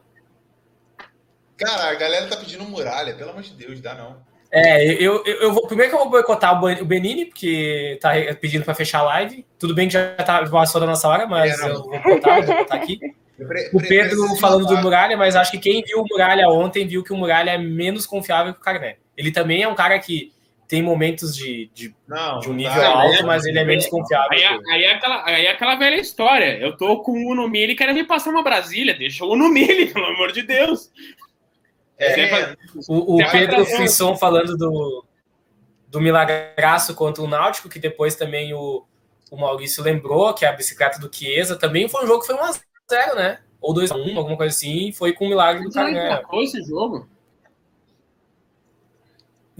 [SPEAKER 5] Cara, a galera tá pedindo muralha, pelo amor de Deus, dá não.
[SPEAKER 2] É, eu, eu, eu vou. Primeiro que eu vou boicotar o Benini, porque tá pedindo para fechar a live. Tudo bem que já tá passou da nossa hora, mas é, eu vou botar, vou botar aqui. O Pedro falando do Muralha, mas acho que quem viu o Muralha ontem viu que o Muralha é menos confiável que o Carné. Ele também é um cara que tem momentos de, de, não, de um nível tá, alto, é, mas ele é menos confiável.
[SPEAKER 4] Aí, é, aí, é aquela, aí é aquela velha história. Eu tô com o Uno Mille e quero me passar uma Brasília. Deixa o Uno Mille, pelo amor de Deus.
[SPEAKER 2] É, o, o Pedro Frisson falando do, do milagraço contra o Náutico, que depois também o, o Maurício lembrou, que é a bicicleta do Chiesa, também foi um jogo que foi 1x0, né? Ou 2x1, alguma coisa assim, foi com o milagre do.
[SPEAKER 4] Empatou esse jogo?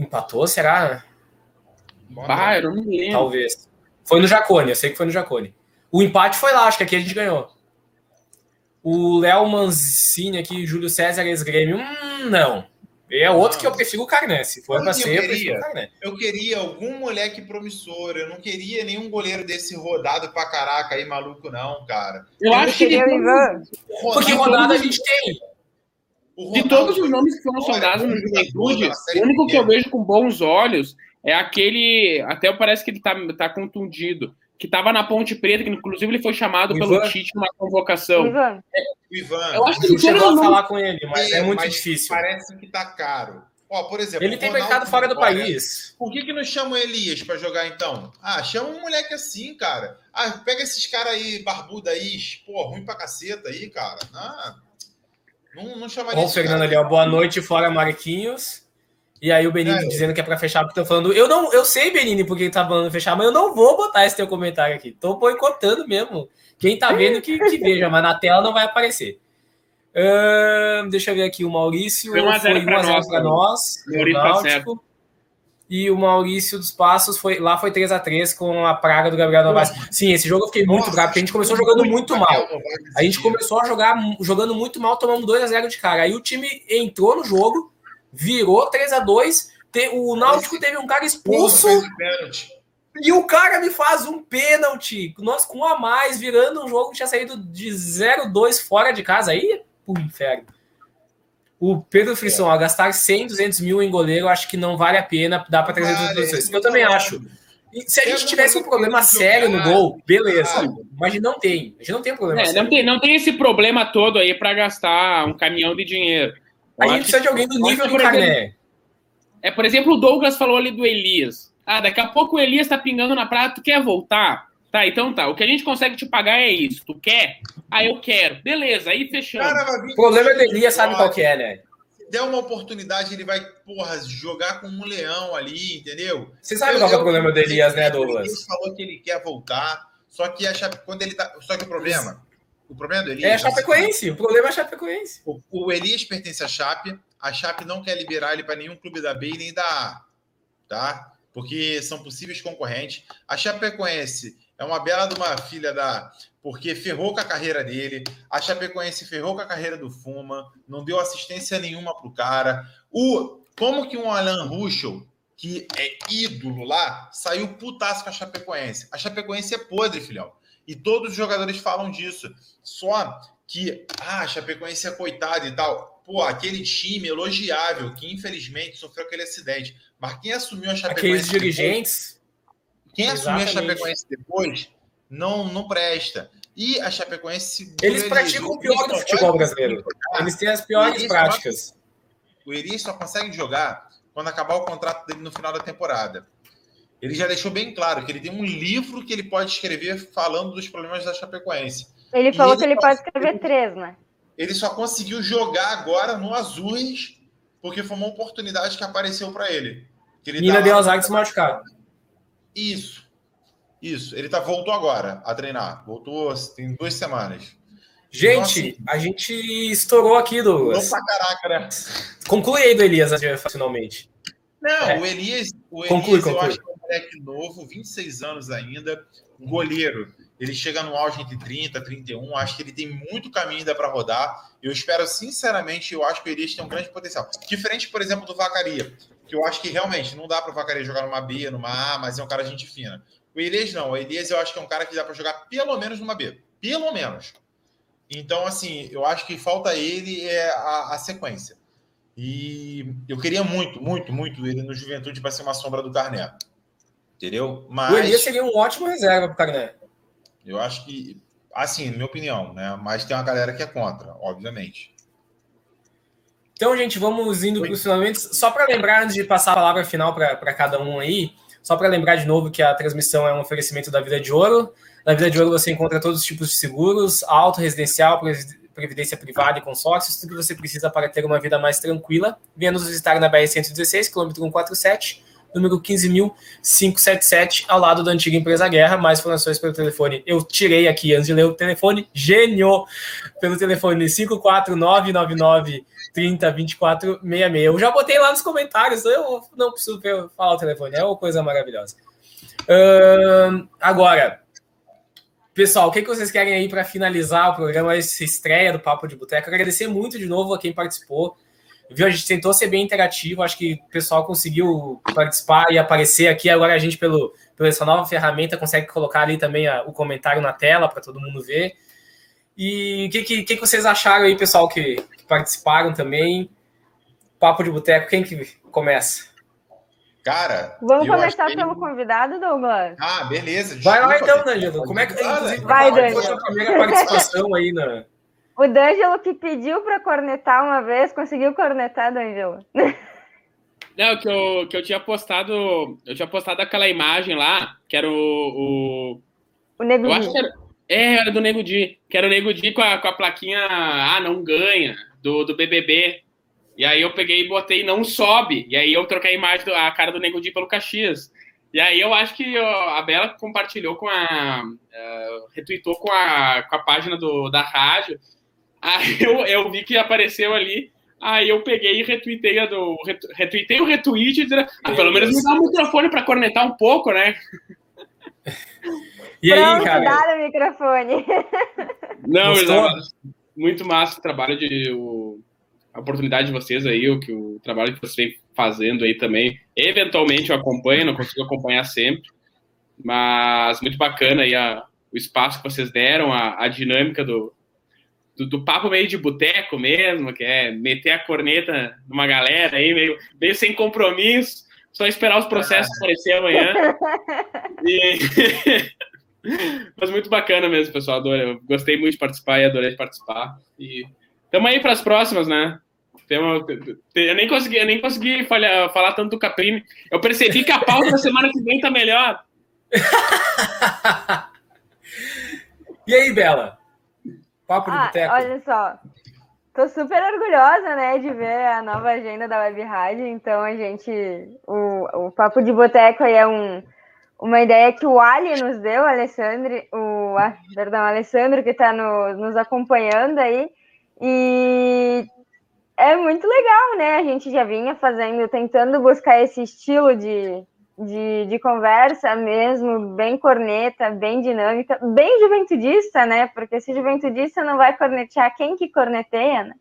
[SPEAKER 2] Empatou, será?
[SPEAKER 4] Bah, eu não me lembro.
[SPEAKER 2] Talvez. Foi no Jacone, eu sei que foi no Jacone. O empate foi lá, acho que aqui a gente ganhou. O Léo Manzini aqui, Júlio César ex-grêmio. Hum, não. É outro não. que eu prefiro o Carné. Se for para ser, eu, eu prefiro o Carné.
[SPEAKER 5] Eu queria algum moleque promissor. Eu não queria nenhum goleiro desse rodado pra caraca aí, maluco, não, cara.
[SPEAKER 3] Eu, eu acho que. Ivan.
[SPEAKER 2] Porque rodado a gente tem.
[SPEAKER 4] De todos os nomes que foram soldados no Juventude, o único que eu vejo com bons olhos é aquele. Até parece que ele tá, tá contundido que estava na Ponte Preta, que inclusive ele foi chamado pelo Tite numa convocação.
[SPEAKER 3] Ivan.
[SPEAKER 5] É, Ivan.
[SPEAKER 2] Eu acho que ele chegou a falar com ele, mas é, é muito mas difícil.
[SPEAKER 5] Parece que tá caro. Ó, por exemplo,
[SPEAKER 2] ele tem mercado fora do país.
[SPEAKER 5] Por que, que não chama o Elias para jogar então? Ah, chama um moleque assim, cara. Ah, pega esses caras aí, barbudo aí, pô, ruim pra caceta aí, cara. Ah, não, não chamaria
[SPEAKER 2] Ó, o Fernando ali, ó. Boa noite, fora Marquinhos. E aí o Benini é, dizendo que é para fechar, porque eu falando, eu não, eu sei, Benini, porque ele tá falando fechar, mas eu não vou botar esse teu comentário aqui. Tô boicotando mesmo. Quem tá vendo que, que veja, mas na tela não vai aparecer. Deixa eu ver aqui, o Maurício
[SPEAKER 4] foi 1x0 para nós,
[SPEAKER 2] pra nós
[SPEAKER 4] Náutico,
[SPEAKER 2] tá e o Maurício dos Passos foi lá foi 3 a 3 com a praga do Gabriel Novaes. Sim, esse jogo eu fiquei muito bravo, porque a gente começou jogando muito mal. A gente começou a jogar jogando muito mal, tomamos 2 a 0 de cara. Aí o time entrou no jogo, virou 3 a 2 O Náutico teve um cara expulso. E o cara me faz um pênalti. Nós com um a mais, virando um jogo que tinha saído de 0-2 fora de casa. Aí, pro inferno. O Pedro Frisson, é. gastar 100, 200 mil em goleiro, acho que não vale a pena. Dá para trazer vale, tudo Eu também acho. E se a gente tivesse um problema sério no gol, beleza. Mas não tem. A gente não tem um problema
[SPEAKER 4] é,
[SPEAKER 2] sério.
[SPEAKER 4] Não tem, não tem esse problema todo aí para gastar um caminhão de dinheiro.
[SPEAKER 2] A gente precisa de alguém do nível do Carné.
[SPEAKER 4] É, por exemplo, o Douglas falou ali do Elias. Ah, daqui a pouco o Elias tá pingando na praia, tu quer voltar? Tá, então tá. O que a gente consegue te pagar é isso. Tu quer? Ah, eu quero. Beleza, aí fechamos.
[SPEAKER 2] o problema do Elias sabe qual que é, né?
[SPEAKER 5] Se der uma oportunidade, ele vai, porra, jogar com um leão ali, entendeu?
[SPEAKER 2] Você sabe eu, qual é o problema do Elias, né, Douglas? Ele
[SPEAKER 5] falou que ele quer voltar, só que a quando ele tá. Só que o problema. O problema do Elias.
[SPEAKER 2] É a Chapecoense. O problema é a Chapecoense.
[SPEAKER 5] O, o Elias pertence à Chape. A Chape não quer liberar ele para nenhum clube da B e nem da A. Tá? Porque são possíveis concorrentes. A Chapecoense é uma bela de uma filha da. Porque ferrou com a carreira dele. A Chapecoense ferrou com a carreira do Fuma. Não deu assistência nenhuma pro cara. O, como que um Alan Ruschel, que é ídolo lá, saiu putaço com a Chapecoense? A Chapecoense é podre, filhão. E todos os jogadores falam disso. Só que, ah, a Chapecoense é coitado e tal. Pô, aquele time elogiável que infelizmente sofreu aquele acidente. Mas quem assumiu a Chapecoense.
[SPEAKER 2] Aqueles dirigentes.
[SPEAKER 5] Depois, quem Exatamente. assumiu a Chapecoense depois não, não presta. E a Chapecoense.
[SPEAKER 2] Eles praticam o pior do futebol brasileiro. Eles têm as piores práticas.
[SPEAKER 5] O Eri só consegue jogar quando acabar o contrato dele no final da temporada ele já deixou bem claro que ele tem um livro que ele pode escrever falando dos problemas da Chapecoense.
[SPEAKER 3] Ele falou ele que ele pode escrever três, né?
[SPEAKER 5] Ele só conseguiu jogar agora no Azures porque foi uma oportunidade que apareceu para ele.
[SPEAKER 2] Que ele Nina deu azar de se machucar.
[SPEAKER 5] Isso. Isso. Ele tá, voltou agora a treinar. Voltou tem duas semanas.
[SPEAKER 2] Gente, então, assim, a gente estourou aqui, Douglas.
[SPEAKER 5] Pra caraca, né?
[SPEAKER 2] Conclui aí do Elias finalmente.
[SPEAKER 5] Não, é. o Elias, o Elias conclui, eu acho que é um moleque novo, 26 anos ainda, um goleiro. Ele chega no auge entre 30 31. Acho que ele tem muito caminho ainda para rodar. Eu espero, sinceramente, eu acho que o Elias tem um grande potencial. Diferente, por exemplo, do Vacaria, que eu acho que realmente não dá para o Vacaria jogar numa B, numa A, mas é um cara gente fina. O Elias não. O Elias eu acho que é um cara que dá para jogar pelo menos numa B. Pelo menos. Então, assim, eu acho que falta ele é a, a sequência. E eu queria muito, muito, muito ele no Juventude para ser uma sombra do Carné. Entendeu?
[SPEAKER 2] Mas. O Elias seria um ótimo reserva para o Carné.
[SPEAKER 5] Eu acho que, assim, minha opinião, né? Mas tem uma galera que é contra, obviamente.
[SPEAKER 2] Então, gente, vamos indo para os finalmente. Só para lembrar, antes de passar a palavra final para cada um aí, só para lembrar de novo que a transmissão é um oferecimento da Vida de Ouro. Na Vida de Ouro você encontra todos os tipos de seguros, auto, residencial, previdência privada e consórcios, tudo que você precisa para ter uma vida mais tranquila. Venha nos visitar na BR-116, quilômetro 147, número 15.577, ao lado da antiga empresa Guerra. Mais informações pelo telefone. Eu tirei aqui antes de ler o telefone. Gênio! Pelo telefone 54999 30 24 66. Eu já botei lá nos comentários, eu não preciso falar o telefone, é uma coisa maravilhosa. Agora, Pessoal, o que, que vocês querem aí para finalizar o programa, essa estreia do Papo de Boteco? Agradecer muito de novo a quem participou. Viu? A gente tentou ser bem interativo, acho que o pessoal conseguiu participar e aparecer aqui. Agora a gente, pelo, pela essa nova ferramenta, consegue colocar ali também a, o comentário na tela para todo mundo ver. E o que, que, que, vocês acharam aí, pessoal, que, que participaram também? Papo de Boteco, quem que começa?
[SPEAKER 5] Cara.
[SPEAKER 3] Vamos começar achei... pelo convidado, Douglas.
[SPEAKER 5] Ah, beleza.
[SPEAKER 2] Vai lá então, Danilo. Como é que inclusive,
[SPEAKER 3] Vai, Danilo.
[SPEAKER 2] Foi a primeira participação aí na.
[SPEAKER 3] O D'Angelo que pediu para cornetar uma vez, conseguiu cornetar, D'Angelo?
[SPEAKER 4] Não, que eu, que eu tinha postado. Eu tinha postado aquela imagem lá, que era o. O,
[SPEAKER 3] o Nego
[SPEAKER 4] eu acho que era, é, era do Nego Di. Que era o Nego Di com a, com a plaquinha Ah, não ganha, do, do BBB. E aí eu peguei e botei não sobe. E aí eu troquei a imagem, do, a cara do Nego Di pelo Caxias. E aí eu acho que a Bela compartilhou com a. Uh, retweetou com a, com a página do, da rádio. Aí eu, eu vi que apareceu ali. Aí eu peguei e retuitei, a do, retuitei o retweet e ah, pelo menos me dá um microfone para cornetar um pouco, né?
[SPEAKER 3] E aí, Pronto, cara? Dar o microfone.
[SPEAKER 4] Não, mas muito massa o trabalho de o, a oportunidade de vocês aí, o que o trabalho que vocês vem fazendo aí também. Eventualmente eu acompanho, não consigo acompanhar sempre, mas muito bacana aí a, o espaço que vocês deram, a, a dinâmica do, do, do, papo meio de boteco mesmo, que é meter a corneta numa galera aí, meio, meio sem compromisso, só esperar os processos aparecer amanhã. E... Mas muito bacana mesmo, pessoal. Adorei. Eu gostei muito de participar e adorei participar. E estamos aí para as próximas, né? Eu nem consegui, eu nem consegui falar, falar tanto do Caprini. Eu percebi que a pauta da semana que vem tá melhor.
[SPEAKER 2] e aí, Bela? Papo de
[SPEAKER 3] ah,
[SPEAKER 2] boteco.
[SPEAKER 3] Olha só, tô super orgulhosa, né, de ver a nova agenda da Web Rádio. Então, a gente, o, o Papo de Boteco aí é um, uma ideia que o Ali nos deu, o Alessandro, o, ah, perdão, o Alessandro que está no, nos acompanhando aí. E é muito legal, né? A gente já vinha fazendo, tentando buscar esse estilo de, de, de, conversa mesmo, bem corneta, bem dinâmica, bem juventudista, né? Porque se juventudista não vai cornetear quem que corneteia, né?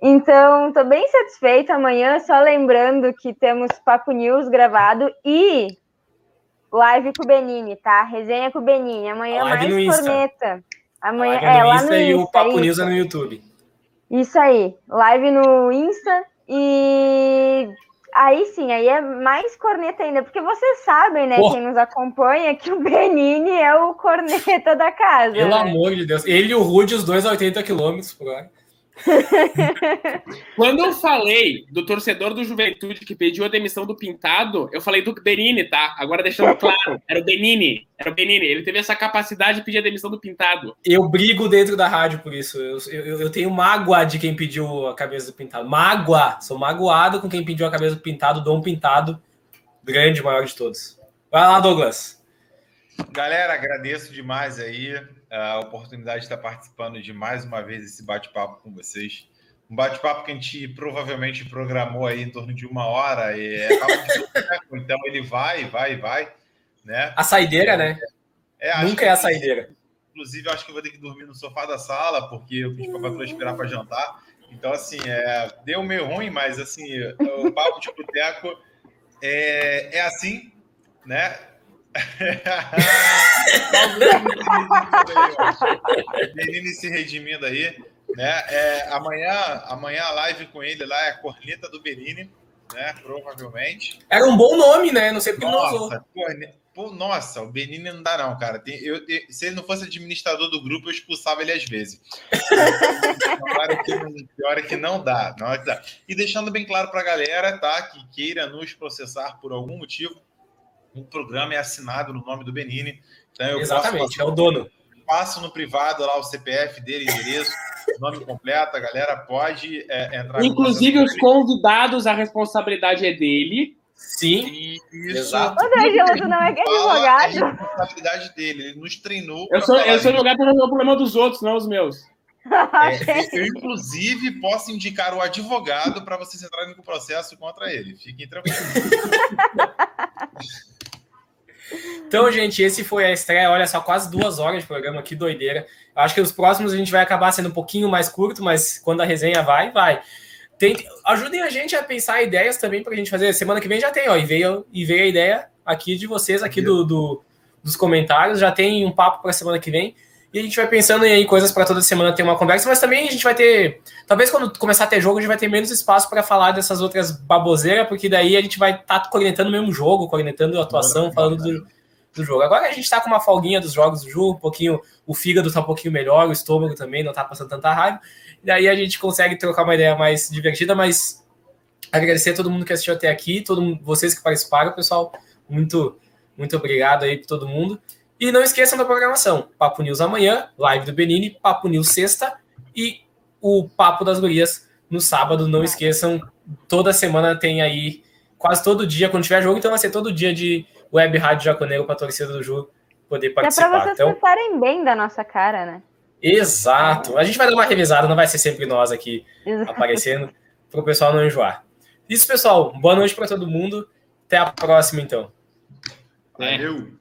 [SPEAKER 3] Então, estou bem satisfeita. Amanhã, só lembrando que temos Papo News gravado e live com o Benini, tá? Resenha com o Benini. Amanhã mais corneta. Amanhã,
[SPEAKER 2] é, é lá no Insta. E o Papo isso. News é no YouTube.
[SPEAKER 3] Isso aí. Live no Insta e aí sim, aí é mais corneta ainda, porque vocês sabem, né, Porra. quem nos acompanha, que o Benini é o corneta da casa.
[SPEAKER 2] Pelo
[SPEAKER 3] né?
[SPEAKER 2] amor de Deus. Ele e o Rude, os dois a 80 km por hora.
[SPEAKER 4] Quando eu falei do torcedor do Juventude que pediu a demissão do Pintado, eu falei do Benini, tá? Agora deixando claro, era o Benini, era o Benini. Ele teve essa capacidade de pedir a demissão do Pintado.
[SPEAKER 2] Eu brigo dentro da rádio por isso. Eu, eu, eu tenho mágoa de quem pediu a cabeça do Pintado. Mágoa! Sou magoado com quem pediu a cabeça do Pintado, Dom Pintado, grande, maior de todos. Vai lá, Douglas.
[SPEAKER 5] Galera, agradeço demais aí a oportunidade de estar participando de mais uma vez esse bate-papo com vocês. Um bate-papo que a gente provavelmente programou aí em torno de uma hora. E é então ele vai, vai, vai. Né?
[SPEAKER 2] A saideira, né? É, Nunca é a saideira.
[SPEAKER 5] Inclusive, acho que vou ter que dormir no sofá da sala, porque eu pedi para patroa esperar para jantar. Então, assim, é, deu meio ruim, mas assim, o papo de boteco é, é assim, né? Menino se redimindo aí. Né? É, amanhã, amanhã a live com ele lá é a corneta do Benini, né? Provavelmente.
[SPEAKER 2] Era um bom nome, né? Não sei porque
[SPEAKER 5] nossa, não usou. Pô, nossa, o Benini não dá, não, cara. Tem, eu, eu, se ele não fosse administrador do grupo, eu expulsava ele às vezes. pior, que, pior é que não dá, não dá. E deixando bem claro para a galera, tá? Que queira nos processar por algum motivo, o programa é assinado no nome do Benini.
[SPEAKER 2] Então Exatamente, é o dono.
[SPEAKER 5] Passo no privado lá o CPF dele, endereço, nome completo, a galera pode é, entrar.
[SPEAKER 4] Inclusive, os convidados, a responsabilidade é dele.
[SPEAKER 2] Sim,
[SPEAKER 3] isso. Exato. Ô, Danilo, não é que é advogado. É
[SPEAKER 5] a responsabilidade dele, ele nos treinou.
[SPEAKER 4] Eu sou, eu sou advogado para resolver o problema dos outros, não os meus.
[SPEAKER 5] É, eu, inclusive, posso indicar o advogado para vocês entrarem com o processo contra ele. Fiquem tranquilos.
[SPEAKER 2] Então, gente, esse foi a estreia. Olha só, quase duas horas de programa, que doideira. Eu acho que os próximos a gente vai acabar sendo um pouquinho mais curto, mas quando a resenha vai, vai. Tem, ajudem a gente a pensar ideias também para a gente fazer. Semana que vem já tem, ó, e veio, e veio a ideia aqui de vocês, aqui do, do dos comentários. Já tem um papo para semana que vem. E a gente vai pensando em coisas para toda semana ter uma conversa, mas também a gente vai ter. Talvez quando começar a ter jogo, a gente vai ter menos espaço para falar dessas outras baboseiras, porque daí a gente vai estar tá coordenando o mesmo jogo, coordenando a atuação, falando do, do jogo. Agora a gente está com uma folguinha dos jogos do jogo, um pouquinho. O fígado está um pouquinho melhor, o estômago também não está passando tanta raiva. E daí a gente consegue trocar uma ideia mais divertida, mas agradecer a todo mundo que assistiu até aqui, todos vocês que participaram, pessoal. Muito, muito obrigado aí para todo mundo. E não esqueçam da programação. Papo News amanhã, live do Benini, Papo News sexta e o Papo das Gurias no sábado. Não esqueçam, toda semana tem aí, quase todo dia, quando tiver jogo, então vai ser todo dia de Web Rádio Jaconeiro para a torcida do Ju poder participar. É para
[SPEAKER 3] vocês
[SPEAKER 2] então,
[SPEAKER 3] pensarem bem da nossa cara, né?
[SPEAKER 2] Exato. A gente vai dar uma revisada, não vai ser sempre nós aqui Exato. aparecendo, para o pessoal não enjoar. Isso, pessoal. Boa noite para todo mundo. Até a próxima, então.
[SPEAKER 5] Valeu.